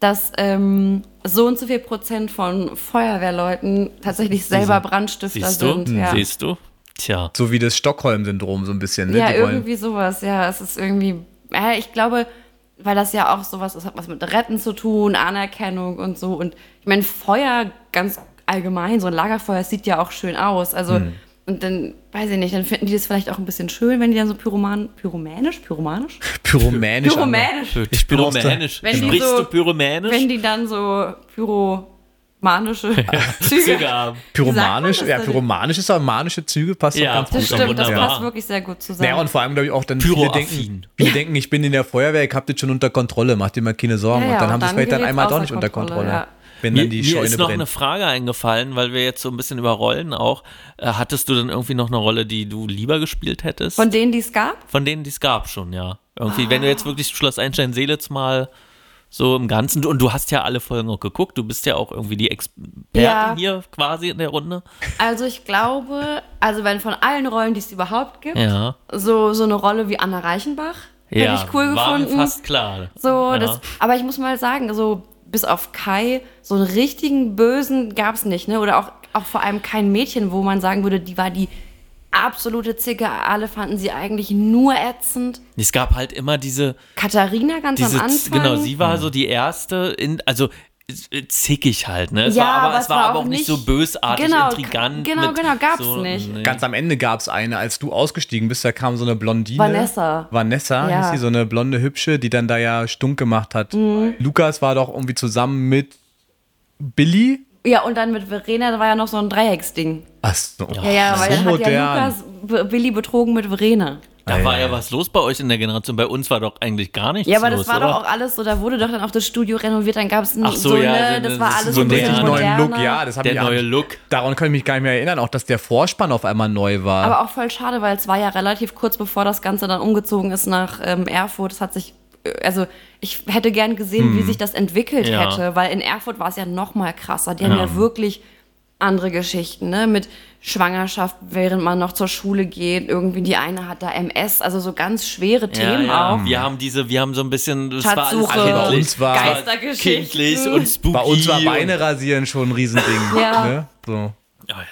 dass ähm, so und so viel Prozent von Feuerwehrleuten tatsächlich selber Brandstifter Siehst du? sind. Ja, Siehst du? Tja. So wie das Stockholm-Syndrom so ein bisschen, ne? ja Die wollen- irgendwie sowas. Ja, es ist irgendwie. Ja, ich glaube, weil das ja auch sowas, das hat was mit Retten zu tun, Anerkennung und so. Und ich meine, Feuer ganz allgemein, so ein Lagerfeuer, das sieht ja auch schön aus. Also Hm. Und dann, weiß ich nicht, dann finden die das vielleicht auch ein bisschen schön, wenn die dann so pyroman, pyromänisch, pyromanisch? Pyromänisch. Pyromänisch. Ich Pyromänisch. Wenn die Sprichst so- du pyromänisch? Wenn die dann so pyromanische Züge Züge haben. Pyromanisch, das ja, pyromanisch ist aber manische Züge, passt Ja, doch ganz Das gut. stimmt, das passt wirklich sehr gut zusammen. Naja, und vor allem, glaube ich, auch dann viele denken, viele denken, ich bin in der Feuerwehr, ich hab das schon unter Kontrolle, mach dir mal keine Sorgen. Ja, ja, und dann und haben sie es dann vielleicht dann einmal doch nicht unter Kontrolle, Kontrolle. Wenn Mir, dann die mir Scheune ist noch brennt. eine Frage eingefallen, weil wir jetzt so ein bisschen über Rollen auch. Äh, hattest du denn irgendwie noch eine Rolle, die du lieber gespielt hättest? Von denen, die es gab? Von denen, die es gab schon, ja. Irgendwie, wenn du Ah. jetzt wirklich Schloss Einstein-Seelitz mal so im Ganzen, und du hast ja alle Folgen auch geguckt, du bist ja auch irgendwie die Expertin Ja. hier quasi in der Runde. Also ich glaube, also wenn von allen Rollen, die es überhaupt gibt, Ja. so, so eine Rolle wie Anna Reichenbach, hätte Ja, ich cool war gefunden. fast klar. So, ja. das, aber ich muss mal sagen, so bis auf Kai, so einen richtigen Bösen gab es nicht, ne? Oder auch, auch vor allem kein Mädchen, wo man sagen würde, die war die absolute Zicke. Alle fanden sie eigentlich nur ätzend. Es gab halt immer diese, Katharina ganz diese am Anfang. genau, sie war so die erste, in, also zickig halt, ne? Es Ja, war, aber, aber es war war aber auch nicht so bösartig, Genau, intrigant. genau, mit genau, gab's so, nicht. nee. Ganz am Ende gab es eine, als du ausgestiegen bist, da kam so eine Blondine. Vanessa. Vanessa, Ja. hieß sie, so eine blonde Hübsche, die dann da ja stunk gemacht hat. Mhm. Lukas war doch irgendwie zusammen mit Billy. Ja, und dann mit Verena, da war ja noch so ein Dreiecksding. Ach so. Ja, ja, weil so hat modern. ja Lukas Billy betrogen mit Verena. Da Ja, war ja. ja was los bei euch in der Generation. Bei uns war doch eigentlich gar nichts Ja, aber los, das war oder? doch auch alles so, da wurde doch dann auch das Studio renoviert, dann gab es so, so, ja, ne, das das war alles So einen modern. richtig moderner. neuen Look, ja. Das haben Der neue Look. Daran kann ich mich gar nicht mehr erinnern, auch dass der Vorspann auf einmal neu war. Aber auch voll schade, weil es war ja relativ kurz bevor das Ganze dann umgezogen ist nach ähm, Erfurt. Es hat sich, äh, also ich hätte gern gesehen, wie sich das entwickelt Hm. Ja. hätte, weil in Erfurt war es ja noch mal krasser. Die haben Ja. ja wirklich andere Geschichten, ne? Mit Schwangerschaft, während man noch zur Schule geht. Irgendwie die eine hat da MS, also so ganz schwere Themen ja, auch. Wir haben diese, wir haben so ein bisschen, das war alles bei uns war- kindlich und spooky. Bei uns war Beine rasieren schon ein Riesending. Ja. Ne? So.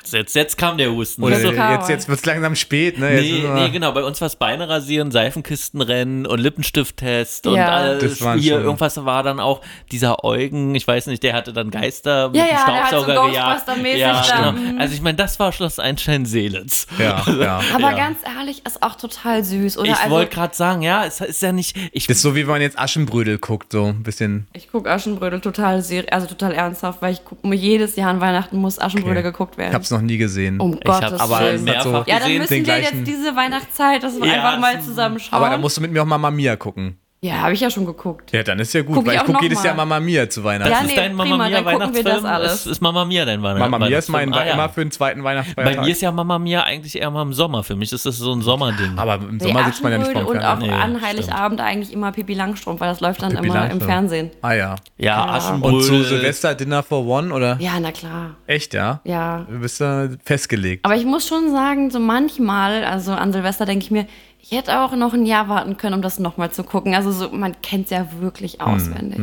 Jetzt, jetzt, jetzt kam der Husten. Oder? Das kam jetzt, jetzt wird es langsam spät. Ne? Nee, nee, genau. Bei uns war es Beine rasieren, Seifenkistenrennen und Lippenstift-Test und Ja. alles. Das waren Hier, irgendwas war dann auch dieser Eugen, ich weiß nicht, der hatte dann Geister mit Ja, dem ja, der hat so Staubsauger gejagt. Ghostbuster-mäßig Ja, genau. Also ich meine, das war Schloss Einstein-Seelitz. Ja, ja. Aber Ja. ganz ehrlich, ist auch total süß, oder? Ich also, wollte gerade sagen, ja, es ist ja nicht. Ich, Das ist so, wie wenn man jetzt Aschenbrödel guckt, so ein bisschen. Ich gucke Aschenbrödel total also total ernsthaft, weil ich gucke mir jedes Jahr an Weihnachten muss Aschenbrödel Okay. geguckt Ich hab's noch nie gesehen. um ich habe Gottes aber Willen. hat so- mehrfach Ja, dann müssen wir gleichen- jetzt diese Weihnachtszeit das Ja, einfach mal es- zusammenschauen. Aber da musst du mit mir auch Mama Mia gucken. Ja, habe ich ja schon geguckt. Ja, dann ist ja gut, Guck weil ich ich gucke jedes mal. Jahr Mama Mia zu Weihnachten. Ja, das nee, ist dein Mama prima, Mia gucken wir Weihnachtsfilm. das alles. Ist, ist Mama Mia dein Weihnachten? Mama Mia ist mein ah, ja. immer für den zweiten Weihnachtsfeiertag. Bei mir ist ja Mama Mia eigentlich eher mal im Sommer. Für mich ist das so ein Sommerding. aber im Sommer sitzt man ja nicht vorm und auch. Nee, an Heiligabend eigentlich immer Pippi Langstrumpf, weil das läuft dann Pippi immer im Langstrumpf. Fernsehen. Ah ja. ja, Und Aschenbrödel. zu Silvester Dinner for One oder? Ja, na klar. Echt, ja? Ja. Du bist da festgelegt. Aber ich muss schon sagen, so manchmal, also an Silvester denke ich mir, ich hätte auch noch ein Jahr warten können, um das nochmal zu gucken. Also so, man kennt es ja wirklich Hm, auswendig.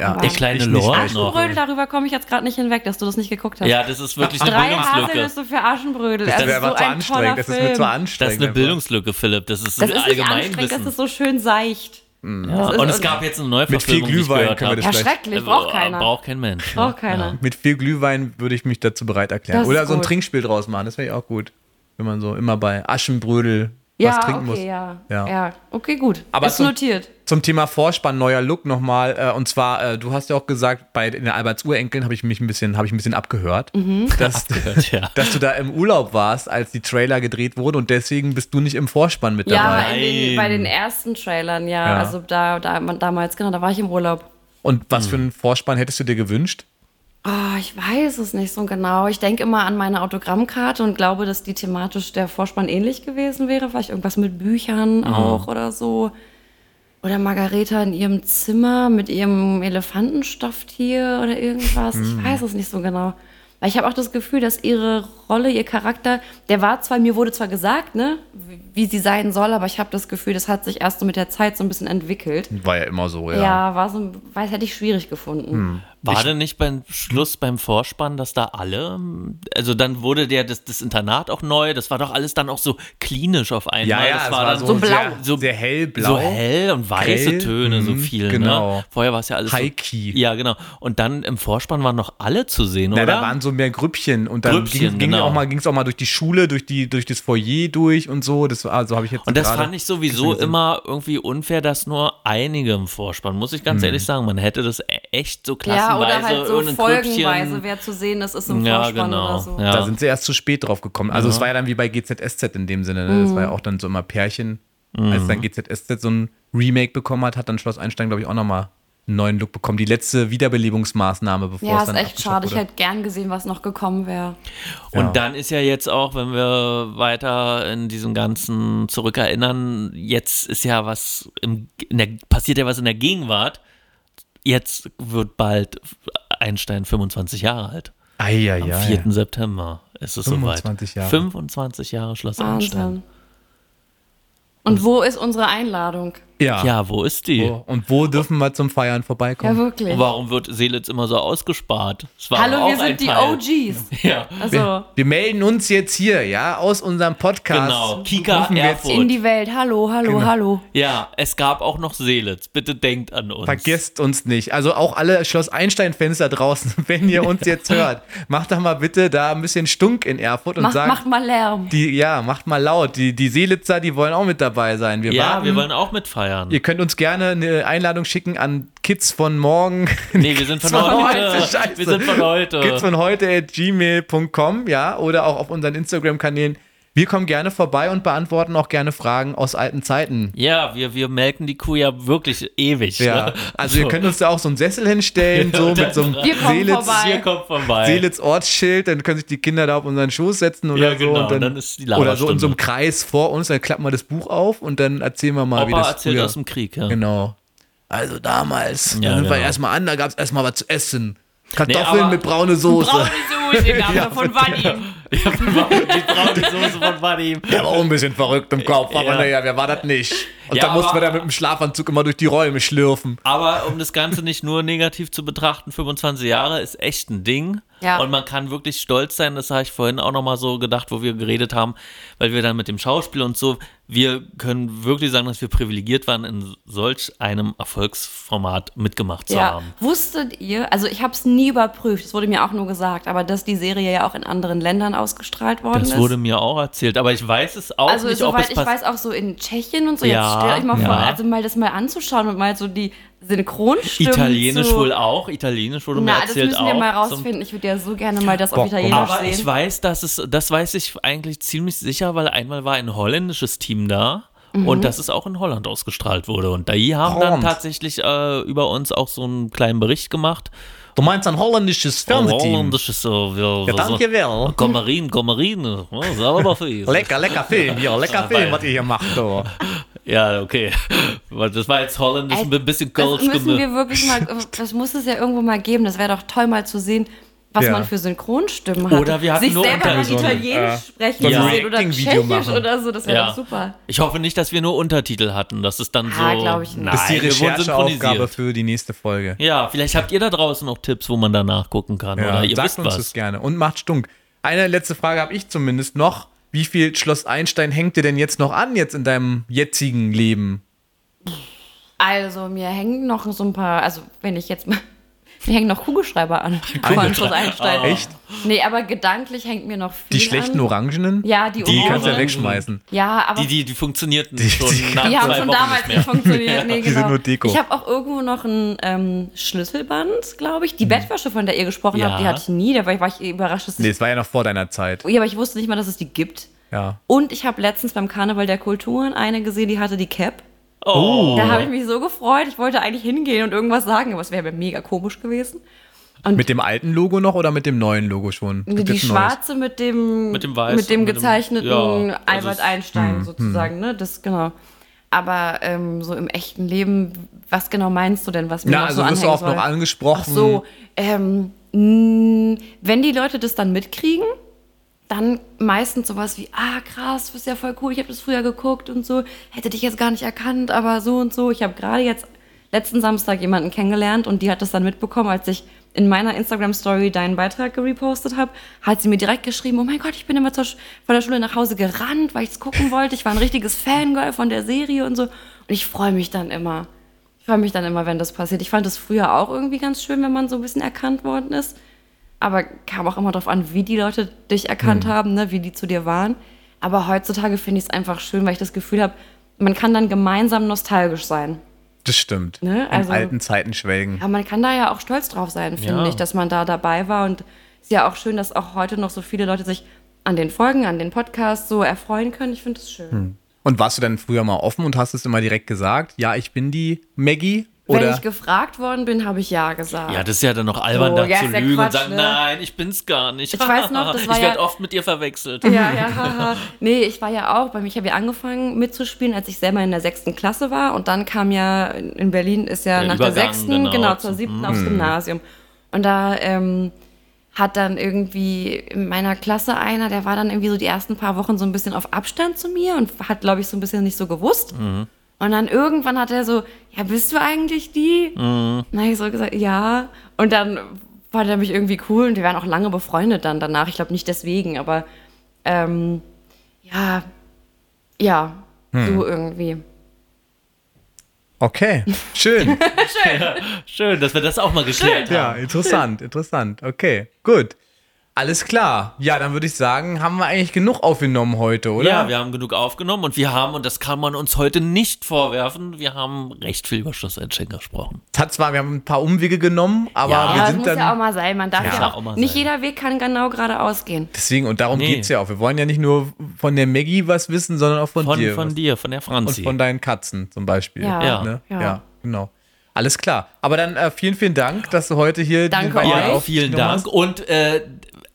ja, Der ich- kleine ich nicht Lord echt. noch. Aschenbrödel, darüber komme ich jetzt gerade nicht hinweg, dass du das nicht geguckt hast. Ja, das ist wirklich eine Drei Bildungslücke. Haselnüsse für Aschenbrödel. Das Das wäre ist so aber zu ein toller anstrengend. Das ist mir zu Das anstrengend. ist eine. Bildungslücke, Philipp. Das ist, Das ist nicht anstrengend, Allgemeinwissen. das ist so schön seicht. ja. ist- Und es gab jetzt eine Mit viel Neuverfilmung, die ich Glühwein gehört können wir habe. das Ja, schrecklich, braucht Äh, keiner. Braucht kein Mensch. ne? Braucht keiner. Mit viel Glühwein würde ich mich dazu bereit erklären. Das Oder so ein. Trinkspiel draus machen, das wäre ja auch gut. Wenn man so immer bei Aschenbrödel Ja, was trinken okay, muss. ja. Ja. ja. okay, gut. Aber ist zum- notiert. Zum Thema Vorspann, neuer Look nochmal. Äh, und zwar, äh, du hast ja auch gesagt, bei den Alberts-Urenkeln habe ich mich ein bisschen, habe ich ein bisschen abgehört, Mhm. dass, ja. dass du da im Urlaub warst, als die Trailer gedreht wurden und deswegen bist du nicht im Vorspann mit Ja, dabei. den, Nein. bei den ersten Trailern, ja. Ja. Also da, da, damals, genau, da war ich im Urlaub. Und was Hm. für einen Vorspann hättest du dir gewünscht? Oh, ich weiß es nicht so genau. Ich denke immer an meine Autogrammkarte und glaube, dass die thematisch der Vorspann ähnlich gewesen wäre. Vielleicht irgendwas mit Büchern auch oder so. Oder Margareta in ihrem Zimmer mit ihrem Elefantenstofftier oder irgendwas. Ich weiß es nicht so genau. Weil ich habe auch das Gefühl, dass ihre Rolle, ihr Charakter, der war zwar, mir wurde zwar gesagt, ne, wie- sie sein soll, aber ich habe das Gefühl, das hat sich erst so mit der Zeit so ein bisschen entwickelt. War ja immer so, Ja, ja. war so, weiß, hätte ich schwierig gefunden. War denn nicht beim Schluss, beim Vorspann, dass da alle, also dann wurde der, das, das Internat auch neu, das war doch alles dann auch so klinisch auf einmal. Ja, ja, das es war, war dann so, So blau. Sehr, So- sehr hellblau. so hell und weiße Grell. Töne, so Mhm, viel. genau. Ne? Vorher war es ja alles High-key. So, ja, genau. Und dann im Vorspann waren noch alle zu sehen, Na, oder? da waren so mehr Grüppchen und dann Grüppchen, ging, ging irgendwie auch mal, ging es auch mal durch die Schule, durch, die, durch das Foyer durch und so. Das, also habe ich jetzt Und das fand ich sowieso gesehen. immer irgendwie unfair, dass nur einige im Vorspann, muss ich Mhm. ganz ehrlich sagen. Man hätte das e- echt so Ja, klassenweise oder halt so folgenweise, wer zu sehen ist, ist im Ja, Vorspann genau. oder so. Ja. Da sind sie erst zu spät drauf gekommen. Also es war ja dann wie bei GZSZ in dem Sinne. Ne? Das war ja auch dann so immer Pärchen. Als Mhm. dann GZSZ so ein Remake bekommen hat, hat dann Schloss Einstein, glaube ich, auch nochmal einen neuen Look bekommen. Die letzte Wiederbelebungsmaßnahme, bevor Ja, es ist dann echt abgeschafft schade. Ich wurde. hätte gern gesehen, was noch gekommen wäre. Und Ja. dann ist ja jetzt auch, wenn wir weiter in diesem ganzen zurückerinnern, jetzt ist ja was, im, in der, passiert ja was in der Gegenwart. Jetzt wird bald Einstein 25 Jahre alt. Eieiei. Am 4. September ist es 25 soweit. Jahre. 25 Jahre Schloss Einstein. Wahnsinn. Und wo ist unsere Einladung? Ja. Ja, wo ist die? Wo- Und wo dürfen wir zum Feiern Ja, vorbeikommen? wirklich. Und warum wird Seelitz immer so ausgespart? Es war Hallo, auch wir ein sind die Teil. OGs. Ja, Also wir melden uns jetzt hier, ja, aus unserem Podcast. genau. Kika wir Erfurt. in die Welt. Hallo, hallo, Genau. hallo. Ja, es gab auch noch Seelitz. Bitte denkt an uns. Vergesst uns nicht. Also auch alle Schloss Einstein-Fans da draußen, wenn ihr uns jetzt hört, macht doch mal bitte da ein bisschen Stunk in Erfurt und Macht, sagt, macht mal Lärm. die, ja, macht mal laut. Die, die Seelitzer, die wollen auch mit dabei sein. Wir Ja, warten. wir wollen auch mitfeiern. Ihr könnt uns gerne eine Einladung schicken an Kids von morgen. Nee, wir sind von Von heute. heute, scheiße. Wir sind von heute. Kids von heute at gmail.com, ja, oder auch auf unseren Instagram-Kanälen. Wir kommen gerne vorbei und beantworten auch gerne Fragen aus alten Zeiten. ja, wir, wir melken die Kuh ja wirklich ewig. Ja, ne? also ihr könnt uns da auch so einen Sessel hinstellen, so mit so einem Seelitz. Seelitz Ortsschild, dann können sich die Kinder da auf unseren Schoß setzen oder Ja, genau, so. Und dann, dann ist die oder so in so einem. Kreis vor uns, dann klappen wir das Buch auf und dann erzählen wir mal, wie Opa das erzählt früher. aus dem Krieg, ja. Genau. Also damals, Ja, da sind wir genau. erstmal an, da gab es erstmal was zu essen. Kartoffeln aber- mit braune Soße. Braune Soße ja, von Vadim. Ja, die braune Soße von Vadim. Der war auch ein bisschen verrückt im Kopf, aber Ja. naja, wer war das nicht? Und Ja, da mussten wir aber- da mit dem Schlafanzug immer durch die Räume schlürfen. Aber um das Ganze nicht nur negativ zu betrachten, 25 Jahre ist echt ein Ding. Ja. Und man kann wirklich stolz sein, das habe ich vorhin auch nochmal so gedacht, wo wir geredet haben, weil wir dann mit dem Schauspiel und so, wir können wirklich sagen, dass wir privilegiert waren, in solch einem Erfolgsformat mitgemacht zu Ja, haben. wusstet ihr, also ich habe es nie überprüft, es wurde mir auch nur gesagt, aber dass die Serie ja auch in anderen Ländern ausgestrahlt worden Das ist. wurde mir auch erzählt, aber ich weiß es auch also nicht, ob soweit es ich weiß, auch so in Tschechien und so, Ja, jetzt stellt euch mal vor, ja. also mal das mal anzuschauen und mal so die Synchronstimmen Italienisch zu, wohl auch, Italienisch wurde mir Na, das erzählt müssen wir auch. mal rausfinden. Ich würde ja so gerne mal das Boah, auf Italienisch Aber sehen. ich weiß, dass es, das weiß ich eigentlich ziemlich sicher, weil einmal war ein holländisches Team da Mhm. und das ist auch in Holland ausgestrahlt wurde. Und die haben dann Holland. tatsächlich äh, über uns auch so einen kleinen Bericht gemacht. Du meinst ein holländisches Fernsehteam? Holländisches, so, wir, Ja, danke wel. Kommerin, Kommerin, oh, selber viel. Lecker, lecker Film, ja, lecker Film, was ihr hier macht, du. Ja, okay. Das war jetzt holländisch, ein bisschen das Kölsch müssen wir wirklich mal, das muss es ja irgendwo mal geben. Das wäre doch toll mal zu sehen, was Ja. man für Synchronstimmen hat. Oder wir hatten Sich nur selber so ein, Italienisch äh, sprechen so zu sehen oder Tschechisch machen. oder so. Das wäre Ja. doch super. Ich hoffe nicht, dass wir nur Untertitel hatten. Das ist dann so. Ah, glaub ich nicht. Nein, Das ist die Rechercheaufgabe synchronisiert. für die nächste Folge. Ja, vielleicht habt ihr da draußen noch Tipps, wo man da nachgucken kann. oder ihr sagt wisst uns was. das gerne. Und macht stunk. Eine letzte Frage habe ich zumindest noch. Wie viel Schloss Einstein hängt dir denn jetzt noch an, jetzt in deinem jetzigen Leben? Also, mir hängen noch so ein paar, also wenn ich jetzt mal. Mir hängen noch Kugelschreiber an. Schloss Einstein. Echt? Nee, aber gedanklich hängt mir noch viel Die schlechten an. orangenen? Ja, die Die kannst du ja wegschmeißen. Ja, aber Die, die, die funktionierten schon nach Die haben schon Wochen damals nicht nicht funktioniert. Nee, Die genau. sind nur Deko. Ich habe auch irgendwo noch ein ähm, Schlüsselband, glaube ich. Die Hm. Bettwäsche, von der ihr gesprochen Ja. habt, die hatte ich nie. Da war ich, war ich überrascht, dass Nee, es es war ja noch vor deiner Zeit. ja, aber ich wusste nicht mal, dass es die gibt. Ja. Und ich habe letztens beim Karneval der Kulturen eine gesehen, die hatte die Cap. Oh. Da habe ich mich so gefreut. Ich wollte eigentlich hingehen und irgendwas sagen, aber es wäre mir mega komisch gewesen. Und Mit dem alten Logo noch oder mit dem neuen Logo schon? Gibt die neues? schwarze mit dem, Mit dem Weiß mit dem und mit dem- gezeichneten ja, also Albert es- Einstein sozusagen, ne? Das genau. Aber ähm, so im echten Leben, was genau meinst du denn, was mir Na, noch also so wirst du auch noch soll? angesprochen. Ach so, ähm, mh, wenn die Leute das dann mitkriegen, dann meistens sowas wie, ah krass, das ist ja voll cool, ich habe das früher geguckt und so, hätte dich jetzt gar nicht erkannt, aber so und so. Ich habe gerade jetzt letzten Samstag jemanden kennengelernt und die hat das dann mitbekommen, als ich in meiner Instagram-Story deinen Beitrag gerepostet habe, hat sie mir direkt geschrieben, oh mein Gott, ich bin immer von der Schule nach Hause gerannt, weil ich es gucken wollte. Ich war ein richtiges Fangirl von der Serie und so. Und ich freue mich dann immer. Ich freue mich dann immer, wenn das passiert. Ich fand es früher auch irgendwie ganz schön, wenn man so ein bisschen erkannt worden ist. Aber kam auch immer darauf an, wie die Leute dich erkannt haben, ne, wie die zu dir waren. Aber heutzutage finde ich es einfach schön, weil ich das Gefühl habe, man kann dann gemeinsam nostalgisch sein. Das stimmt. Ne, In also- alten Zeiten schwelgen. Aber man kann da ja auch stolz drauf sein, finde Ja. ich, dass man da dabei war. Und ist ja auch schön, dass auch heute noch so viele Leute sich an den Folgen, an den Podcasts so erfreuen können. Ich finde das schön. Und warst du dann früher mal offen und hast es immer direkt gesagt? Ja, ich bin die Maggie? Wenn Oder? ich gefragt worden bin, habe ich ja gesagt. Ja, das ist ja dann noch albern, So, da ja, zu lügen Quatsch, und sagen, ne? nein, ich bin's gar nicht. Ich weiß noch, das war Ich werde ja- oft mit ihr verwechselt. Ja, ja, haha. Nee, ich war ja auch, bei mir, ich habe ja angefangen mitzuspielen, als ich selber in der sechsten Klasse war. Und dann kam ja, in Berlin ist ja Der nach Übergang, der sechsten, genau, genau, zur siebten aufs Gymnasium. Und da ähm, hat dann irgendwie in meiner Klasse einer, der war dann irgendwie so die ersten paar Wochen so ein bisschen auf Abstand zu mir und hat, glaube ich, so ein bisschen nicht so gewusst. Und dann irgendwann hat er so, ja, bist du eigentlich die? Dann habe ich so gesagt, ja. Und dann fand er mich irgendwie cool und wir waren auch lange befreundet dann danach. Ich glaube nicht deswegen, aber ähm, ja, ja, so irgendwie. Okay, schön. Schön, dass wir das auch mal geklärt ja, haben. interessant, interessant. Okay, gut. Alles klar. Ja, dann würde ich sagen, haben wir eigentlich genug aufgenommen heute, oder? Ja, wir haben genug aufgenommen und wir haben, und das kann man uns heute nicht vorwerfen, wir haben recht viel über Schloss Einschenker gesprochen. Es hat zwar, wir haben ein paar Umwege genommen, aber Ja, wir Ja, das sind muss dann. ja auch mal sein. Man darf Ja, ja, auch auch mal nicht sein. jeder Weg kann genau geradeaus gehen. Deswegen, und darum Nee. geht's ja auch. Wir wollen ja nicht nur von der Maggie was wissen, sondern auch von, Von, dir. von was. dir, von der Und Franzi. von deinen Katzen zum Beispiel. Ja. Ja. Ne? Ja. ja, genau. Alles klar. Aber dann äh, vielen, vielen Dank, dass du heute hier Danke euch. ja, vielen Dank. hast. Und äh,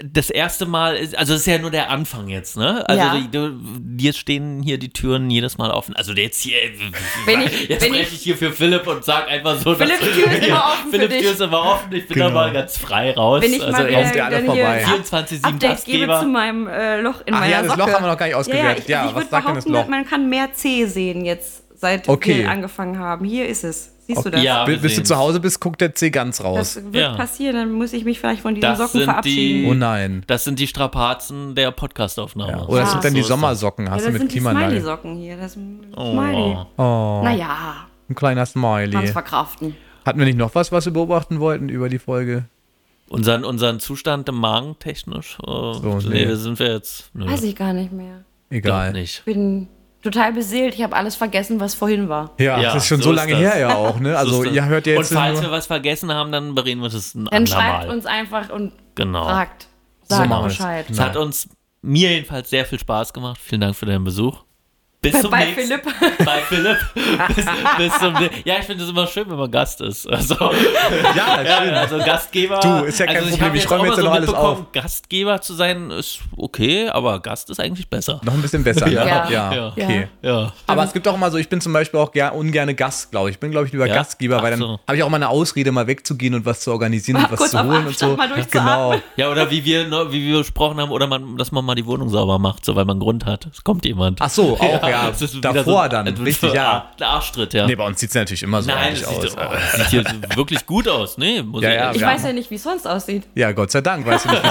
das erste Mal, ist, also das ist ja nur der Anfang jetzt, ne? Also Ja. dir stehen hier die Türen jedes Mal offen. Also jetzt hier, Wenn ich- jetzt wenn spreche ich- ich hier für Philipp und sag einfach so, Philipp, dass, Tür ist immer offen für Philipp dich. Tür ist immer offen. Ich bin Genau. da mal ganz frei raus. Wenn ich also mal er wieder alle vorbei. ein 24/7 Update gebe Gastgeber. zu meinem äh, Loch in Ach meiner ja, das Socke. Loch haben wir noch gar nicht ausgewertet. Ja, Ja, ja, ich, ich was würde sagt denn das behaupten, Loch? man kann mehr C sehen jetzt, seit Okay. wir angefangen haben. Hier ist es. Siehst du das? Ja, wir Bis, bis du sehen's. zu Hause bist, guckt der C ganz raus. Das wird Ja. passieren, dann muss ich mich vielleicht von diesen Das Socken sind die- verabschieden. oh nein. Das sind die Strapazen der Podcastaufnahme. Ja. Oder das Ja. sind dann die So das. Sommersocken, ja, hast das du mit sind die Klimaanlage. Smiley-Socken hier. Das ein Smiley. Oh. Oh, Naja, ein kleiner kann's Smiley. verkraften. Hatten wir nicht noch was, was wir beobachten wollten über die Folge? Unseren, unseren Zustand im Magen technisch? Äh, So, nee, nee. sind wir jetzt. Nö, Weiß ich gar nicht mehr. Egal. glaub nicht. Ich bin total beseelt. Ich habe alles vergessen, was vorhin war. Ja, Ja, das ist schon so so lange her ja auch, ne? So Also das. ihr hört ja jetzt Und falls wir was vergessen haben, dann bereden wir das ein Dann schreibt uns einfach und Genau. fragt. So Sagt wir's. Bescheid. Es hat uns mir jedenfalls sehr viel Spaß gemacht. Vielen Dank für deinen Besuch. Bis zum Bei nächsten Philipp. Bei Philipp. bis, bis zum, ja, ich finde es immer schön, wenn man Gast ist. Also, ja, ja, schön. also Gastgeber. Du, ist ja kein also Problem, ich räume jetzt mal ja noch alles auf. Gastgeber zu sein ist okay, aber Gast ist eigentlich besser. Noch ein bisschen besser, ne? Ja. ja, Ja. okay. Ja. Aber es gibt auch immer so, ich bin zum Beispiel auch ger ungerne Gast, glaube ich. Ich bin, glaube ich, lieber Ja? Gastgeber, weil Ach dann so. habe ich auch mal eine Ausrede, mal wegzugehen und was zu organisieren und was zu holen und so. Genau. Ja, oder wie wir, ne, wie wir besprochen haben, oder man, dass man mal die Wohnung sauber macht, so weil man einen Grund hat. Es kommt jemand. Ach so, auch, ja. Es ist wieder Davor so- dann, ein- richtig, ja. Der Arschtritt, ja. Nee, bei uns sieht es natürlich immer so Nein, eigentlich es aus. sieht, oh, es sieht hier wirklich gut aus. Nee, muss Ja, ich ja, Ich weiß ja nicht, wie es sonst aussieht. Ja, Gott sei Dank, weißt du nicht.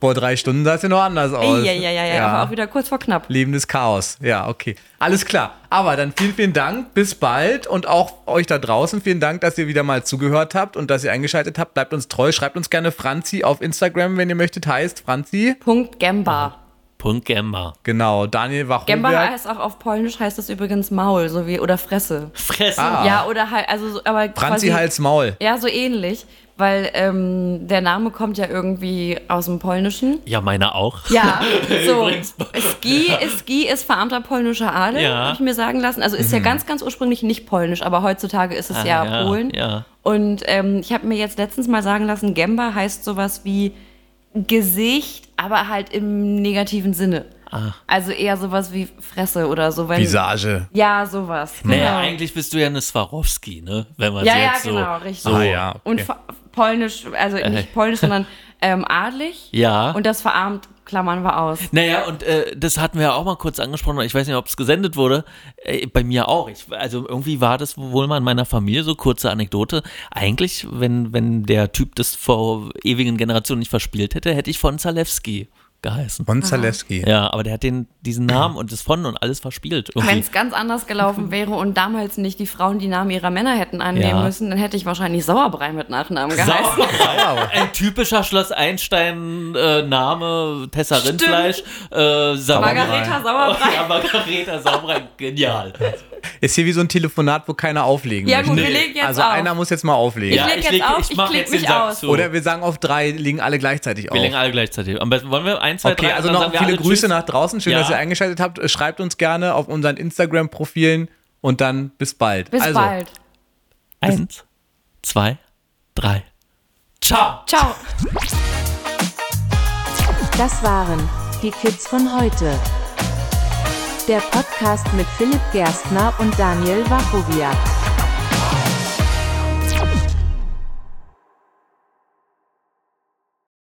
Vor drei Stunden sah es ja noch anders aus. Ja, ja, ja, ja, aber auch wieder kurz vor knapp. Lebendes Chaos. Ja, okay. Alles klar. Aber dann vielen, vielen Dank. Bis bald. Und auch euch da draußen vielen Dank, dass ihr wieder mal zugehört habt und dass ihr eingeschaltet habt. Bleibt uns treu. Schreibt uns gerne Franzi auf Instagram, wenn ihr möchtet. Heißt Franzi. Punkt Gemba. Punkt Gemma. Genau. Daniel Gemba Wachumberg. heißt auch auf Polnisch heißt es übrigens Maul, so wie oder Fresse. Fressen. Ah. Ja, oder halt, also so- aber Franzi quasi, Hals Maul. Ja, so ähnlich, weil ähm, der Name kommt ja irgendwie aus dem Polnischen. Ja, meine auch. Ja, so. Übrigens. Ski, Ski ist verarmter polnischer Adel, Ja. habe ich mir sagen lassen. Also ist ja ganz, ganz ursprünglich nicht polnisch, aber heutzutage ist es Ah, ja, ja, Polen. ja. Und ähm, ich habe mir jetzt letztens mal sagen lassen, Gemba heißt sowas wie Gesicht, aber halt im negativen Sinne. Ah. Also eher sowas wie Fresse oder so. Wenn, Visage. Ja, sowas. Naja, Genau. eigentlich bist du ja eine Swarovski, ne? Wenn man Ja, sie ja, jetzt so. genau, richtig. So. Ah, ja. Und Okay. fa- polnisch, also nicht polnisch, sondern ähm, adlig. Ja. Und das verarmt klammern wir aus. Naja, und äh, das hatten wir ja auch mal kurz angesprochen. Ich weiß nicht, ob es gesendet wurde. Äh, bei mir auch. Ich, also irgendwie war das wohl mal in meiner Familie so kurze Anekdote. Eigentlich, wenn, wenn der Typ das vor ewigen Generationen nicht verspielt hätte, hätte ich von Zalewski geheißen. Von Zaleski. Ja, aber der hat den, diesen Namen und das von und alles verspielt. Wenn es ganz anders gelaufen wäre und damals nicht die Frauen die Namen ihrer Männer hätten annehmen Ja. müssen, dann hätte ich wahrscheinlich Sauerbrei mit Nachnamen geheißen. Sauerbrei. Ein typischer Schloss Einstein-Name, Tessa Rindfleisch. Äh, Sauerbrei. Margareta Sauerbrei. Ja, Margareta Sauerbrei, genial. Ist hier wie so ein Telefonat, wo keiner auflegen Ja, möchte. gut, wir legen jetzt also auf. einer muss jetzt mal auflegen. Ja, ich jetzt leg, auf, ich ich mach klick jetzt den mich aus. zu. Oder wir sagen auf drei, legen alle gleichzeitig auf. wir legen alle gleichzeitig. Am besten wollen wir eins, zwei, Okay, drei. also und dann noch viele Grüße Tschüss. nach draußen. Schön, Ja. dass ihr eingeschaltet habt. Schreibt uns gerne auf unseren Instagram-Profilen und dann bis bald. Bis also, bald. Eins, zwei, drei. Ciao. Ciao. Das waren die Kids von heute. Der Podcast mit Philipp Gerstner und Daniel Wachowiak.